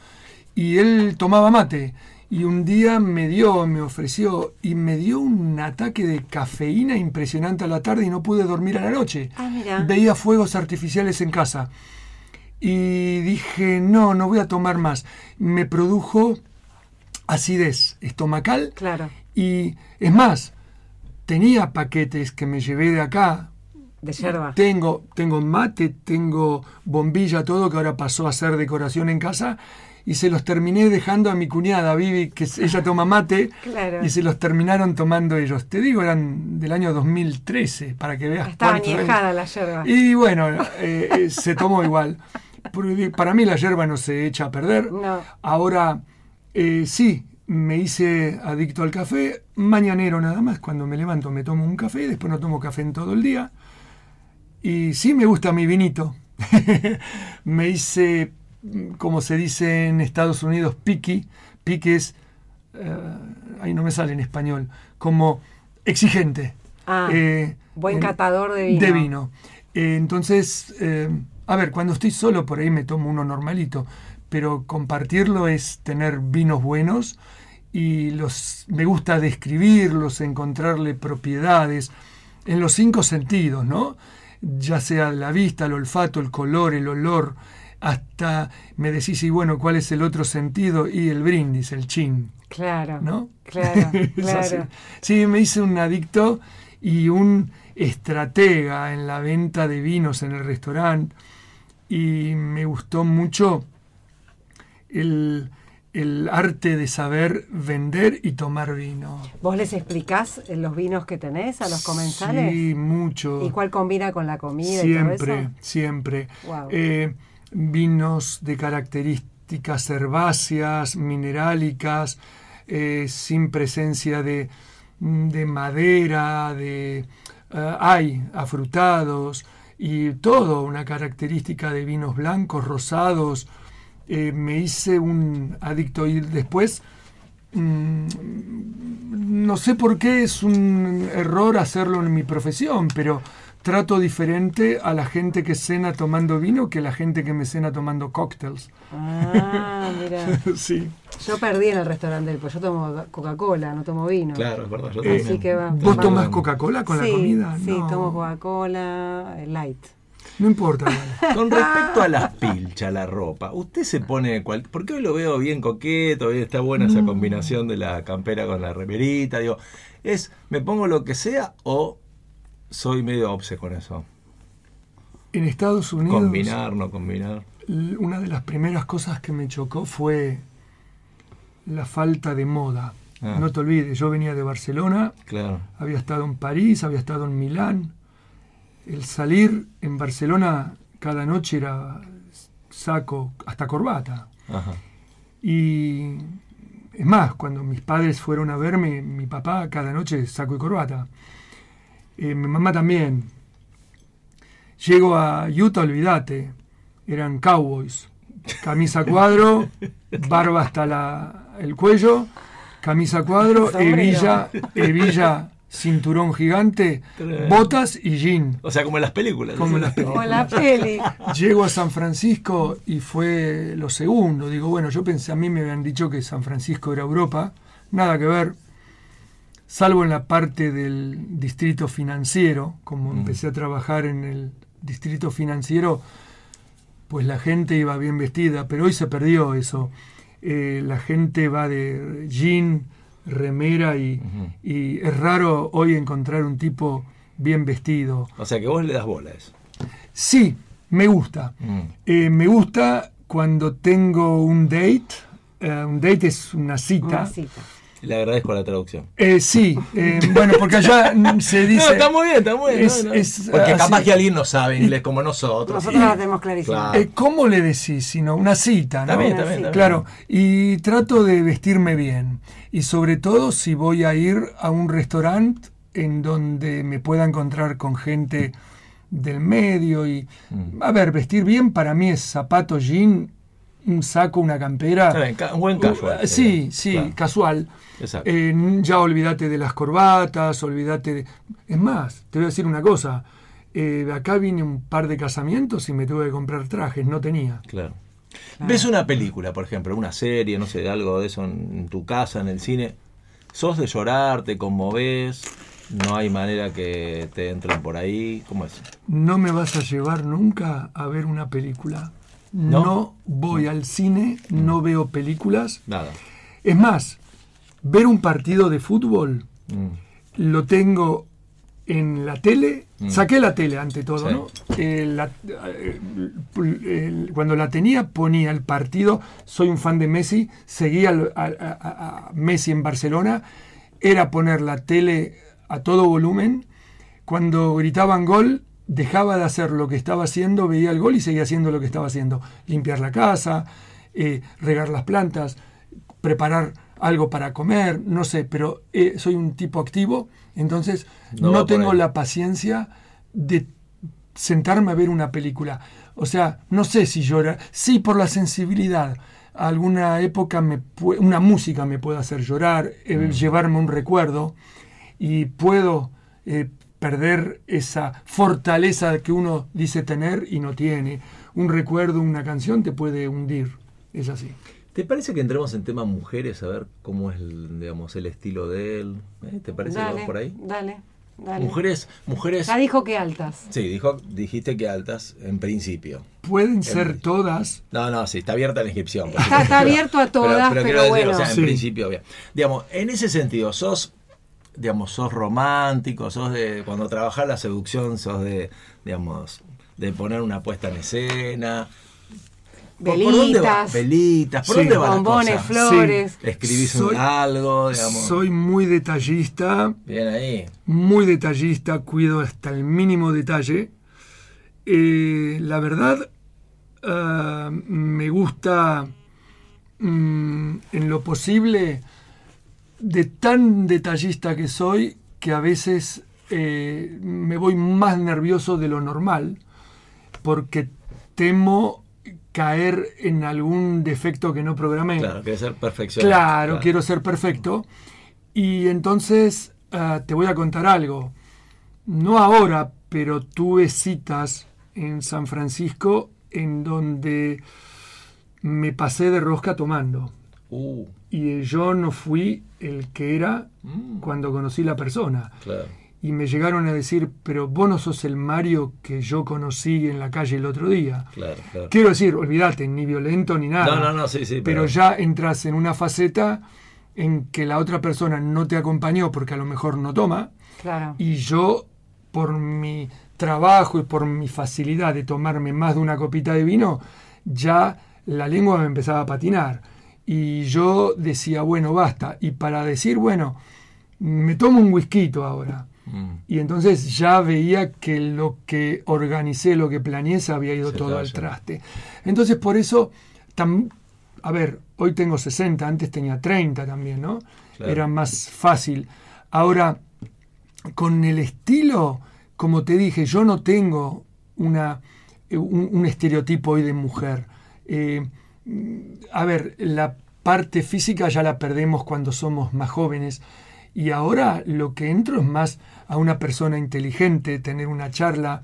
Speaker 2: y él tomaba mate. Y un día me dio, me ofreció y me dio un ataque de cafeína impresionante a la tarde y no pude dormir a la noche.
Speaker 3: Ah, mira.
Speaker 2: Veía fuegos artificiales en casa. Y dije, no, no voy a tomar más. Me produjo acidez estomacal
Speaker 3: Claro.
Speaker 2: y es más, tenía paquetes que me llevé de acá.
Speaker 3: De yerba.
Speaker 2: Tengo, tengo mate, tengo bombilla, todo que ahora pasó a ser decoración en casa. Y se los terminé dejando a mi cuñada Vivi, que ella toma mate,
Speaker 3: Claro.
Speaker 2: y se los terminaron tomando ellos. Te digo, eran del año 2013, para que veas.
Speaker 3: Estaba añejada la yerba.
Speaker 2: Y bueno, eh, eh, se tomó igual. Para mí la yerba no se echa a perder.
Speaker 3: No.
Speaker 2: Ahora, eh, sí, me hice adicto al café, mañanero nada más. Cuando me levanto me tomo un café, después no tomo café en todo el día. Y sí me gusta mi vinito. me hice, como se dice en Estados Unidos, piqui. Piqui es, eh, ahí no me sale en español, como exigente.
Speaker 3: Ah,
Speaker 2: Eh,
Speaker 3: buen
Speaker 2: en-
Speaker 3: catador de vino.
Speaker 2: De vino. Eh, entonces, eh, a ver, cuando estoy solo por ahí me tomo uno normalito, pero compartirlo es tener vinos buenos y los me gusta describirlos, encontrarle propiedades en los cinco sentidos, ¿no? Ya sea la vista, el olfato, el color, el olor, hasta me decís, y bueno, ¿cuál es el otro sentido? Y el brindis, el chin.
Speaker 3: Claro.
Speaker 2: ¿no?
Speaker 3: Claro, claro.
Speaker 2: Sí, me hice un adicto y un estratega en la venta de vinos en el restaurante y me gustó mucho el, el arte de saber vender y tomar vino.
Speaker 3: ¿Vos les explicás eh, los vinos que tenés a los comensales?
Speaker 2: Sí, mucho.
Speaker 3: ¿Y cuál combina con la comida y todo
Speaker 2: Siempre,
Speaker 3: eso?
Speaker 2: siempre. Eh, vinos de características herbáceas, minerálicas, eh, sin presencia de, de madera, de eh, hay afrutados y todo, una característica de vinos blancos, rosados. Eh, me hice un adicto y después mm, no sé por qué es un error hacerlo en mi profesión, pero trato diferente a la gente que cena tomando vino que a la gente que me cena tomando cócteles.
Speaker 3: Ah, mira.
Speaker 2: sí.
Speaker 3: Yo perdí en el restaurante, pues yo tomo Coca-Cola, no tomo vino.
Speaker 1: Claro, es verdad. Yo también.
Speaker 3: Así que va.
Speaker 2: ¿Vos
Speaker 3: va-
Speaker 2: tomás Coca-Cola con
Speaker 3: sí,
Speaker 2: la comida?
Speaker 3: Sí,
Speaker 2: no.
Speaker 3: tomo Coca-Cola eh, light.
Speaker 2: No importa. vale.
Speaker 1: Con respecto a las pilchas, la ropa, usted se pone cual... porque hoy lo veo bien coqueto, hoy está buena
Speaker 2: Mm.
Speaker 1: esa combinación de la campera con la remerita, digo, es me pongo lo que sea o soy medio obse con eso.
Speaker 2: En Estados Unidos,
Speaker 1: Combinar, no combinar.
Speaker 2: una de las primeras cosas que me chocó fue la falta de moda.
Speaker 1: Ah.
Speaker 2: No te olvides, yo venía de Barcelona,
Speaker 1: Claro.
Speaker 2: había estado en París, había estado en Milán. El salir en Barcelona cada noche era saco, hasta corbata.
Speaker 1: Ajá.
Speaker 2: Y es más, cuando mis padres fueron a verme, mi papá cada noche saco y corbata. Eh, mi mamá también. Llego a Utah, olvídate, eran cowboys. Camisa cuadro, barba hasta la- el cuello, camisa cuadro, hebilla, hebilla, cinturón gigante, botas y jean.
Speaker 1: O sea, como en las películas.
Speaker 2: Como en las películas.
Speaker 3: La peli.
Speaker 2: Llego a San Francisco y fue lo segundo. Digo, bueno, yo pensé, a mí me habían dicho que San Francisco era Europa. Nada que ver. Salvo en la parte del distrito financiero. Como empecé a trabajar en el distrito financiero, pues la gente iba bien vestida. Pero hoy se perdió eso. Eh, la gente va de jean, remera y, es raro hoy encontrar un tipo bien vestido.
Speaker 1: O sea, que vos le das bola a eso.
Speaker 2: Sí, me gusta.
Speaker 1: Mm.
Speaker 2: Eh, me gusta cuando tengo un date. eh, un date es una cita.
Speaker 3: Una cita.
Speaker 1: Le agradezco la traducción.
Speaker 2: Eh, sí, eh, bueno, porque allá se dice.
Speaker 1: no, está muy bien, está muy bien.
Speaker 2: es-
Speaker 1: no, no.
Speaker 2: es,
Speaker 1: Porque
Speaker 2: ah,
Speaker 1: capaz
Speaker 2: sí.
Speaker 1: que alguien no sabe inglés como nosotros.
Speaker 3: Nosotros
Speaker 1: y-
Speaker 3: la tenemos clarísima.
Speaker 1: Claro.
Speaker 2: Eh, ¿Cómo le decís? Sino una cita, ¿no?
Speaker 1: Bien.
Speaker 2: Claro, y trato de vestirme bien. Y sobre todo si voy a ir a un restaurante en donde me pueda encontrar con gente del medio. Y,
Speaker 1: Mm.
Speaker 2: a ver, vestir bien para mí es zapato, jean, un saco, una campera.
Speaker 1: Un buen casual.
Speaker 2: Uh, sí, sí,
Speaker 1: Claro.
Speaker 2: casual.
Speaker 1: Exacto.
Speaker 2: Eh, ya olvídate de las corbatas, olvídate de... Es más, te voy a decir una cosa. Eh, acá vine un par de casamientos y me tuve que comprar trajes, no tenía.
Speaker 1: Claro. ¿Ves una película, por ejemplo, una serie, no sé, algo de eso en, en tu casa, en el cine? ¿Sos de llorar, te conmoves? ¿No hay manera que te entren por ahí? ¿Cómo es?
Speaker 2: No me vas a llevar nunca a ver una película.
Speaker 1: ¿No?
Speaker 2: No, voy al cine, no veo películas.
Speaker 1: Nada.
Speaker 2: Es más, ver un partido de fútbol
Speaker 1: Mm.
Speaker 2: lo tengo en la tele,
Speaker 1: Mm.
Speaker 2: saqué la tele ante todo,
Speaker 1: Sí.
Speaker 2: ¿no? Eh, la- eh, cuando la tenía ponía el partido, soy un fan de Messi, seguía al- a, a- a Messi en Barcelona, era poner la tele a todo volumen, cuando gritaban gol, dejaba de hacer lo que estaba haciendo, veía el gol y seguía haciendo lo que estaba haciendo, limpiar la casa, eh, regar las plantas, preparar algo para comer, no sé, pero eh, soy un tipo activo, entonces
Speaker 1: No
Speaker 2: tengo la paciencia de sentarme a ver una película. O sea, no sé si llorar, sí por la sensibilidad. Alguna época me una música me puede hacer llorar, eh,
Speaker 1: Mm.
Speaker 2: llevarme un recuerdo y puedo eh, perder esa fortaleza que uno dice tener y no tiene. Un recuerdo, una canción te puede hundir. Es así.
Speaker 1: ¿Te parece que entremos en tema mujeres a ver cómo es el, digamos, el estilo de él? ¿Eh? ¿Te parece que
Speaker 3: Dale,
Speaker 1: va por ahí?
Speaker 3: dale, dale.
Speaker 1: Mujeres, mujeres.
Speaker 3: Ya dijo que altas.
Speaker 1: Sí, dijo, dijiste que altas en principio.
Speaker 2: Pueden ser todas.
Speaker 1: No, no, sí, está abierta la inscripción.
Speaker 3: Está- abierto a todas, pero
Speaker 1: quiero decir,
Speaker 3: bueno.
Speaker 1: o sea, en
Speaker 2: Sí.
Speaker 1: principio, bien. Digamos, en ese sentido, sos, digamos, sos romántico, sos de, cuando trabajás la seducción, sos de, digamos, de poner una puesta en escena. ¿Por- por dónde va?
Speaker 3: Velitas,
Speaker 1: Velitas, ¿por
Speaker 2: Sí.
Speaker 1: dónde va la
Speaker 3: bombones,
Speaker 1: cosa?
Speaker 3: flores.
Speaker 1: Escribís un-
Speaker 2: Soy-
Speaker 1: algo, digamos.
Speaker 2: Soy muy detallista,
Speaker 1: Bien ahí.
Speaker 2: muy detallista, cuido hasta el mínimo detalle. Eh, la verdad, ah, me gusta mm, en lo posible, de tan detallista que soy, que a veces eh, me voy más nervioso de lo normal, porque temo caer en algún defecto que no programé.
Speaker 1: Claro, quiere ser perfección.
Speaker 2: Claro, quiero ser perfecto. Y entonces ah, te voy a contar algo. No ahora, pero tuve citas en San Francisco en donde me pasé de rosca tomando.
Speaker 1: Uh,
Speaker 2: Y yo no fui el que era
Speaker 1: Mm.
Speaker 2: cuando conocí la persona.
Speaker 1: claro.
Speaker 2: Y me llegaron a decir, pero vos no sos el Mario que yo conocí en la calle el otro día.
Speaker 1: Claro, claro.
Speaker 2: Quiero decir, olvídate, ni violento ni nada.
Speaker 1: No, no, no, sí, sí.
Speaker 2: pero ya entras en una faceta en que la otra persona no te acompañó porque a lo mejor no toma
Speaker 3: Claro.
Speaker 2: y yo por mi trabajo y por mi facilidad de tomarme más de una copita de vino ya la lengua me empezaba a patinar y yo decía bueno basta y para decir bueno me tomo un whisky ahora
Speaker 1: Mm.
Speaker 2: y entonces ya veía que lo que organicé, lo que planeé, se había ido
Speaker 1: Se
Speaker 2: todo al traste. Entonces, por eso, tam- a ver, hoy tengo 60, antes tenía 30 también, ¿no?
Speaker 1: Claro.
Speaker 2: Era más fácil. Ahora, con el estilo, como te dije, yo no tengo una, eh, un, un estereotipo hoy de mujer. Eh, a ver, la parte física ya la perdemos cuando somos más jóvenes y ahora lo que entro es más a una persona inteligente, tener una charla,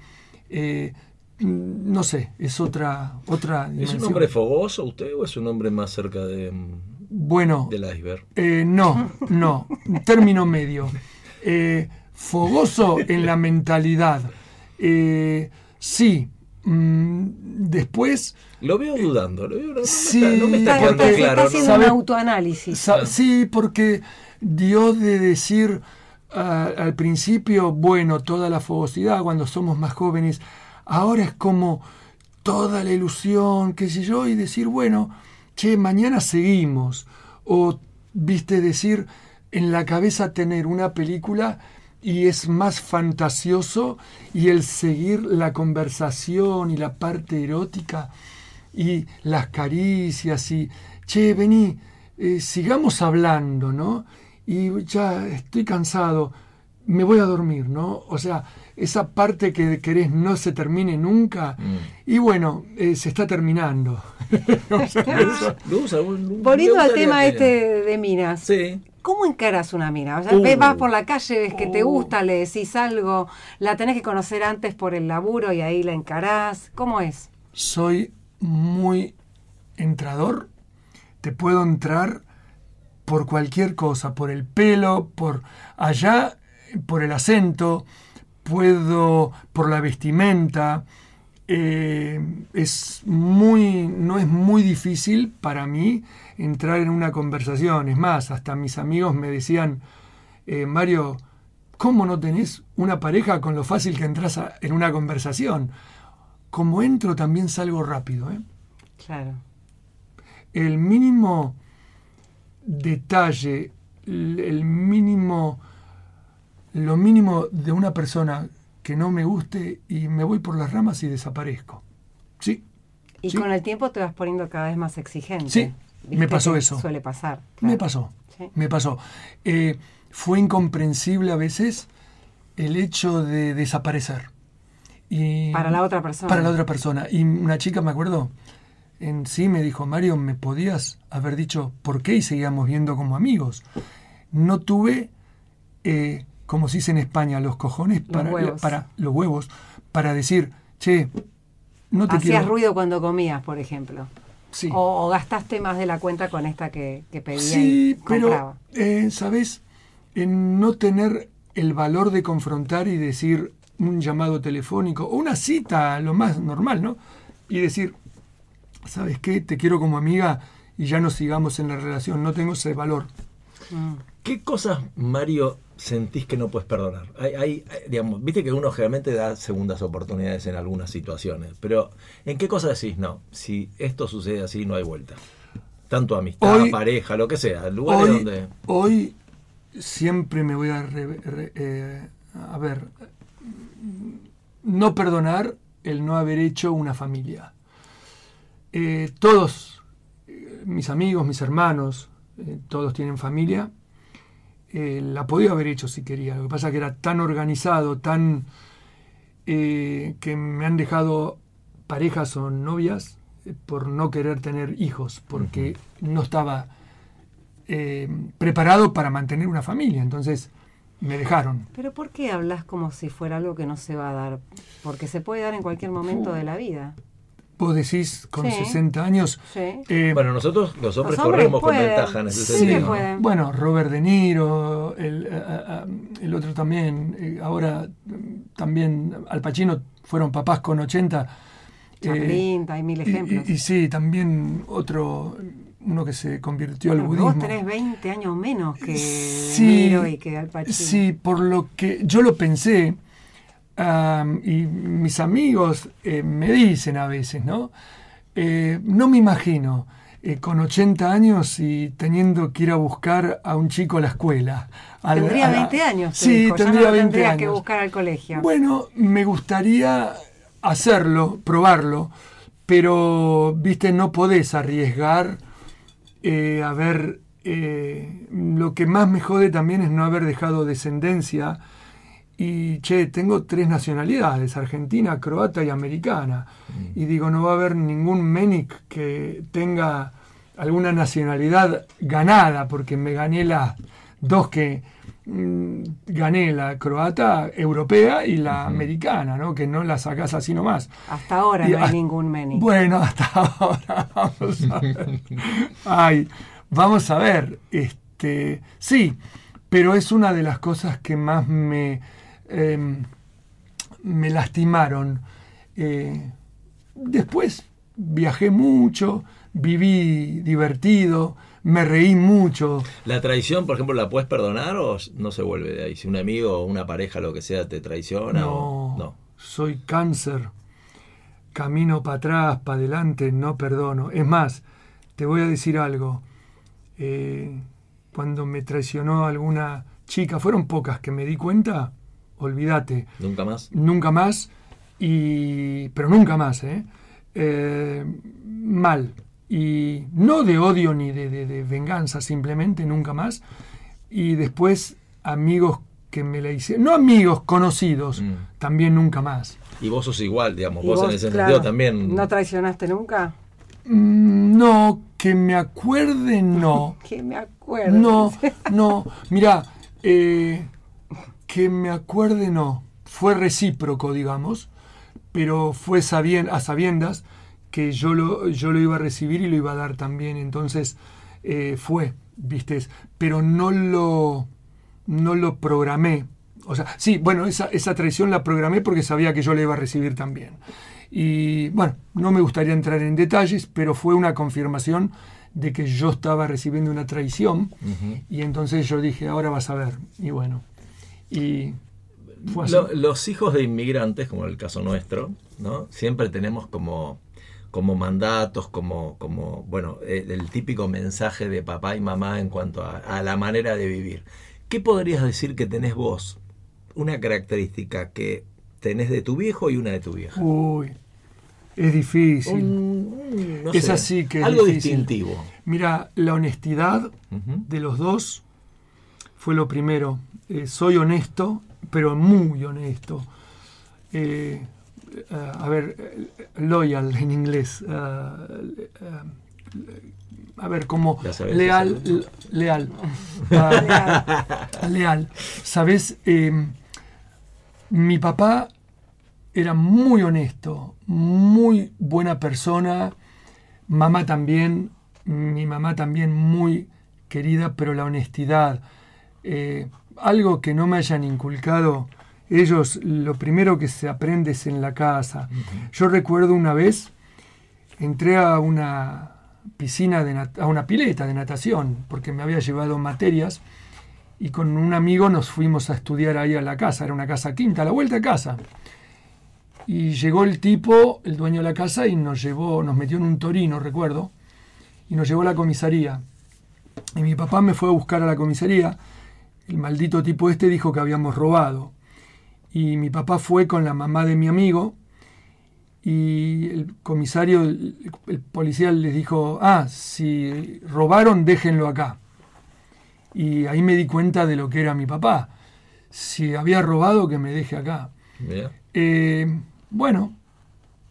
Speaker 2: eh, mm, no sé, es otra otra
Speaker 1: ¿Es un hombre fogoso usted o es un hombre más cerca de, mm,
Speaker 2: bueno,
Speaker 1: del iceberg?
Speaker 2: eh, no, no, término medio. Eh, fogoso en la mentalidad. Eh, sí, mm, después
Speaker 1: Lo veo dudando, lo veo, no, me está, no me está
Speaker 3: haciendo
Speaker 2: ¿Sabe?
Speaker 3: un autoanálisis.
Speaker 2: Sí, porque dio de decir al principio, bueno, toda la fogosidad cuando somos más jóvenes, ahora es como toda la ilusión, qué sé yo, y decir, bueno, che, mañana seguimos. O, viste, decir, en la cabeza tener una película y es más fantasioso y el seguir la conversación y la parte erótica y las caricias y, che, vení, eh, sigamos hablando, ¿no? Y ya estoy cansado, me voy a dormir, ¿no? O sea, esa parte que querés no se termine nunca.
Speaker 1: Mm.
Speaker 2: Y bueno, eh, se está terminando. O sea,
Speaker 3: Volviendo al tema este de minas.
Speaker 1: Sí.
Speaker 3: ¿Cómo encaras una mina? O sea,
Speaker 1: Uh.
Speaker 3: ves- vas por la calle, ves que te
Speaker 1: Uh.
Speaker 3: gusta, le decís algo, la tenés que conocer antes por el laburo y ahí la encarás. ¿Cómo es?
Speaker 2: soy muy entrador. Te puedo entrar por cualquier cosa, por el pelo, por allá, por el acento, puedo por la vestimenta. Eh, es muy, no es muy difícil para mí entrar en una conversación. Es más, hasta mis amigos me decían, eh, Mario, ¿cómo no tenés una pareja con lo fácil que entras a- en una conversación? Como entro también salgo rápido. ¿eh?
Speaker 3: Claro.
Speaker 2: El mínimo detalle, el mínimo, lo mínimo de una persona que no me guste y me voy por las ramas y desaparezco. Sí,
Speaker 3: Y
Speaker 2: Sí.
Speaker 3: con el tiempo te vas poniendo cada vez más exigente.
Speaker 2: Sí, me pasó eso.
Speaker 3: Suele pasar.
Speaker 2: Me pasó,
Speaker 3: Sí.
Speaker 2: me pasó. Eh, fue incomprensible a veces el hecho de desaparecer. Y
Speaker 3: Para la otra persona.
Speaker 2: Para la otra persona. Y una chica, me acuerdo, en sí me dijo, Mario, ¿me podías haber dicho por qué y seguíamos viendo como amigos? No tuve, eh, como se dice en España, los cojones
Speaker 3: Los
Speaker 2: para,
Speaker 3: huevos.
Speaker 2: para los huevos, para decir, che, no te
Speaker 3: Hacías
Speaker 2: quiero...
Speaker 3: ruido cuando comías, por ejemplo.
Speaker 2: Sí.
Speaker 3: O, o gastaste más de la cuenta con esta que, que pedía
Speaker 2: Sí,
Speaker 3: y
Speaker 2: pero, eh, ¿sabes? En no tener el valor de confrontar y decir un llamado telefónico o una cita, lo más normal, ¿no? Y decir, ¿sabes qué? Te quiero como amiga y ya no sigamos en la relación, no tengo ese valor.
Speaker 3: Mm.
Speaker 1: ¿Qué cosas, Mario, sentís que no puedes perdonar? Hay, hay, digamos, viste que uno generalmente da segundas oportunidades en algunas situaciones, pero ¿en qué cosas decís no? Si esto sucede así, no hay vuelta. Tanto amistad,
Speaker 2: Hoy-
Speaker 1: pareja, lo que sea, lugares
Speaker 2: Hoy,
Speaker 1: donde...
Speaker 2: hoy siempre me voy a... re- re- eh, a ver, no perdonar el no haber hecho una familia. Eh, todos, eh, mis amigos, mis hermanos, todos tienen familia. Eh, la podía haber hecho si quería. Lo que pasa es que era tan organizado, tan... eh, que me han dejado parejas o novias eh, por no querer tener hijos, porque no estaba eh, preparado para mantener una familia. Entonces me dejaron.
Speaker 3: Pero ¿por qué hablas como si fuera algo que no se va a dar? Porque se puede dar en cualquier momento de la vida.
Speaker 2: Vos decís con
Speaker 3: Sí.
Speaker 2: 60 años.
Speaker 3: Sí.
Speaker 2: eh,
Speaker 1: Bueno, nosotros los hombres
Speaker 3: hombres
Speaker 1: corremos con
Speaker 3: pueden,
Speaker 1: ventaja en ese
Speaker 3: sí
Speaker 1: sentido.
Speaker 3: que.
Speaker 2: Bueno, Robert De Niro, el, eh, eh, el otro también, eh, ahora mm, también Al Pacino fueron papás con 80. eh,
Speaker 3: Chaplin, hay mil
Speaker 2: y-
Speaker 3: ejemplos.
Speaker 2: Y, y sí, también otro, uno que se convirtió al
Speaker 3: Bueno,
Speaker 2: budismo.
Speaker 3: Vos tenés 20 años menos que
Speaker 2: Sí,
Speaker 3: De Niro y que Al Pacino.
Speaker 2: Sí, por lo que yo lo pensé, y mis amigos eh, me dicen a veces, ¿no? Eh, no me imagino eh, con 80 años y teniendo que ir a buscar a un chico a la escuela.
Speaker 3: Tendría
Speaker 2: a la-
Speaker 3: 20 años.
Speaker 2: Sí,
Speaker 3: dijo, ya
Speaker 2: tendría
Speaker 3: no lo
Speaker 2: 20
Speaker 3: tendrías
Speaker 2: años.
Speaker 3: que buscar al colegio.
Speaker 2: Bueno, me gustaría hacerlo, probarlo, pero, viste, no podés arriesgar a ver, lo que más me jode también es no haber dejado descendencia. Y, che, tengo tres nacionalidades, argentina, croata y americana. Y digo, no va a haber ningún Menic que tenga alguna nacionalidad ganada, porque me gané las dos que mm, gané, la croata europea y la americana, ¿no? Que no la sacás así nomás.
Speaker 3: Hasta ahora
Speaker 2: Y
Speaker 3: no hay ningún Meni.
Speaker 2: Bueno, hasta ahora vamos a ver. Ay, vamos a ver. Este, sí, pero es una de las cosas que más me, em, me lastimaron. Eh, después viajé mucho, viví divertido, me reí mucho.
Speaker 1: ¿La traición, por ejemplo, la puedes perdonar o no se vuelve de ahí? Si un amigo o una pareja, lo que sea, te traiciona
Speaker 2: No,
Speaker 1: o no.
Speaker 2: soy cáncer. Camino para atrás, para adelante, no perdono. Es más, te voy a decir algo. Eh, cuando me traicionó alguna chica, fueron pocas que me di cuenta, olvídate,
Speaker 1: ¿Nunca más?
Speaker 2: nunca más, y, pero nunca más, ¿eh? Eh, mal. Y no de odio ni de, de- de venganza, simplemente nunca más. Y después amigos que me la hicieron, no amigos, conocidos,
Speaker 1: Mm.
Speaker 2: también nunca más.
Speaker 1: Y vos sos igual, digamos.
Speaker 3: ¿Y
Speaker 1: Vos, en ese
Speaker 3: claro,
Speaker 1: sentido también.
Speaker 3: ¿No traicionaste nunca?
Speaker 2: Mm, No, que me acuerde, no.
Speaker 3: Que me acuerdo.
Speaker 2: No, no. Mira, eh, que me acuerde, no. Fue recíproco, digamos, pero fue sabien- a sabiendas que yo lo, yo lo iba a recibir y lo iba a dar también. Entonces, eh, fue, viste, pero no lo, no lo programé. O sea, sí, bueno, esa, esa traición la programé porque sabía que yo la iba a recibir también. Y bueno, no me gustaría entrar en detalles, pero fue una confirmación de que yo estaba recibiendo una traición. Y entonces yo dije, ahora vas a ver. Y bueno, Y.
Speaker 1: Lo- los hijos de inmigrantes, como en el caso nuestro, ¿no? Siempre tenemos como, como mandatos, como, como bueno, el, el típico mensaje de papá y mamá en cuanto a, a la manera de vivir. ¿Qué podrías decir que tenés vos? Una característica que tenés de tu viejo y una de tu vieja.
Speaker 2: Uy, es difícil.
Speaker 1: Un, no
Speaker 2: Es
Speaker 1: sé,
Speaker 2: así que es
Speaker 1: algo
Speaker 2: difícil.
Speaker 1: distintivo.
Speaker 2: Mira, la honestidad de los dos fue lo primero. Eh, soy honesto, pero muy honesto. Eh, a ver, loyal en inglés. ah, eh, a ver, como leal, l- leal. Ah, leal. Sabes, Eh, mi papá era muy honesto, muy buena persona. Mamá también, mi mamá también muy querida, pero la honestidad, eh, algo que no me hayan inculcado ellos, lo primero que se aprende es en la casa. Yo recuerdo una vez, entré a una piscina, de a una pileta de natación, porque me había llevado materias, y con un amigo nos fuimos a estudiar ahí a la casa, era una casa quinta, a la vuelta a casa. Y llegó el tipo, el dueño de la casa, y nos llevó, nos metió en un torino, recuerdo, y nos llevó a la comisaría. Y mi papá me fue a buscar a la comisaría. El maldito tipo este dijo que habíamos robado. Y mi papá fue con la mamá de mi amigo. Y el comisario, el, el policía les dijo, ah, si robaron, déjenlo acá. Y ahí me di cuenta de lo que era mi papá. Si había robado, que me deje acá. Eh, bueno,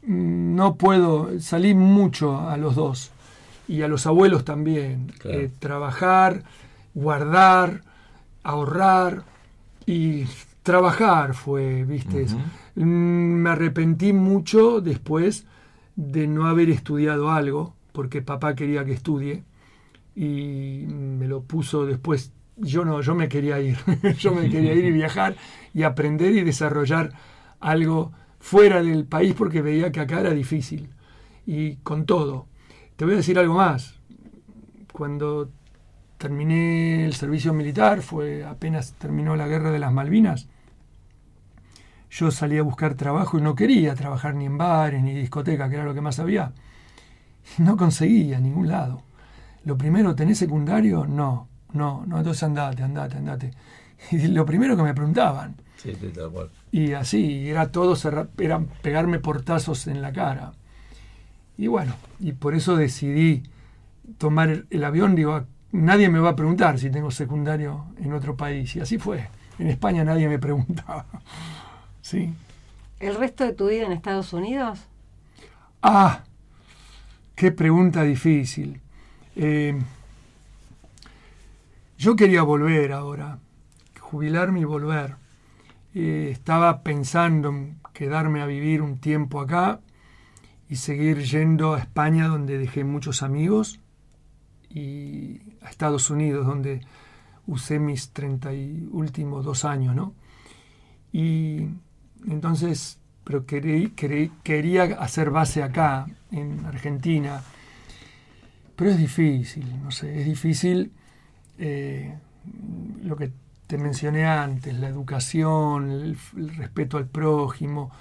Speaker 2: no puedo, salí mucho a los dos y a los abuelos también.
Speaker 1: Claro.
Speaker 2: Eh, trabajar, guardar, ahorrar y trabajar fue, viste. Mm, Me arrepentí mucho después de no haber estudiado algo, porque papá quería que estudie y me lo puso después. Yo no, yo me quería ir, yo me quería ir y viajar y aprender y desarrollar algo fuera del país porque veía que acá era difícil. Y con todo, te voy a decir algo más. Cuando terminé el servicio militar, fue apenas terminó la guerra de las Malvinas, yo salí a buscar trabajo y no quería trabajar ni en bares ni discoteca, que era lo que más había. No conseguía ningún lado. Lo primero, ¿tenés secundario? No, no, no, entonces andate, andate, andate. Y lo primero que me preguntaban,
Speaker 1: Sí, sí, tal cual.
Speaker 2: y así, era todo, era pegarme portazos en la cara. Y bueno, y por eso decidí tomar el, avión, digo, "Ah, nadie me va a preguntar si tengo secundario en otro país. Y así fue. En España nadie me preguntaba. Sí.
Speaker 3: ¿El resto de tu vida en Estados Unidos?
Speaker 2: Ah, qué pregunta difícil. Eh, yo quería volver ahora, jubilarme y volver. Eh, estaba pensando en quedarme a vivir un tiempo acá y seguir yendo a España donde dejé muchos amigos y a Estados Unidos donde usé mis 30 y últimos dos años, ¿no? Y entonces, pero querí- querí- quería hacer base acá, en Argentina. Pero es difícil, no sé, es difícil eh, lo que te mencioné antes, la educación, el, respeto al prójimo,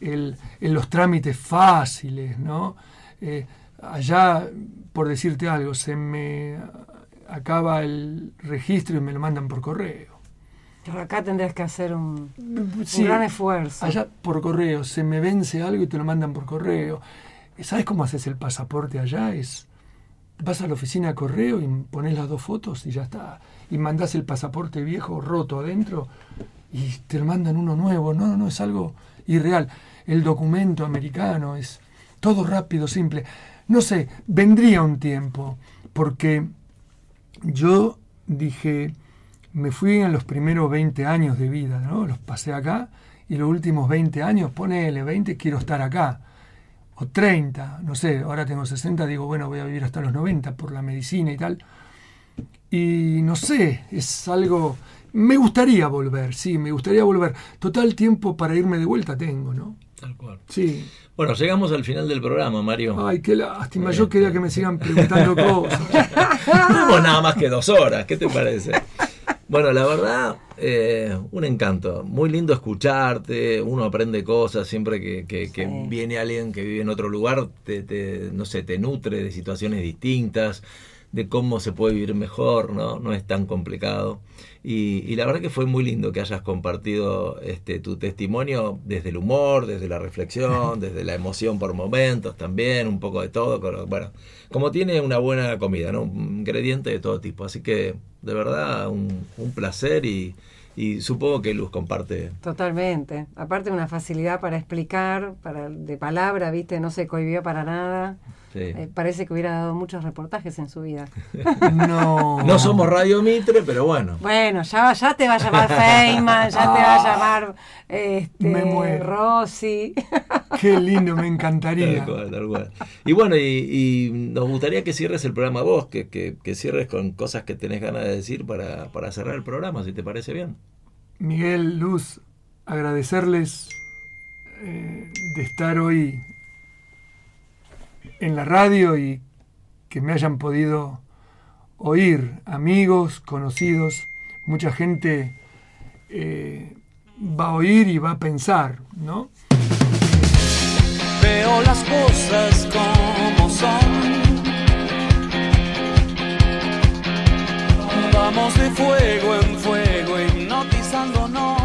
Speaker 2: el- los trámites fáciles, ¿no? Eh, allá, por decirte algo, se me acaba el registro y me lo mandan por correo.
Speaker 3: Pero acá tendrías que hacer un,
Speaker 2: Sí,
Speaker 3: un gran esfuerzo.
Speaker 2: Allá por correo, se me vence algo y te lo mandan por correo. ¿Sabes cómo haces el pasaporte allá? Es vas a la oficina de correo y pones las dos fotos y ya está. Y mandás el pasaporte viejo roto adentro y te lo mandan uno nuevo. No, no, no, es algo irreal. El documento americano es todo rápido, simple. No sé, vendría un tiempo, porque yo dije, me fui en los primeros 20 años de vida, ¿no? Los pasé acá y los últimos 20 años, ponele 20, quiero estar acá. O 30, no sé, ahora tengo 60, digo, bueno, voy a vivir hasta los 90 por la medicina y tal. Y no sé, es algo... Me gustaría volver, sí, me gustaría volver. Total tiempo para irme de vuelta tengo, ¿no?
Speaker 1: Tal cual.
Speaker 2: Sí.
Speaker 1: Bueno, llegamos al final del programa, Mario.
Speaker 2: Ay, qué lástima. Yo quería que me sigan preguntando cosas.
Speaker 1: Tenemos nada más que dos horas, ¿qué te parece? Bueno, la verdad, eh, un encanto. Muy lindo escucharte, uno aprende cosas, siempre que, que- que
Speaker 3: Sí.
Speaker 1: viene alguien que vive en otro lugar, te, te- no sé, te nutre de situaciones distintas, de cómo se puede vivir mejor, ¿no? No es tan complicado. Y, y la verdad que fue muy lindo que hayas compartido este, tu testimonio desde el humor, desde la reflexión, desde la emoción por momentos también, un poco de todo. con- Bueno, como tiene una buena comida, ¿no? Un ingrediente de todo tipo. Así que, de verdad, un, un placer y, y supongo que Luz comparte.
Speaker 3: Totalmente. Aparte una facilidad para explicar, para de palabra, viste, no se cohibió para nada.
Speaker 1: Sí.
Speaker 3: Eh, parece que hubiera dado muchos reportajes en su vida.
Speaker 2: No.
Speaker 1: No somos Radio Mitre, pero bueno.
Speaker 3: Bueno, ya, ya te va a llamar Feynman, ya te va a llamar este,
Speaker 2: Me muero.
Speaker 3: Rossi.
Speaker 2: Qué lindo, me
Speaker 1: Tal
Speaker 2: encantaría.
Speaker 1: cual, tal cual. Y bueno, y, y nos gustaría que cierres el programa vos, que, que, que cierres con cosas que tenés ganas de decir para, para cerrar el programa, si te parece bien.
Speaker 2: Miguel, Luz, agradecerles eh, de estar hoy en la radio y que me hayan podido oír, amigos, conocidos, mucha gente eh, va a oír y va a pensar, ¿no?
Speaker 7: Veo las cosas como son. Vamos de fuego en fuego, hipnotizándonos.